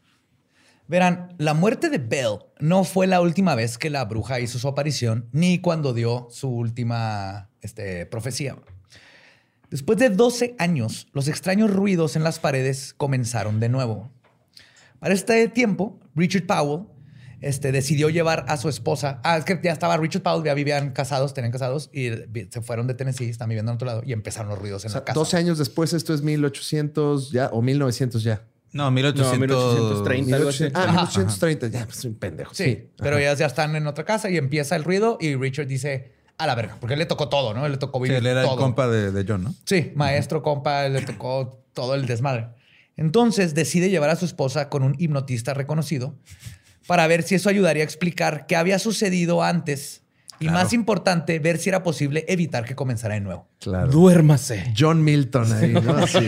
Speaker 2: Verán, la muerte de Bell no fue la última vez que la bruja hizo su aparición, ni cuando dio su última este, profecía. Después de 12 años, los extraños ruidos en las paredes comenzaron de nuevo. Para este tiempo, Richard Powell este, decidió llevar a su esposa. Ah, es que ya estaba Richard Powell, ya vivían casados, tenían casados y vi- se fueron de Tennessee, están viviendo en otro lado y empezaron los ruidos en
Speaker 4: O sea,
Speaker 2: la casa.
Speaker 4: 12 años después, esto es 1800 ya, o 1900 ya.
Speaker 1: No, 1800.
Speaker 3: 1830. algo así.
Speaker 4: 1800 ah,
Speaker 2: Ajá.
Speaker 4: 1830, ya, pues soy un pendejo.
Speaker 2: Sí, pero
Speaker 4: Ajá.
Speaker 2: ellas ya están en otra casa y empieza el ruido y Richard dice a la verga, porque él le tocó todo, ¿no? Él le tocó
Speaker 1: Sí,
Speaker 2: vivir
Speaker 1: él era
Speaker 2: todo.
Speaker 1: el compa de, de John, ¿no?
Speaker 2: Sí, maestro, compa, le tocó todo el desmadre. Entonces decide llevar a su esposa con un hipnotista reconocido para ver si eso ayudaría a explicar qué había sucedido antes Y
Speaker 1: Claro.
Speaker 2: más importante, ver si era posible evitar que comenzara de nuevo.
Speaker 4: Claro.
Speaker 3: Duérmase.
Speaker 4: John Milton ahí, ¿no? Así.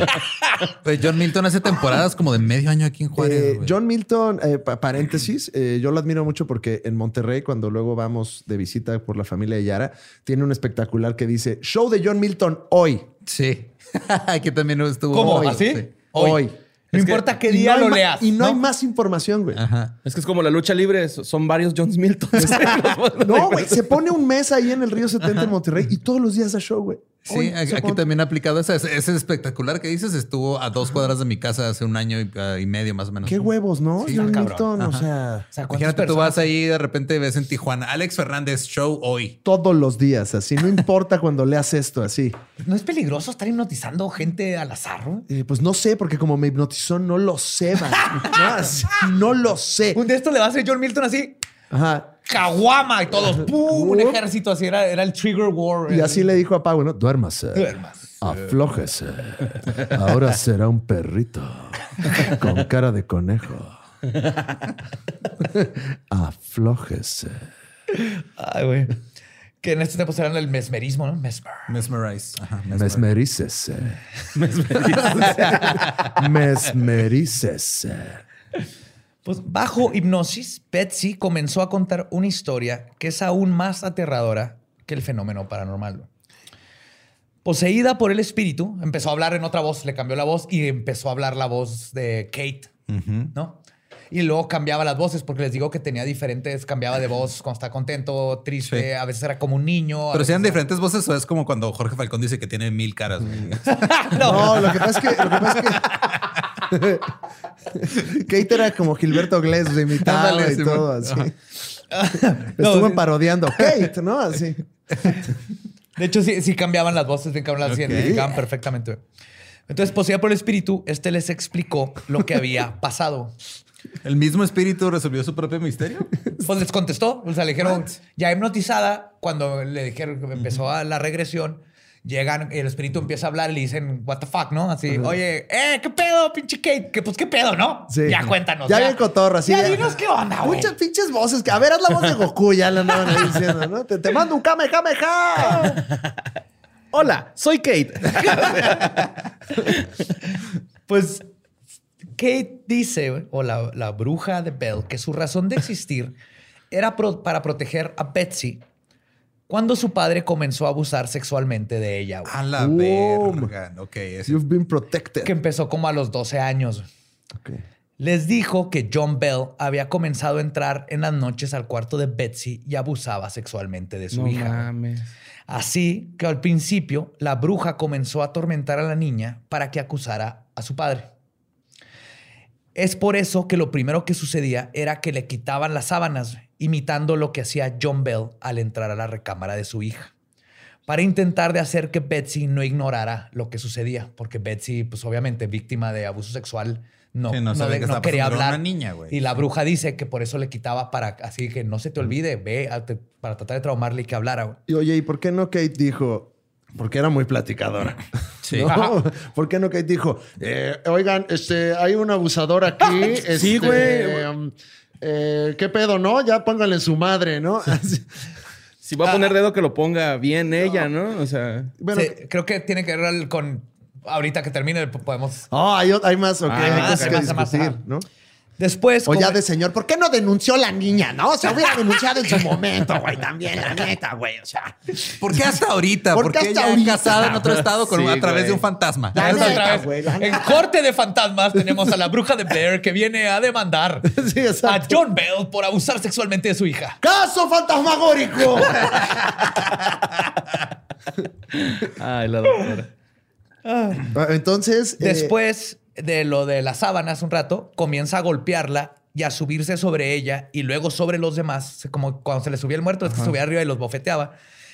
Speaker 1: Pues John Milton hace temporadas como de medio año aquí en Juárez.
Speaker 4: Eh. John Milton, eh, pa- paréntesis, eh, yo lo admiro mucho porque en Monterrey, cuando luego vamos de visita por la familia de Yara, tiene un espectacular que dice Show de John Milton hoy.
Speaker 1: Sí. aquí también estuvo.
Speaker 2: ¿Cómo?
Speaker 1: Hoy,
Speaker 2: ¿Así?
Speaker 1: sí.
Speaker 2: Hoy.
Speaker 4: Hoy.
Speaker 2: No
Speaker 3: Es que-
Speaker 2: importa qué día
Speaker 4: no
Speaker 2: lo leas.
Speaker 4: Y no, hay más información, güey.
Speaker 1: Ajá.
Speaker 3: Es que es como la lucha libre, so- son varios John Milton.
Speaker 4: No, güey, se pone un mes ahí en el Río 70 en Monterrey y todos los días da show, güey.
Speaker 1: Sí, aquí, también ha aplicado esa. Ese, ese espectacular que dices estuvo a dos cuadras de mi casa hace un año y, ah, y medio más o menos.
Speaker 4: Qué huevos, ¿no?
Speaker 1: Sí,
Speaker 4: John
Speaker 2: cabrón.
Speaker 4: Milton, o sea,
Speaker 2: O sea, ¿cuántas
Speaker 1: Imagínate, tú vas ahí y de repente ves en Tijuana, Alex Fernández, show hoy.
Speaker 4: todos los días, así. No importa cuando leas esto, así.
Speaker 2: ¿No es peligroso estar hipnotizando gente al azar? ¿no?
Speaker 4: Eh, pues no sé, porque como me hipnotizó, no lo sé, man. No, así, no lo sé.
Speaker 2: Un de estos le va a hacer John Milton así,
Speaker 4: Ajá.
Speaker 2: Caguama y todos. ¡Pum! Un
Speaker 4: Up.
Speaker 2: ejército así. Era, era el Trigger War.
Speaker 4: Y así le dijo a Pau, ¿no? Duérmase.
Speaker 2: Duérmase.
Speaker 4: Aflójese. Ahora será un perrito con cara de conejo. Aflójese.
Speaker 2: Ay, güey. Que en estos tiempos eran el mesmerismo, ¿no? Mesmer.
Speaker 1: Mesmerize. Ajá, mesmerize.
Speaker 4: Mesmerícese. Mesmerícese.
Speaker 2: Pues bajo hipnosis, Betsy comenzó a contar una historia que es aún más aterradora que el fenómeno paranormal. Poseída por el espíritu, empezó a hablar en otra voz, le cambió la voz y empezó a hablar la voz de Kate. ¿no? Y luego cambiaba las voces porque les digo que tenía diferentes, cambiaba de voz cuando está contento, triste,
Speaker 1: Sí.
Speaker 2: a veces era como un niño.
Speaker 1: Pero
Speaker 2: veces
Speaker 1: diferentes voces o es como cuando Jorge Falcón dice que tiene mil caras.
Speaker 4: No, lo que pasa es que. Lo que pasa es que Kate era como Gilberto Glés, imitaba
Speaker 1: Ándale,
Speaker 4: y
Speaker 1: sí,
Speaker 4: todo así. Estuvo
Speaker 2: sí.
Speaker 4: parodiando Kate, ¿no? Así.
Speaker 2: De hecho, sí, sí cambiaban las voces, bien cabrón, las
Speaker 1: Ok.
Speaker 2: identificaban perfectamente. Entonces, poseída por el espíritu, este les explicó lo que había pasado.
Speaker 1: ¿El mismo espíritu resolvió su propio misterio?
Speaker 2: Pues les contestó. O sea, le dijeron, ya hipnotizada, cuando le dijeron que empezó a la regresión, llegan, el espíritu empieza a hablar y le dicen, what the fuck, ¿no? Así, oye, eh, ¿qué pedo, pinche Kate? ¿Qué, pues, ¿qué pedo, no?
Speaker 4: Sí.
Speaker 2: Ya cuéntanos.
Speaker 4: Ya bien cotorra, sí.
Speaker 2: Ya
Speaker 4: ya.
Speaker 2: dinos qué onda, güey.
Speaker 4: Muchas pinches voces. que- A ver, haz la voz de Goku, ya la andaban ahí diciendo, ¿no? Te, te mando un Kamehameha.
Speaker 3: Hola, soy Kate.
Speaker 2: Pues Kate dice, o la, la bruja de Bell, que su razón de existir era pro- para proteger a Betsy cuando su padre comenzó a abusar sexualmente de ella, güey.
Speaker 1: A la verga. Ok, ese-
Speaker 4: You've been protected.
Speaker 2: que empezó como a los 12 años.
Speaker 4: Ok.
Speaker 2: Les dijo que John Bell había comenzado a entrar en las noches al cuarto de Betsy y abusaba sexualmente de su
Speaker 3: No
Speaker 2: hija.
Speaker 3: mames.
Speaker 2: Así que al principio la bruja comenzó a atormentar a la niña para que acusara a su padre. Es por eso que lo primero que sucedía era que le quitaban las sábanas, imitando lo que hacía John Bell al entrar a la recámara de su hija, para intentar de hacer que Betsy no ignorara lo que sucedía, porque Betsy, pues obviamente víctima de abuso sexual, no,
Speaker 1: Sí, no
Speaker 2: no, de- no quería hablar.
Speaker 1: una niña, güey.
Speaker 2: Y la bruja dice que por eso le quitaba para así que no se te olvide, ve a- te- para tratar de traumarle y que hablara. güey.
Speaker 4: Y oye, ¿y por qué no Kate dijo? Porque era muy platicadora.
Speaker 1: Sí.
Speaker 4: ¿No? ¿Por qué no Kate dijo? eh, oigan, este, hay un abusador aquí. este,
Speaker 3: Sí, güey.
Speaker 4: um, eh, ¿Qué pedo, no? Ya pónganle su madre, ¿no?
Speaker 3: Si va a poner dedo, que lo ponga bien ella, ¿no? O sea.
Speaker 4: Bueno,
Speaker 2: Sí, creo que tiene que ver con. Ahorita que termine, podemos.
Speaker 4: oh, hay, hay más, ok,
Speaker 3: Ah,
Speaker 4: hay
Speaker 2: más, hay más,
Speaker 4: discutir. ¿no?
Speaker 2: Después.
Speaker 4: O ya de señor, ¿por qué no denunció la niña, no? O sea, hubiera denunciado en su momento, güey, también, la neta, güey, o sea.
Speaker 1: ¿Por qué hasta ahorita?
Speaker 4: ¿Por
Speaker 1: ¿Por
Speaker 4: qué hasta
Speaker 1: ella
Speaker 4: ahorita?
Speaker 1: casada en otro estado con,
Speaker 3: Sí,
Speaker 1: a través
Speaker 3: güey.
Speaker 1: de un fantasma?
Speaker 4: La
Speaker 2: Otra
Speaker 4: neta,
Speaker 2: vez,
Speaker 4: güey, la
Speaker 2: En
Speaker 4: neta.
Speaker 2: corte de fantasmas tenemos a la bruja de Blair que viene a demandar
Speaker 4: Sí,
Speaker 2: a. John Bell por abusar sexualmente de su hija.
Speaker 4: ¡Caso fantasmagórico!
Speaker 3: Ay, la doctora.
Speaker 4: Ah, Entonces, eh,
Speaker 2: Después de lo de las sábanas un rato, comienza a golpearla y a subirse sobre ella y luego sobre los demás, como cuando se le subía el muerto, este subía arriba y los bofeteaba,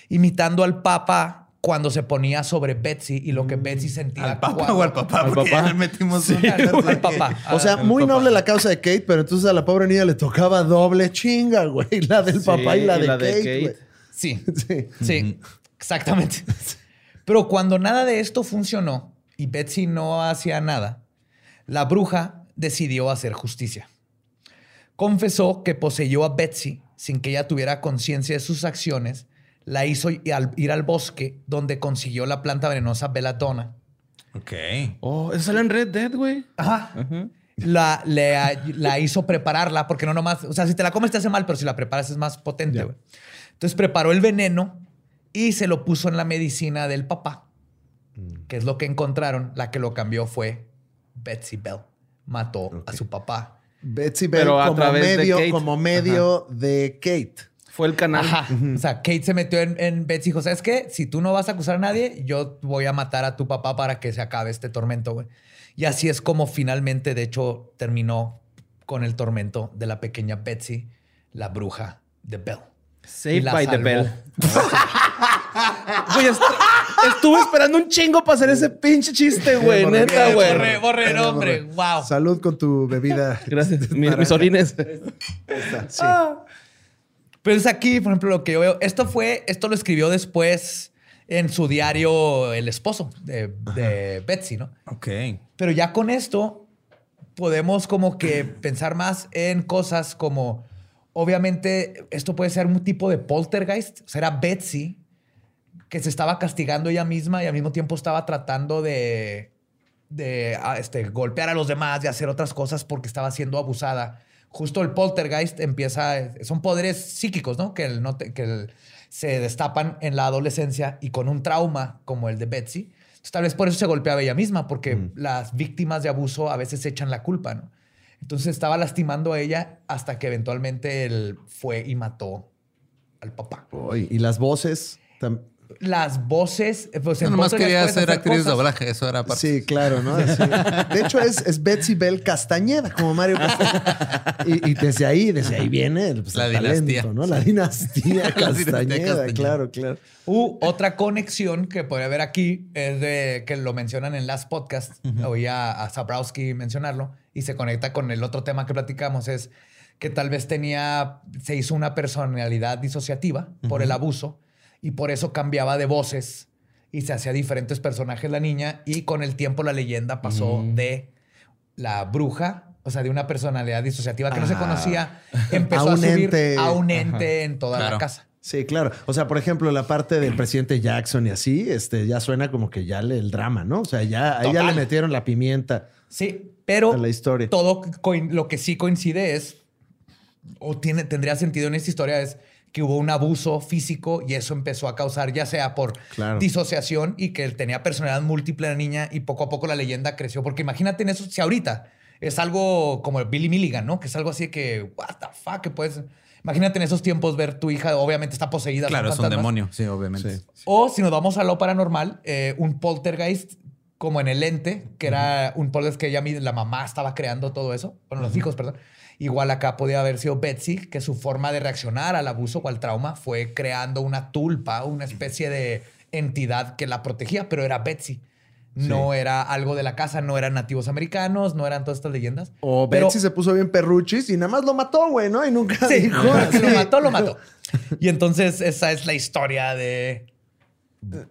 Speaker 2: imitando al papa cuando se ponía sobre Betsy y lo que Betsy sentía.
Speaker 1: ¿Al papá
Speaker 2: cuando-
Speaker 1: o al papá?
Speaker 3: Al
Speaker 1: Porque
Speaker 3: papá.
Speaker 1: ya metimos
Speaker 3: Sí,
Speaker 1: una-
Speaker 2: Al papá.
Speaker 4: o sea, muy
Speaker 1: papá.
Speaker 4: noble la causa de Kate, pero entonces a la pobre niña le tocaba doble chinga, güey. La del
Speaker 3: Sí,
Speaker 4: papá y la
Speaker 3: y
Speaker 4: de
Speaker 3: la de
Speaker 4: Kate, güey.
Speaker 2: Sí.
Speaker 4: Sí.
Speaker 2: Sí, exactamente. Pero cuando nada de esto funcionó y Betsy no hacía nada, la bruja decidió hacer justicia. Confesó que poseyó a Betsy sin que ella tuviera conciencia de sus acciones, la hizo ir al, ir al bosque donde consiguió la planta venenosa belladonna.
Speaker 1: Ok.
Speaker 3: Oh, eso sale en Red Dead, güey.
Speaker 2: Ajá. La, le- la hizo prepararla, porque no nomás, o sea, si te la comes te hace mal, pero si la preparas es más potente, güey. Entonces preparó el veneno y se lo puso en la medicina del papá, que es lo que encontraron. La que lo cambió fue Betsy Bell. Mató a su papá.
Speaker 4: Betsy Bell
Speaker 3: Pero a
Speaker 4: como
Speaker 3: través de
Speaker 4: medio,
Speaker 3: Kate.
Speaker 4: como medio de Kate.
Speaker 3: Fue el canal.
Speaker 2: Ajá. O sea, Kate se metió en, en Betsy y dijo, ¿sabes qué? Si tú no vas a acusar a nadie, yo voy a matar a tu papá para que se acabe este tormento, güey. Y así es como finalmente, de hecho, terminó con el tormento de la pequeña Betsy, la bruja de Bell.
Speaker 3: Saved
Speaker 2: la
Speaker 3: by the. Bell. Güey, est- estuve esperando un chingo para hacer ese pinche chiste, güey. Neta, güey.
Speaker 2: Borré, borré el nombre. Wow.
Speaker 4: Salud con tu bebida.
Speaker 3: Gracias. Mis, mis orines.
Speaker 4: Sí.
Speaker 2: Pero es aquí, por ejemplo, lo que yo veo. Esto fue, esto lo escribió después en su diario el esposo de, de Betsy, ¿no?
Speaker 1: Ok.
Speaker 2: Pero ya con esto podemos como que pensar más en cosas como, obviamente, esto puede ser un tipo de poltergeist. O sea, era Betsy que se estaba castigando ella misma y al mismo tiempo estaba tratando de, de ah, este, golpear a los demás y hacer otras cosas porque estaba siendo abusada. Justo el poltergeist empieza, son poderes psíquicos, ¿no? Que, el no te- que el- se destapan en la adolescencia y con un trauma como el de Betsy. Entonces, tal vez por eso se golpeaba ella misma, porque las víctimas de abuso a veces echan la culpa, ¿no? Entonces estaba lastimando a ella hasta que eventualmente él fue y mató al papá.
Speaker 4: Y las voces. tam-
Speaker 2: Las voces, eh, pues en
Speaker 1: nomás quería ser actriz de doblaje. Eso era parte.
Speaker 4: Sí, claro, ¿no? Así. De hecho, es, es Betsy Bell Castañeda, como Mario Castañeda. Y, y desde ahí, desde ahí viene pues,
Speaker 1: La
Speaker 4: el talento,
Speaker 1: dinastía.
Speaker 4: ¿no? La dinastía Castañeda, claro, claro.
Speaker 2: U otra conexión que podría haber aquí es de que lo mencionan en las podcasts. Oí a, a Zabrowski mencionarlo y se conecta con el otro tema que platicamos. Es que tal vez tenía, se hizo una personalidad disociativa por el abuso y por eso cambiaba de voces y se hacía diferentes personajes la niña. Y con el tiempo la leyenda pasó de la bruja. O sea, de una personalidad disociativa que no se
Speaker 4: Ah.
Speaker 2: conocía, empezó
Speaker 4: A
Speaker 2: a,
Speaker 4: un
Speaker 2: subir
Speaker 4: ente.
Speaker 2: a un ente en toda
Speaker 1: Claro.
Speaker 2: la casa.
Speaker 4: Sí, claro. O sea, por ejemplo, la parte del presidente Jackson y así, este, ya suena como que ya le, el drama, ¿no? O sea, ya, ahí ya le metieron la pimienta
Speaker 2: Sí, pero
Speaker 4: a la historia.
Speaker 2: todo coin- lo que sí coincide es, o tiene, tendría sentido en esta historia, es que hubo un abuso físico y eso empezó a causar, ya sea por
Speaker 4: Claro.
Speaker 2: disociación y que tenía personalidad múltiple la niña y poco a poco la leyenda creció. Porque imagínate en eso, si ahorita es algo como Billy Milligan, ¿no? Que es algo así que, what the fuck, que puedes... Imagínate en esos tiempos ver tu hija, obviamente está poseída.
Speaker 1: Claro, es un demonio. Sí, obviamente.
Speaker 4: Sí.
Speaker 2: O si nos vamos a lo paranormal, eh, un poltergeist como en el ente, que era un poltergeist que ella, la mamá estaba creando todo eso. Bueno, los hijos, perdón. Igual acá podía haber sido Betsy, que su forma de reaccionar al abuso o al trauma fue creando una tulpa, una especie de entidad que la protegía, pero era Betsy. No era algo de la casa, no eran nativos americanos, no eran todas estas leyendas.
Speaker 4: O
Speaker 2: Pero-
Speaker 4: Betsy se puso bien perruchis y nada más lo mató, güey, ¿no? Y nunca
Speaker 2: Sí,
Speaker 4: dijo.
Speaker 2: que lo mató, lo mató. Y entonces esa es la historia de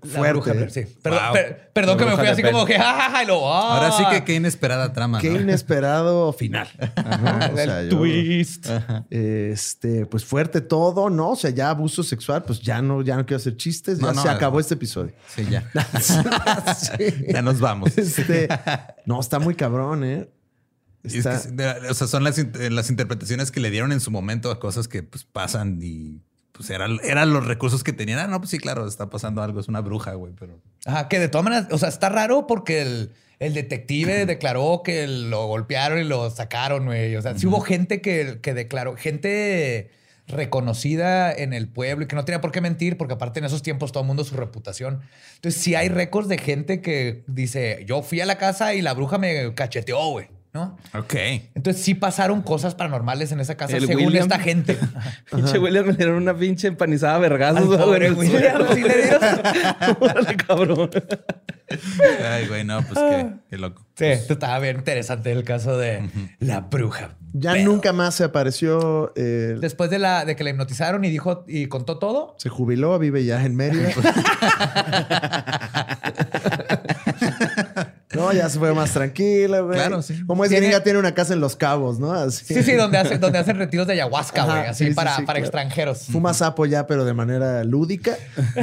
Speaker 4: Fuerte,
Speaker 2: bruja
Speaker 4: ¿eh?
Speaker 2: Blair, sí. Perdón,
Speaker 1: Wow.
Speaker 2: per- perdón que me fui así
Speaker 3: Blair.
Speaker 2: como que jajaja y luego, ah,
Speaker 1: Ahora sí que qué inesperada trama.
Speaker 4: Qué
Speaker 1: ¿no?
Speaker 4: inesperado final. ¿no? O
Speaker 2: el
Speaker 4: sea, yo-
Speaker 2: twist.
Speaker 4: Este, pues fuerte todo, ¿no? O sea, ya abuso sexual, pues ya no, ya no quiero hacer chistes, ya
Speaker 1: No, no,
Speaker 4: se acabó
Speaker 1: no.
Speaker 4: este episodio.
Speaker 1: Sí, ya.
Speaker 4: Sí.
Speaker 1: Ya nos vamos.
Speaker 4: Este, no, está muy cabrón, ¿eh?
Speaker 1: Es que, o sea, son las, las interpretaciones que le dieron en su momento a cosas que pues pasan y pues eran, eran los recursos que tenían. Ah, no, pues sí, claro, está pasando algo, es una bruja, güey, pero...
Speaker 2: Ajá, que de todas maneras, o sea, está raro porque el, el detective declaró que lo golpearon y lo sacaron, güey. O sea, sí hubo gente que, que declaró, gente reconocida en el pueblo y que no tenía por qué mentir, porque aparte en esos tiempos todo el mundo su reputación. Entonces, sí hay récords de gente que dice, yo fui a la casa y la bruja me cacheteó, güey, ¿no?
Speaker 1: Ok.
Speaker 2: Entonces sí pasaron cosas paranormales en esa casa,
Speaker 3: El
Speaker 2: según
Speaker 3: William.
Speaker 2: esta gente.
Speaker 3: Pinche William me dieron una pinche empanizada vergazos.
Speaker 2: Pobre William, sí le dieron.
Speaker 3: Órale, cabrón.
Speaker 1: Ay, güey, no, pues qué, qué loco.
Speaker 2: Sí, esto estaba bien interesante el caso de la bruja.
Speaker 4: ya nunca más se apareció. eh,
Speaker 2: Después de, la, de que la hipnotizaron y dijo y contó todo,
Speaker 4: se jubiló, vive ya en Mérida. no, No, ya se fue más tranquila, güey.
Speaker 1: Claro, sí.
Speaker 4: Como es
Speaker 2: Tiene-
Speaker 4: gringa, tiene una casa en Los Cabos, ¿no? Así.
Speaker 2: Sí, sí, donde, hace- donde hacen retiros de ayahuasca, güey. Así
Speaker 4: sí, sí,
Speaker 2: para,
Speaker 4: sí,
Speaker 2: para
Speaker 4: claro.
Speaker 2: extranjeros.
Speaker 4: Fuma sapo ya, pero de manera lúdica.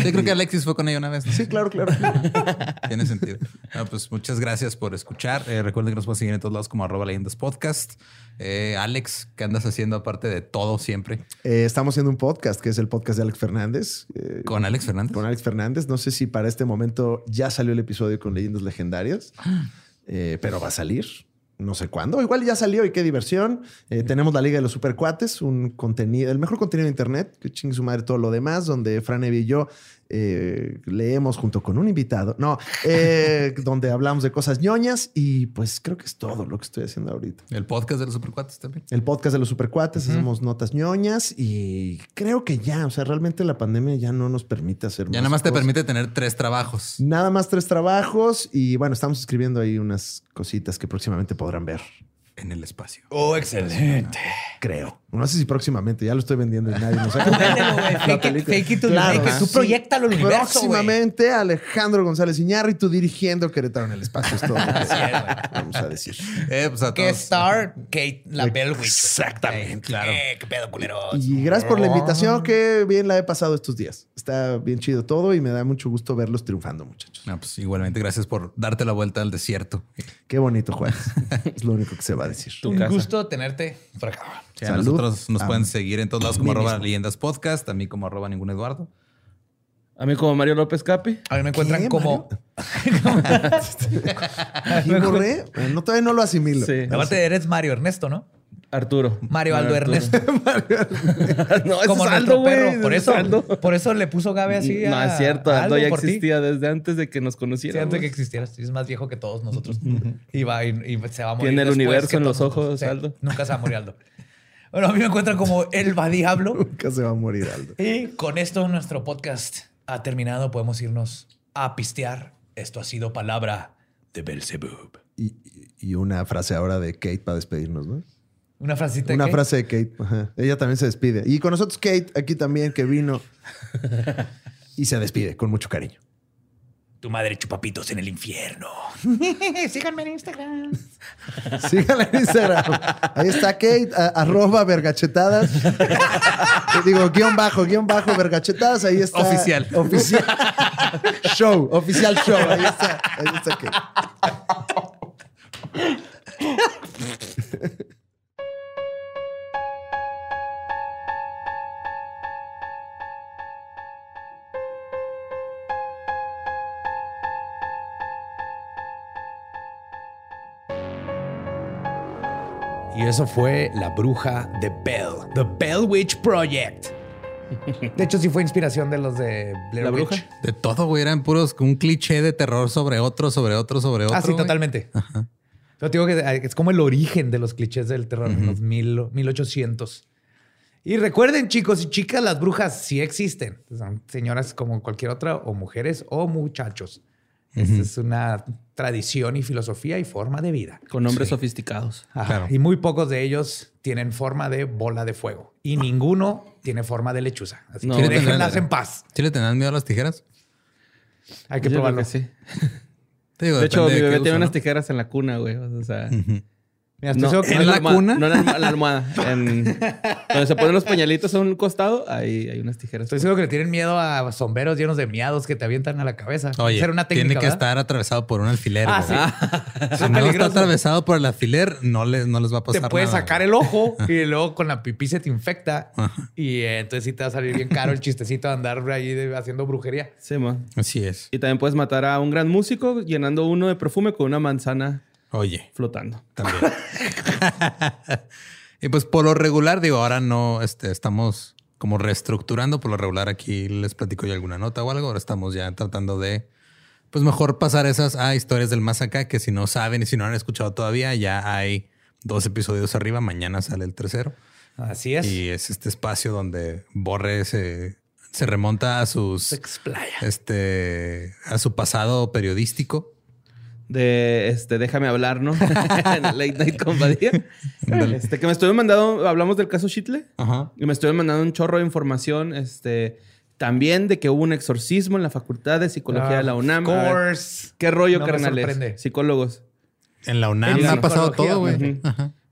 Speaker 1: Yo creo que Alexis fue con ella una vez. ¿no?
Speaker 4: Sí, claro, claro.
Speaker 1: Tiene sentido. Ah, pues muchas gracias por escuchar. Eh, recuerden que nos pueden seguir en todos lados como arroba leyendas podcast. Eh, Alex, ¿qué andas haciendo aparte de todo siempre?
Speaker 4: Eh, estamos haciendo un podcast que es el podcast de Alex Fernández. eh,
Speaker 1: Con Alex Fernández.
Speaker 4: con Alex Fernández. No sé si para este momento ya salió el episodio con leyendas legendarias, eh, pero va a salir. No sé cuándo. Igual ya salió y qué diversión. Eh, tenemos la Liga de los Supercuates, un contenido, el mejor contenido de Internet, que chingue su madre todo lo demás, donde Fran Evia y yo eh, leemos junto con un invitado. No, eh, donde hablamos de cosas ñoñas y pues creo que es todo lo que estoy haciendo ahorita.
Speaker 1: El podcast de los Supercuates también.
Speaker 4: El podcast de los supercuates, hacemos notas ñoñas y creo que ya, o sea, realmente la pandemia ya no nos permite hacer
Speaker 1: Ya
Speaker 4: más
Speaker 1: nada más te permite tener tres trabajos.
Speaker 4: Nada más tres trabajos y bueno, estamos escribiendo ahí unas cositas que próximamente podrán ver,
Speaker 1: En el espacio.
Speaker 2: Oh, excelente.
Speaker 4: creo. No sé si próximamente, ya lo estoy vendiendo y nadie nos ha
Speaker 2: Véndelo, güey. Fake it,
Speaker 4: Claro.
Speaker 2: Tú
Speaker 4: sí.
Speaker 2: proyectalo al universo.
Speaker 4: Próximamente Alejandro González Iñárritu dirigiendo Querétaro en el espacio. Es todo
Speaker 2: Así es,
Speaker 4: vamos a decir.
Speaker 1: Eh, pues a
Speaker 2: Que
Speaker 1: todos.
Speaker 2: Star Kate la Bellwitch.
Speaker 4: Exactamente,
Speaker 2: claro. Eh, qué pedo, culeros.
Speaker 4: Y gracias por la invitación, que bien la he pasado estos días. Está bien chido todo y me da mucho gusto verlos triunfando, muchachos.
Speaker 1: No, pues igualmente gracias por darte la vuelta al desierto.
Speaker 4: Qué bonito, Juan. es lo único que se va a decir.
Speaker 3: Tu
Speaker 2: Un
Speaker 3: casa.
Speaker 2: gusto tenerte por acá.
Speaker 1: Sí, a nosotros nos pueden seguir en todos lados como arroba
Speaker 4: mismo.
Speaker 1: leyendas podcast, a mí como arroba ningún Eduardo.
Speaker 3: A mí como Mario López Capi.
Speaker 2: A mí me encuentran
Speaker 4: ¿Qué,
Speaker 2: como.
Speaker 4: ¿Y borré? No, todavía no lo asimilo.
Speaker 3: Sí.
Speaker 2: Aparte, eres Mario Ernesto, ¿no?
Speaker 3: Arturo.
Speaker 2: Mario Aldo
Speaker 3: Arturo.
Speaker 2: Ernesto.
Speaker 3: no,
Speaker 2: como
Speaker 3: es Aldo, güey.
Speaker 2: perro. Por
Speaker 3: es
Speaker 2: eso,
Speaker 3: Aldo.
Speaker 2: por eso le puso Gabe así.
Speaker 3: No, es cierto. Aldo ya existía desde antes de que nos
Speaker 2: Sí,
Speaker 3: conociéramos.
Speaker 2: antes de que existieras. Es más viejo que todos nosotros. y, va, y, y se va a morir.
Speaker 3: Tiene el universo en los ojos,
Speaker 2: nosotros.
Speaker 3: Aldo.
Speaker 2: Nunca se va a morir Aldo. Bueno, a mí me encuentran como el va Diablo.
Speaker 4: Nunca se va a morir, Aldo.
Speaker 2: Y con esto nuestro podcast ha terminado. Podemos irnos a pistear. Esto ha sido palabra de Belzebub.
Speaker 4: Y, y una frase ahora de Kate para despedirnos, ¿no?
Speaker 2: Una frasita.
Speaker 4: Una
Speaker 2: que-
Speaker 4: frase de Kate. Ajá. Ella también se despide. Y con nosotros Kate aquí también que vino y se despide con mucho cariño.
Speaker 2: Tu madre chupapitos en el infierno. Síganme en Instagram.
Speaker 4: Síganla en Instagram. Ahí está Kate, a- arroba vergachetadas. Digo, guion bajo, guion bajo, vergachetadas. Ahí está.
Speaker 1: Oficial.
Speaker 4: Oficial. show, oficial show. Ahí está. Ahí está Kate.
Speaker 2: Y eso fue La Bruja de Bell. The Bell Witch Project. De hecho, sí fue inspiración de los de Blair
Speaker 3: ¿La
Speaker 2: Witch.
Speaker 3: bruja?
Speaker 1: De todo, güey. Eran puros un cliché de terror sobre otro, sobre otro, sobre otro.
Speaker 2: Ah, sí,
Speaker 1: güey.
Speaker 2: totalmente. Pero te digo que eh, es como el origen de los clichés del terror en los mil, 1800. Y recuerden, chicos y chicas, las brujas sí existen. Son señoras como cualquier otra, o mujeres o muchachos. Esta es una tradición y filosofía y forma de vida.
Speaker 3: Con nombres sofisticados.
Speaker 2: Ajá.
Speaker 1: Claro.
Speaker 2: Y muy pocos de ellos tienen forma de bola de fuego. Y ninguno tiene forma de lechuza. Así
Speaker 3: No,
Speaker 2: que déjenlas
Speaker 1: tendrán.
Speaker 2: en paz.
Speaker 1: ¿Sí le tenían miedo a las tijeras?
Speaker 2: Hay que
Speaker 3: Yo
Speaker 2: probarlo.
Speaker 3: que sí.
Speaker 1: Te digo,
Speaker 3: De hecho, mi bebé
Speaker 1: uso,
Speaker 3: tiene
Speaker 1: ¿no?
Speaker 3: unas tijeras en la cuna, güey. O sea,
Speaker 2: Mira, estoy
Speaker 3: no,
Speaker 2: seguro que-
Speaker 1: ¿En
Speaker 3: no
Speaker 1: la
Speaker 3: almohada,
Speaker 1: cuna?
Speaker 3: No en la, la almohada. En, donde se ponen los pañalitos a un costado, ahí hay unas tijeras.
Speaker 2: Estoy seguro que le tienen miedo a sombreros llenos de miados que te avientan a la cabeza.
Speaker 1: Oye,
Speaker 2: Esa era una técnica,
Speaker 1: tiene que
Speaker 2: ¿verdad?
Speaker 1: estar atravesado por un alfiler.
Speaker 2: Ah, sí.
Speaker 1: Si no está atravesado por el alfiler, no les, no les va a
Speaker 2: Te
Speaker 1: pasar
Speaker 2: puede
Speaker 1: nada,
Speaker 2: sacar el ojo y luego con la pipí se te infecta. Y eh, entonces sí te va a salir bien caro el chistecito de andar ahí de- haciendo brujería.
Speaker 3: Sí, man.
Speaker 1: Así es.
Speaker 3: Y también puedes matar a un gran músico llenando uno de perfume con una manzana
Speaker 1: Oye,
Speaker 3: flotando.
Speaker 1: también. y pues por lo regular, digo, ahora no este, estamos como reestructurando. Por lo regular, aquí les platico yo alguna nota o algo. Ahora estamos ya tratando de, pues mejor pasar esas a historias del más acá, que si no saben y si no han escuchado todavía, ya hay dos episodios arriba. Mañana sale el tercero.
Speaker 2: Así es.
Speaker 1: Y es este espacio donde Borre se, se remonta a sus,
Speaker 2: Se explaya.
Speaker 1: este, a su pasado periodístico.
Speaker 3: De este, déjame hablar, ¿no? En Late Night con Badía. Este, que me estuvieron mandando, hablamos del caso Chitle.
Speaker 1: Ajá.
Speaker 3: Y me estuvieron mandando un chorro de información. Este, También de que hubo un exorcismo en la Facultad de Psicología de la UNAM.
Speaker 2: Of
Speaker 3: A ver,
Speaker 2: course.
Speaker 3: ¿Qué rollo,
Speaker 2: No
Speaker 3: carnales? Psicólogos.
Speaker 1: En la UNAM
Speaker 2: En
Speaker 1: ha pasado todo, güey.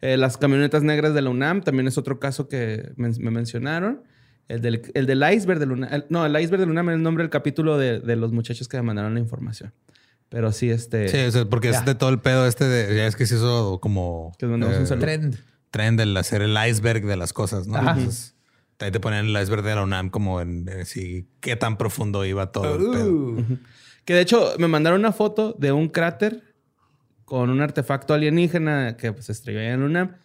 Speaker 3: Eh, las camionetas negras de la UNAM también es otro caso que me mencionaron. El del, el del iceberg del UNAM. el- no, el iceberg del UNAM es el nombre del capítulo de, de los muchachos que me mandaron la información. Pero sí, este.
Speaker 1: Sí, o sea, porque
Speaker 2: Ya.
Speaker 1: es de todo el pedo este de. Ya es que se hizo como.
Speaker 3: Que mandamos un saludo.
Speaker 2: Trend.
Speaker 1: Trend el hacer el iceberg de las cosas, ¿no?
Speaker 2: Ajá.
Speaker 1: Entonces, ahí te ponen el iceberg de la UNAM como en. eh, sí, qué tan profundo iba todo el pedo.
Speaker 2: Uh.
Speaker 3: Que de hecho me mandaron una foto de un cráter con un artefacto alienígena que pues, se estrelló allá en UNAM.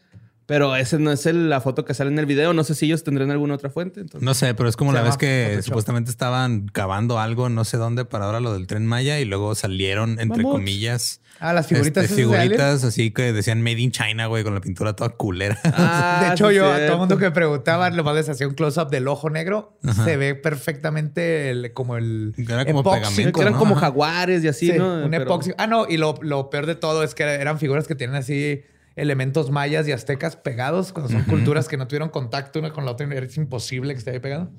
Speaker 3: Pero esa no es el- la foto que sale en el video. No sé si ellos tendrán alguna otra fuente. entonces-
Speaker 1: No sé, pero es como la vez que
Speaker 2: Photoshop.
Speaker 1: supuestamente estaban cavando algo, no sé dónde, para ahora lo del tren Maya y luego salieron, entre comillas,
Speaker 2: Ah, las figuritas.
Speaker 1: este, figuritas así que decían Made in China, güey, con la pintura toda culera.
Speaker 3: Ah,
Speaker 2: de hecho,
Speaker 3: sí,
Speaker 2: yo a todo mundo que me preguntaba, lo más les hacía un close-up del ojo negro. Se ve perfectamente el- como el
Speaker 1: Era como pegamento,
Speaker 3: eran
Speaker 1: ¿no?
Speaker 3: como jaguares y así,
Speaker 2: Sí,
Speaker 3: ¿no?
Speaker 2: un
Speaker 3: Pero-
Speaker 2: epoxi. Ah, no, y lo, lo peor de todo es que eran figuras que tienen así elementos mayas y aztecas pegados cuando son culturas que no tuvieron contacto una con la otra. Es imposible que esté ahí pegado.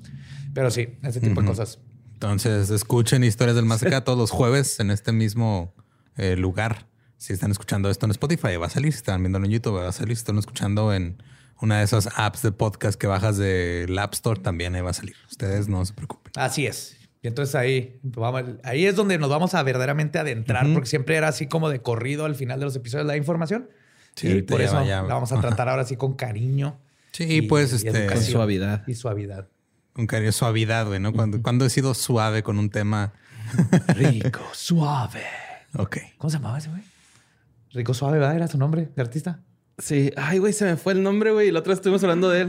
Speaker 2: Pero sí, ese tipo de cosas.
Speaker 1: Entonces, escuchen historias del más acá todos los jueves en este mismo eh, lugar. Si están escuchando esto en Spotify, va a salir. Si están viéndolo en YouTube, va a salir. Si están escuchando en una de esas apps de podcast que bajas del App Store, también ahí va a salir. Ustedes no se preocupen.
Speaker 2: Así es. Y entonces ahí, vamos- ahí es donde nos vamos a verdaderamente adentrar, porque siempre era así como de corrido al final de los episodios la información.
Speaker 1: Sí,
Speaker 2: y por eso
Speaker 1: ya
Speaker 2: la vamos a tratar ahora sí con cariño.
Speaker 1: Sí, y pues este,
Speaker 3: Con suavidad.
Speaker 2: Y suavidad.
Speaker 1: un cariño suavidad, güey, ¿no? Cuando, cuando he sido suave con un tema.
Speaker 2: Rico, suave.
Speaker 1: Ok.
Speaker 2: ¿Cómo se llamaba ese güey? Rico Suave, ¿verdad? Era su nombre de artista.
Speaker 3: Sí. Ay, güey, se me fue el nombre, güey. La otra vez estuvimos hablando de él.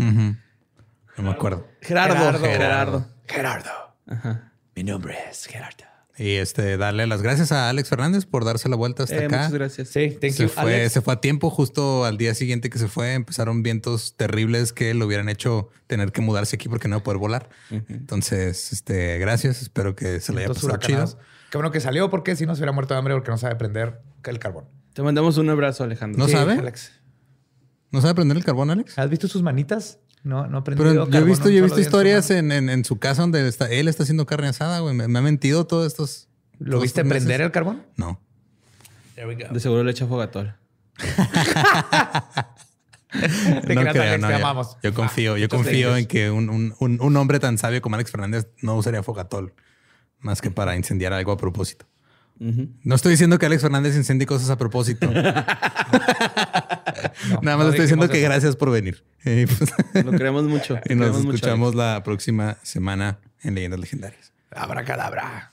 Speaker 1: No me acuerdo.
Speaker 3: Gerardo.
Speaker 2: Gerardo.
Speaker 3: Gerardo.
Speaker 2: Gerardo.
Speaker 3: Ajá.
Speaker 2: Mi nombre es Gerardo.
Speaker 1: Y este, darle las gracias a Alex Fernández por darse la vuelta hasta
Speaker 3: Eh,
Speaker 1: acá.
Speaker 3: muchas gracias.
Speaker 2: Sí, thank
Speaker 1: se
Speaker 2: you,
Speaker 1: fue,
Speaker 2: Alex.
Speaker 1: se fue a tiempo, justo al día siguiente que se fue, empezaron vientos terribles que lo hubieran hecho tener que mudarse aquí porque no iba a poder volar. Entonces, este, gracias. Espero que se le haya pasado chido.
Speaker 2: Qué bueno que salió porque si no se hubiera muerto de hambre porque no sabe prender el carbón.
Speaker 3: Te mandamos un abrazo, Alejandro.
Speaker 1: ¿No
Speaker 2: Sí,
Speaker 1: sabe?
Speaker 2: Alex.
Speaker 1: ¿No sabe prender el carbón, Alex?
Speaker 2: ¿Has visto sus manitas? No, no aprendido
Speaker 1: Pero yo he
Speaker 2: carbón,
Speaker 1: visto, yo he visto historias en, en- en su casa donde está, él está haciendo carne asada, güey. Me, me ha mentido todos estos.
Speaker 2: ¿Lo
Speaker 1: todos
Speaker 2: viste
Speaker 1: estos meses.
Speaker 2: prender el carbón?
Speaker 1: No.
Speaker 2: There we go.
Speaker 3: De seguro le echa fogatol.
Speaker 2: Te
Speaker 1: no creo, no,
Speaker 2: amamos.
Speaker 1: Yo confío, yo confío en que un, un- un- un hombre tan sabio como Alex Fernández no usaría fogatol más que para incendiar algo a propósito. No estoy diciendo que Alex Fernández incendie cosas a propósito. Nada más
Speaker 2: no
Speaker 1: estoy diciendo que
Speaker 2: eso.
Speaker 1: gracias por venir. Pues,
Speaker 3: Lo queremos mucho.
Speaker 1: y nos
Speaker 3: Queremos mucho,
Speaker 1: escuchamos la próxima semana en Leyendas Legendarias.
Speaker 2: Abracadabra.